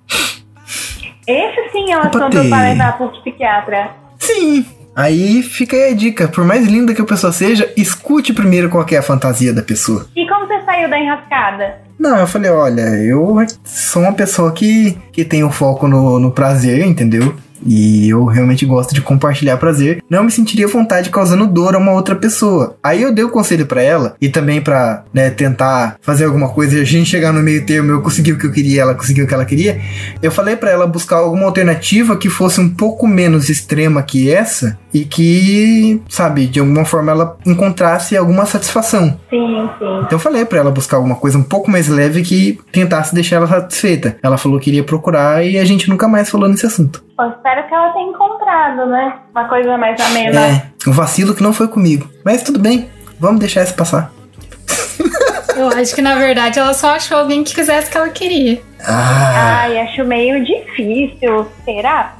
[SPEAKER 2] esse sim é um assunto para levar pro psiquiatra.
[SPEAKER 1] Sim. Aí fica aí a dica. Por mais linda que a pessoa seja, escute primeiro qual que é a fantasia da pessoa.
[SPEAKER 2] E como você saiu da enrascada?
[SPEAKER 1] Não, eu falei, olha, eu sou uma pessoa que, que tem o foco no, no prazer, entendeu? E eu realmente gosto de compartilhar prazer. Não me sentiria vontade causando dor a uma outra pessoa. Aí eu dei o conselho pra ela e também pra né, tentar fazer alguma coisa e a gente chegar no meio termo. Eu consegui o que eu queria, ela conseguiu o que ela queria. Eu falei pra ela buscar alguma alternativa que fosse um pouco menos extrema que essa e que, sabe, de alguma forma ela encontrasse alguma satisfação.
[SPEAKER 2] Sim, sim.
[SPEAKER 1] Então eu falei pra ela buscar alguma coisa um pouco mais leve que tentasse deixar ela satisfeita. Ela falou que iria procurar e a gente nunca mais falou nesse assunto.
[SPEAKER 2] Eu espero que ela tenha encontrado, né? Uma coisa mais amena.
[SPEAKER 1] É, um vacilo que não foi comigo. Mas tudo bem, vamos deixar isso passar.
[SPEAKER 3] Eu acho que na verdade ela só achou alguém que fizesse o que ela queria.
[SPEAKER 1] Ah,
[SPEAKER 2] Ai, acho meio difícil. Será?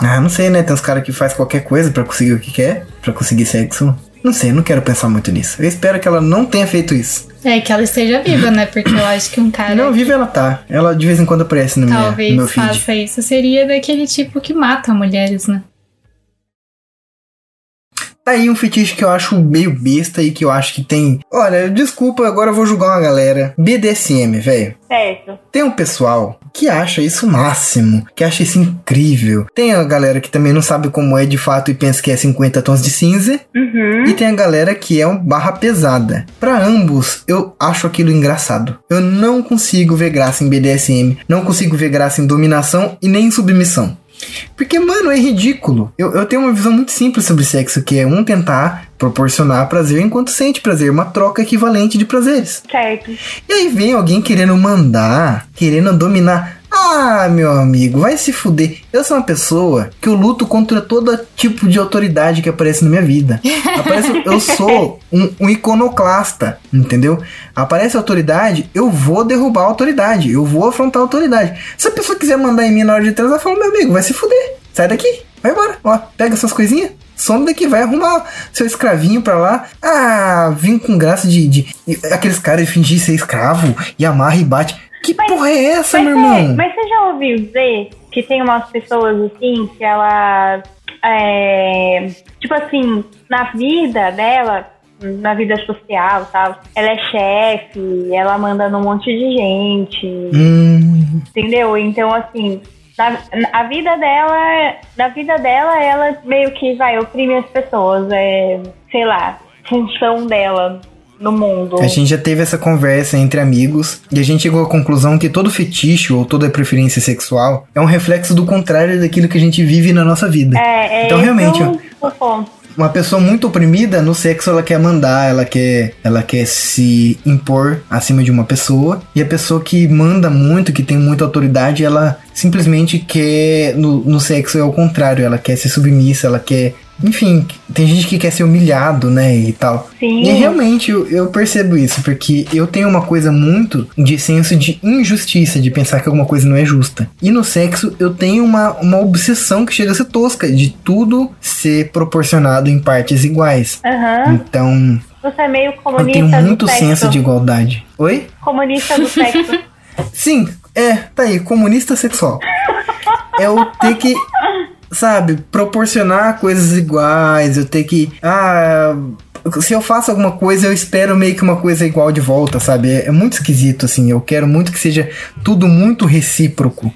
[SPEAKER 1] ah, não sei, né? Tem uns caras que faz qualquer coisa pra conseguir o que quer, pra conseguir sexo. Não sei, eu não quero pensar muito nisso. Eu espero que ela não tenha feito isso.
[SPEAKER 3] É que ela esteja viva, né? Porque eu acho que um cara
[SPEAKER 1] Não, viva ela tá. Ela de vez em quando aparece no, minha, no
[SPEAKER 3] talvez
[SPEAKER 1] meu feed.
[SPEAKER 3] faça isso. Seria daquele tipo que mata mulheres, né?
[SPEAKER 1] Tá aí um fetiche que eu acho meio besta e que eu acho que tem. Olha, desculpa, agora eu vou julgar uma galera. BDSM, velho.
[SPEAKER 2] Certo.
[SPEAKER 1] Tem um pessoal que acha isso o máximo, que acha isso incrível. Tem a galera que também não sabe como é de fato e pensa que é 50 tons de cinza.
[SPEAKER 2] Uhum.
[SPEAKER 1] E tem a galera que é um barra pesada. Pra ambos, eu acho aquilo engraçado. Eu não consigo ver graça em BDSM, não consigo ver graça em dominação e nem em submissão. Porque, mano, é ridículo. Eu, eu tenho uma visão muito simples sobre sexo, que é um tentar proporcionar prazer enquanto sente prazer, uma troca equivalente de prazeres.
[SPEAKER 2] Certo.
[SPEAKER 1] E aí vem alguém querendo mandar, querendo dominar. Ah, meu amigo, vai se fuder. Eu sou uma pessoa que eu luto contra todo tipo de autoridade que aparece na minha vida. Aparece, eu sou um, um iconoclasta, entendeu? Aparece autoridade, eu vou derrubar a autoridade, eu vou afrontar a autoridade. Se a pessoa quiser mandar em mim na hora de transar, eu falo, meu amigo, vai se fuder. Sai daqui, vai embora. Ó, pega essas coisinhas, some daqui, vai arrumar seu escravinho pra lá. Ah, vim com graça de. de aqueles caras de fingir ser escravo e amarra e bate. Que
[SPEAKER 2] Mas-
[SPEAKER 1] porra é essa, meu irmão?
[SPEAKER 2] mas você já ouviu dizer que tem umas pessoas assim que elas. é, tipo assim, na vida dela, na vida social tal, ela é chefe, ela manda num monte de gente,
[SPEAKER 1] Hum,
[SPEAKER 2] entendeu? Então, assim. Na, a vida dela, na vida dela, ela meio que vai oprime as pessoas, é, sei lá, função dela no mundo.
[SPEAKER 1] a gente já teve essa conversa entre amigos e a gente chegou à conclusão que todo fetiche ou toda preferência sexual é um reflexo do contrário daquilo que a gente vive na nossa vida.
[SPEAKER 2] É, é
[SPEAKER 1] Então, realmente. Uma pessoa muito oprimida no sexo ela quer mandar, ela quer, ela quer se impor acima de uma pessoa. E a pessoa que manda muito, que tem muita autoridade, ela simplesmente quer no, no sexo é o contrário, ela quer ser submissa, ela quer, enfim, tem gente que quer ser humilhado, né, e tal.
[SPEAKER 2] Sim.
[SPEAKER 1] E realmente eu, eu percebo isso, porque eu tenho uma coisa muito de senso de injustiça, de pensar que alguma coisa não é justa. E no sexo eu tenho uma, uma obsessão que chega a ser tosca, de tudo ser proporcionado em partes iguais.
[SPEAKER 2] Aham.
[SPEAKER 1] Então,
[SPEAKER 2] Você é meio
[SPEAKER 1] eu
[SPEAKER 2] comunista
[SPEAKER 1] tenho
[SPEAKER 2] do
[SPEAKER 1] muito senso de igualdade. Oi?
[SPEAKER 2] Comunista do sexo.
[SPEAKER 1] Sim, é, tá aí, comunista sexual. É eu ter que, sabe, proporcionar coisas iguais, eu ter que. Ah. Se eu faço alguma coisa, eu espero meio que uma coisa igual de volta, sabe? É, é muito esquisito, assim. Eu quero muito que seja tudo muito recíproco.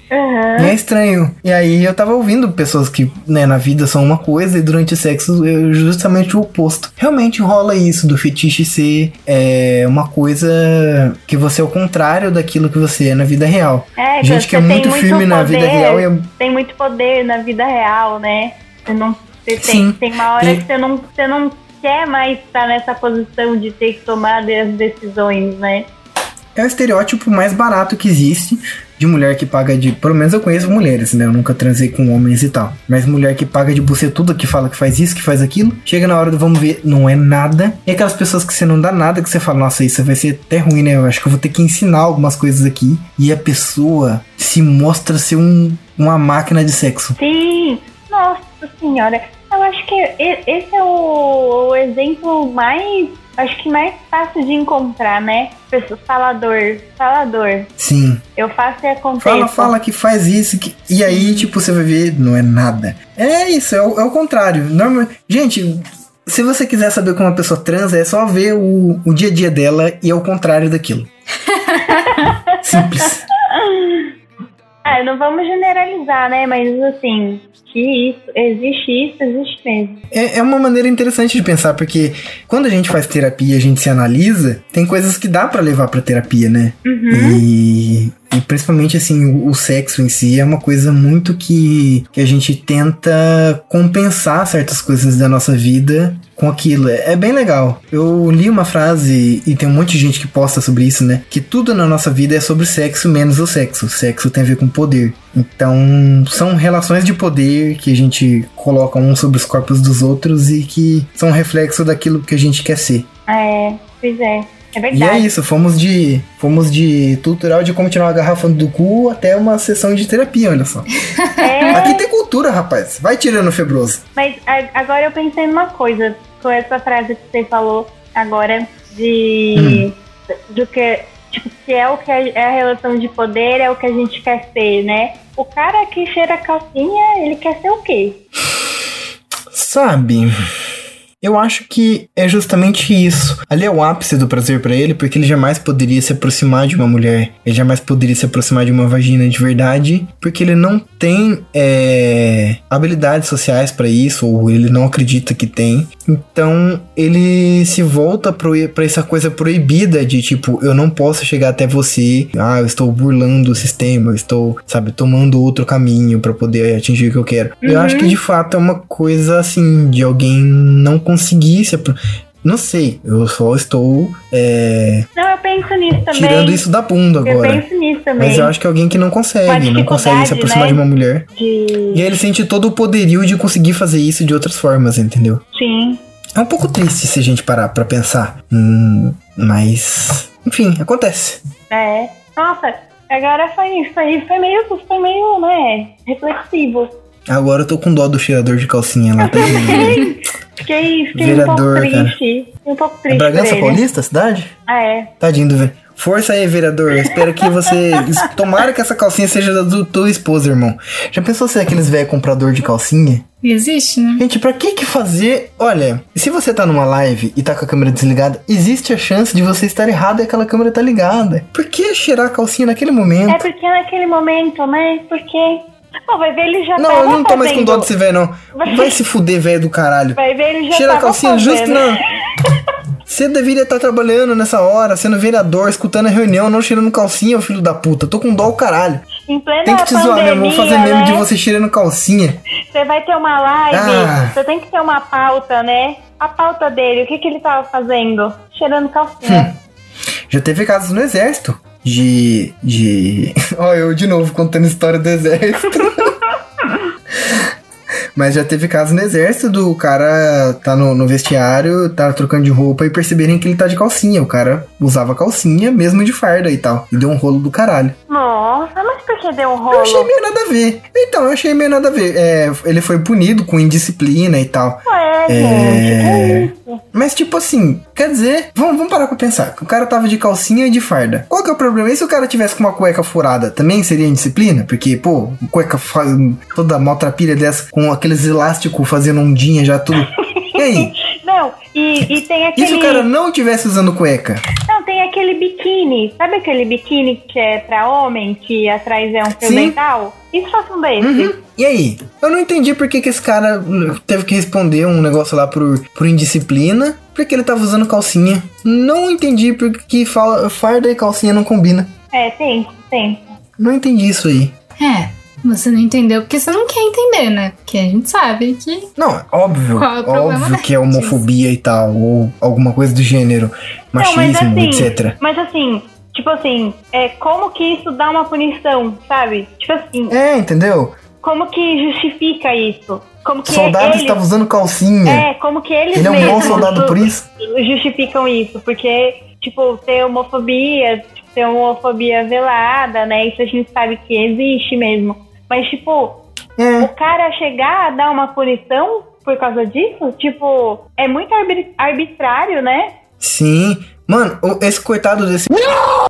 [SPEAKER 1] E é estranho. E aí eu tava ouvindo pessoas que, né, na vida são uma coisa e durante o sexo é justamente o oposto. Realmente rola isso do fetiche ser é, uma coisa que você é o contrário daquilo que você é na vida real.
[SPEAKER 2] É,
[SPEAKER 1] Gente que é muito firme na vida
[SPEAKER 2] poder,
[SPEAKER 1] real e é-
[SPEAKER 2] Tem muito poder na vida real, né? Você não. Você tem, tem uma hora que você não, você não quer mais estar nessa posição de ter que tomar as decisões, né?
[SPEAKER 1] É o estereótipo mais barato que existe de mulher que paga de. Pelo menos eu conheço mulheres, né? Eu nunca transei com homens e tal. Mas mulher que paga de bucetuda, que fala que faz isso, que faz aquilo. Chega na hora do vamos ver, não é nada. E aquelas pessoas que você não dá nada, que você fala, nossa, isso vai ser até ruim, né? Eu acho que eu vou ter que ensinar algumas coisas aqui. E a pessoa se mostra ser um, uma máquina de sexo.
[SPEAKER 2] Sim, nossa senhora. Eu acho que esse é o, o exemplo mais. Acho que mais fácil de encontrar, né? Pessoa, falador, falador.
[SPEAKER 1] Sim.
[SPEAKER 2] Eu faço e acontece.
[SPEAKER 1] Fala, fala que faz isso. Que... E aí, tipo, você vai ver, não é nada. É isso, é o, é o contrário. Normal... Gente, se você quiser saber como uma pessoa transa, é só ver o, o dia a dia dela e é o contrário daquilo. Simples.
[SPEAKER 2] Ah, não vamos generalizar, né? Mas assim, que isso, existe isso, existe mesmo.
[SPEAKER 1] É, é uma maneira interessante de pensar, porque quando a gente faz terapia, a gente se analisa, tem coisas que dá pra levar pra terapia, né? E, e principalmente assim, o, o sexo em si é uma coisa muito que, que a gente tenta compensar certas coisas da nossa vida com aquilo. É, é bem legal. Eu li uma frase e tem um monte de gente que posta sobre isso, né? Que tudo na nossa vida é sobre sexo menos o sexo. Sexo tem a ver com poder. Então, são relações de poder que a gente coloca um sobre os corpos dos outros e que são reflexo daquilo que a gente quer ser.
[SPEAKER 2] É, pois é. É
[SPEAKER 1] E
[SPEAKER 2] verdade.
[SPEAKER 1] é isso, fomos de fomos de tutorial de como tirar uma garrafa do cu até uma sessão de terapia, olha só.
[SPEAKER 2] É,
[SPEAKER 1] Aqui tem cultura, rapaz. Vai tirando febroso.
[SPEAKER 2] mas agora eu pensei numa coisa, com essa frase que você falou agora de do que tipo, se é o que é é a relação de poder, é o que a gente quer ser, né? O cara que cheira calcinha, ele quer ser o quê?
[SPEAKER 1] Sabe? Eu acho que é justamente isso. Ali é o ápice do prazer pra ele, porque ele jamais poderia se aproximar de uma mulher. Ele jamais poderia se aproximar de uma vagina de verdade, porque ele não tem é, habilidades sociais pra isso, ou ele não acredita que tem. Então ele se volta pra essa coisa proibida de tipo, eu não posso chegar até você. Ah, eu estou burlando o sistema, eu estou, sabe, tomando outro caminho pra poder atingir o que eu quero. Eu acho que de fato é uma coisa assim, de alguém não conseguir se. Não sei, eu só estou é,
[SPEAKER 2] Não, eu penso nisso também.
[SPEAKER 1] tirando isso da bunda
[SPEAKER 2] eu
[SPEAKER 1] agora.
[SPEAKER 2] penso nisso também.
[SPEAKER 1] Mas eu acho que é alguém que não consegue, não consegue se aproximar
[SPEAKER 2] né?
[SPEAKER 1] de uma mulher.
[SPEAKER 2] De...
[SPEAKER 1] E aí ele sente todo o poderio de conseguir fazer isso de outras formas, entendeu?
[SPEAKER 2] Sim.
[SPEAKER 1] É um pouco triste se a gente parar pra pensar. Hum, mas. Enfim, acontece.
[SPEAKER 2] É. Nossa, agora foi, foi, foi meio, foi meio, né, reflexivo.
[SPEAKER 1] Agora eu tô com dó do cheirador de calcinha lá. Tá
[SPEAKER 2] Fiquei, fiquei
[SPEAKER 1] Vereador,
[SPEAKER 2] um pouco
[SPEAKER 1] cara.
[SPEAKER 2] triste. Um pouco
[SPEAKER 1] é
[SPEAKER 2] triste.
[SPEAKER 1] Bragança
[SPEAKER 2] por ele.
[SPEAKER 1] Paulista, cidade?
[SPEAKER 2] Ah, é.
[SPEAKER 1] Tadinho do velho. Força aí, vereador. Eu espero que você. Tomara que essa calcinha seja da do- tua esposa, irmão. Já pensou ser aqueles velho comprador de calcinha?
[SPEAKER 3] Existe, né?
[SPEAKER 1] Gente, pra que que fazer? Olha, se você tá numa live e tá com a câmera desligada, existe a chance de você estar errado e aquela câmera tá ligada. Por que cheirar a calcinha naquele momento?
[SPEAKER 2] É porque naquele momento, né? Porque. Pô, vai ver ele já
[SPEAKER 1] Não, eu não tô mais com
[SPEAKER 2] fazendo.
[SPEAKER 1] dó de você, velho, não. Vai se fuder, velho do caralho.
[SPEAKER 2] Vai ver ele já
[SPEAKER 1] Cheira a calcinha
[SPEAKER 2] fazendo.
[SPEAKER 1] justo na. Você deveria estar trabalhando nessa hora, sendo vereador, escutando a reunião, não cheirando calcinha, filho da puta. Tô com dó o caralho.
[SPEAKER 2] Em plena
[SPEAKER 1] Tem que te zoar mesmo, vou fazer
[SPEAKER 2] pandemia,
[SPEAKER 1] meme de
[SPEAKER 2] né?
[SPEAKER 1] você cheirando calcinha.
[SPEAKER 2] Você vai ter uma live,
[SPEAKER 1] Ah.
[SPEAKER 2] você tem que ter uma pauta, né? A pauta dele, o que, que ele tava fazendo? Cheirando calcinha.
[SPEAKER 1] Já teve casos no exército de. de. Ó, eu de novo contando história do exército. Mas já teve caso no exército do cara tá no, no vestiário, tá trocando de roupa e perceberem que ele tá de calcinha. O cara usava calcinha mesmo de farda e tal. E deu um rolo do caralho.
[SPEAKER 2] Nossa, mas por que deu um
[SPEAKER 1] Eu achei
[SPEAKER 2] rolo?
[SPEAKER 1] meio nada a ver. Então, eu achei meio nada a ver. É, ele foi punido com indisciplina e tal.
[SPEAKER 2] Ué,
[SPEAKER 1] É.
[SPEAKER 2] gente, isso?
[SPEAKER 1] Mas, tipo assim, quer dizer, vamos, vamos parar pra pensar. O cara tava de calcinha e de farda. Qual que é o problema? E se o cara tivesse com uma cueca furada, também seria indisciplina? Porque, pô, cueca fa- toda maltrapilha dessa, com aqueles elásticos fazendo ondinha já tudo. E aí?
[SPEAKER 2] Não, e, e tem
[SPEAKER 1] E
[SPEAKER 2] aquele.
[SPEAKER 1] se o cara não tivesse usando cueca?
[SPEAKER 2] Não, aquele biquíni. Sabe aquele biquíni que é pra homem, que atrás é um fio
[SPEAKER 1] Sim.
[SPEAKER 2] dental? E se fosse um desse?
[SPEAKER 1] Uhum. E aí? Eu não entendi por que, que esse cara teve que responder um negócio lá por, por indisciplina. Porque ele tava usando calcinha. Não entendi por que fala- farda e calcinha não combina.
[SPEAKER 2] É, tem, tem.
[SPEAKER 1] Não entendi isso aí.
[SPEAKER 3] É, você não entendeu porque você não quer entender, né? Porque a gente sabe que.
[SPEAKER 1] Não, é óbvio,
[SPEAKER 3] é
[SPEAKER 1] óbvio que é homofobia e tal, ou alguma coisa do gênero,
[SPEAKER 2] Não,
[SPEAKER 1] machismo,
[SPEAKER 2] mas assim,
[SPEAKER 1] etc.
[SPEAKER 2] Mas assim, tipo assim, é, como que isso dá uma punição, sabe? Tipo assim,
[SPEAKER 1] É, entendeu?
[SPEAKER 2] como que justifica isso? Como que
[SPEAKER 1] Soldado
[SPEAKER 2] eles,
[SPEAKER 1] estava usando calcinha.
[SPEAKER 2] É, como que eles
[SPEAKER 1] Ele é um bom soldado por isso?
[SPEAKER 2] justificam isso? Porque, tipo, ter homofobia, tipo, ter homofobia velada, né? Isso a gente sabe que existe mesmo. Mas, tipo, o
[SPEAKER 1] É,
[SPEAKER 2] cara chegar a dar uma punição por causa disso, tipo, é muito arbit- arbitrário, né?
[SPEAKER 1] sim. Mano, o- esse coitado desse.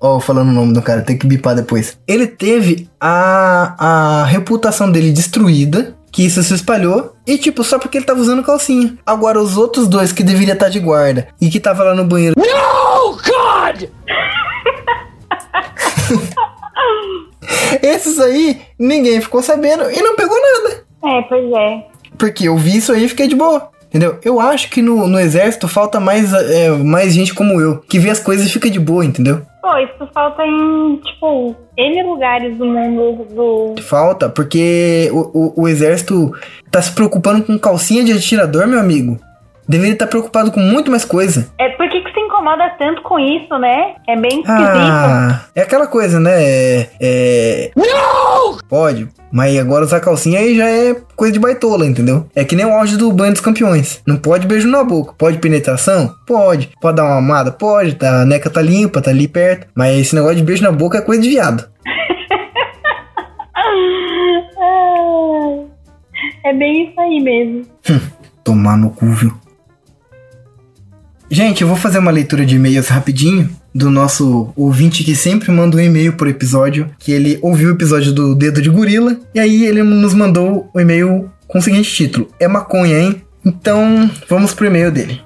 [SPEAKER 1] Ó, falando o nome do cara, tem que bipar depois. Ele teve a, a reputação dele destruída. Que isso se espalhou. E, tipo, só porque ele tava usando calcinha. Agora, os outros dois que deveria estar de guarda e que tava lá no banheiro. Esses aí, ninguém ficou sabendo e não pegou nada.
[SPEAKER 2] É, pois é.
[SPEAKER 1] Porque eu vi isso aí e fiquei de boa. Entendeu? Eu acho que no, no exército falta mais, é, mais gente como eu, que vê as coisas e fica de boa, entendeu?
[SPEAKER 2] Pô, isso falta em, tipo, N lugares do mundo do.
[SPEAKER 1] Falta, porque o, o, o exército tá se preocupando com calcinha de atirador, meu amigo. Deveria estar preocupado com muito mais coisa.
[SPEAKER 2] É, por que, que se incomoda tanto com isso, né? É bem esquisito.
[SPEAKER 1] Ah, é aquela coisa, né? É. é- Pode. Mas agora usar calcinha aí já é coisa de baitola, entendeu? É que nem o auge do banho dos campeões. Não pode beijo na boca. Pode penetração? Pode. Pode dar uma amada? Pode. Tá, a neca tá limpa, tá ali perto. Mas esse negócio de beijo na boca é coisa de viado.
[SPEAKER 2] É bem isso aí mesmo.
[SPEAKER 1] Tomar no cu, viu? Gente, eu vou fazer uma leitura de e-mails rapidinho do nosso ouvinte que sempre manda um e-mail por episódio, que ele ouviu o episódio do Dedo de Gorila, e aí ele nos mandou o e-mail com o seguinte título: É maconha, hein? Então, vamos pro e-mail dele.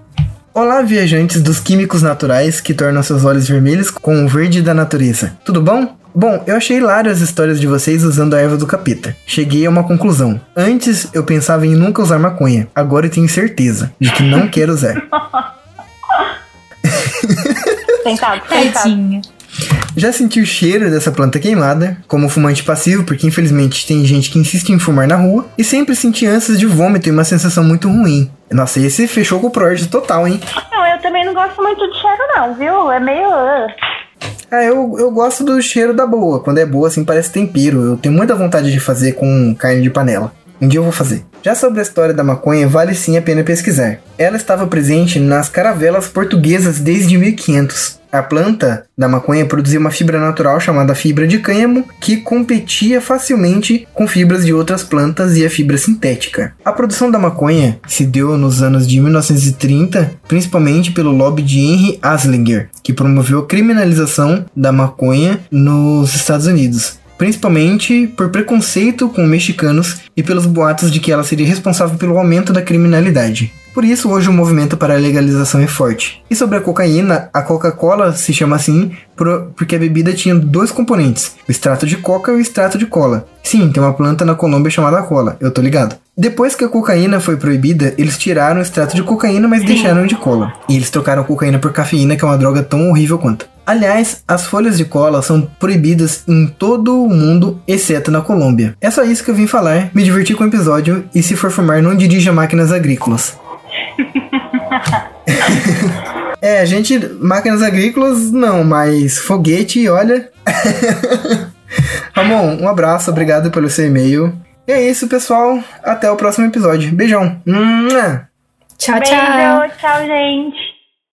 [SPEAKER 1] Olá, viajantes dos químicos naturais que tornam seus olhos vermelhos com o verde da natureza. Tudo bom? Bom, eu achei hilário as histórias de vocês usando a erva do capeta. Cheguei a uma conclusão. Antes eu pensava em nunca usar maconha. Agora eu tenho certeza de que não quero usar.
[SPEAKER 2] Sentado.
[SPEAKER 3] Tadinha.
[SPEAKER 1] Já senti o cheiro dessa planta queimada, como fumante passivo, porque infelizmente tem gente que insiste em fumar na rua, e sempre senti ânsias de vômito e uma sensação muito ruim. Nossa, esse fechou com o Project total, hein?
[SPEAKER 2] Não, eu também não gosto muito de cheiro, não, viu? É meio. ah.
[SPEAKER 1] Ah, eu, eu gosto do cheiro da boa. Quando é boa, assim, parece tempero. Eu tenho muita vontade de fazer com carne de panela. Um dia eu vou fazer. Já sobre a história da maconha, vale sim a pena pesquisar. Ela estava presente nas caravelas portuguesas desde 1500. A planta da maconha produzia uma fibra natural chamada fibra de cânhamo, que competia facilmente com fibras de outras plantas e a fibra sintética. A produção da maconha se deu nos anos de 1930, principalmente pelo lobby de Henry Anslinger, que promoveu a criminalização da maconha nos Estados Unidos principalmente por preconceito com mexicanos e pelos boatos de que ela seria responsável pelo aumento da criminalidade. Por isso, hoje o movimento para a legalização é forte. E sobre a cocaína, a Coca-Cola se chama assim por- porque a bebida tinha dois componentes: o extrato de coca e o extrato de cola. Sim, tem uma planta na Colômbia chamada cola, eu tô ligado. Depois que a cocaína foi proibida, eles tiraram o extrato de cocaína, mas deixaram de cola. E eles trocaram cocaína por cafeína, que é uma droga tão horrível quanto. Aliás, as folhas de cola são proibidas em todo o mundo, exceto na Colômbia. É só isso que eu vim falar, me diverti com o episódio e se for fumar, não dirija máquinas agrícolas. É, a gente, máquinas agrícolas não, mas foguete, olha. Ramon, um abraço, obrigado pelo seu e-mail. E é isso, pessoal. Até o próximo episódio. Beijão.
[SPEAKER 3] Tchau, tchau.
[SPEAKER 2] Beijo, tchau, gente.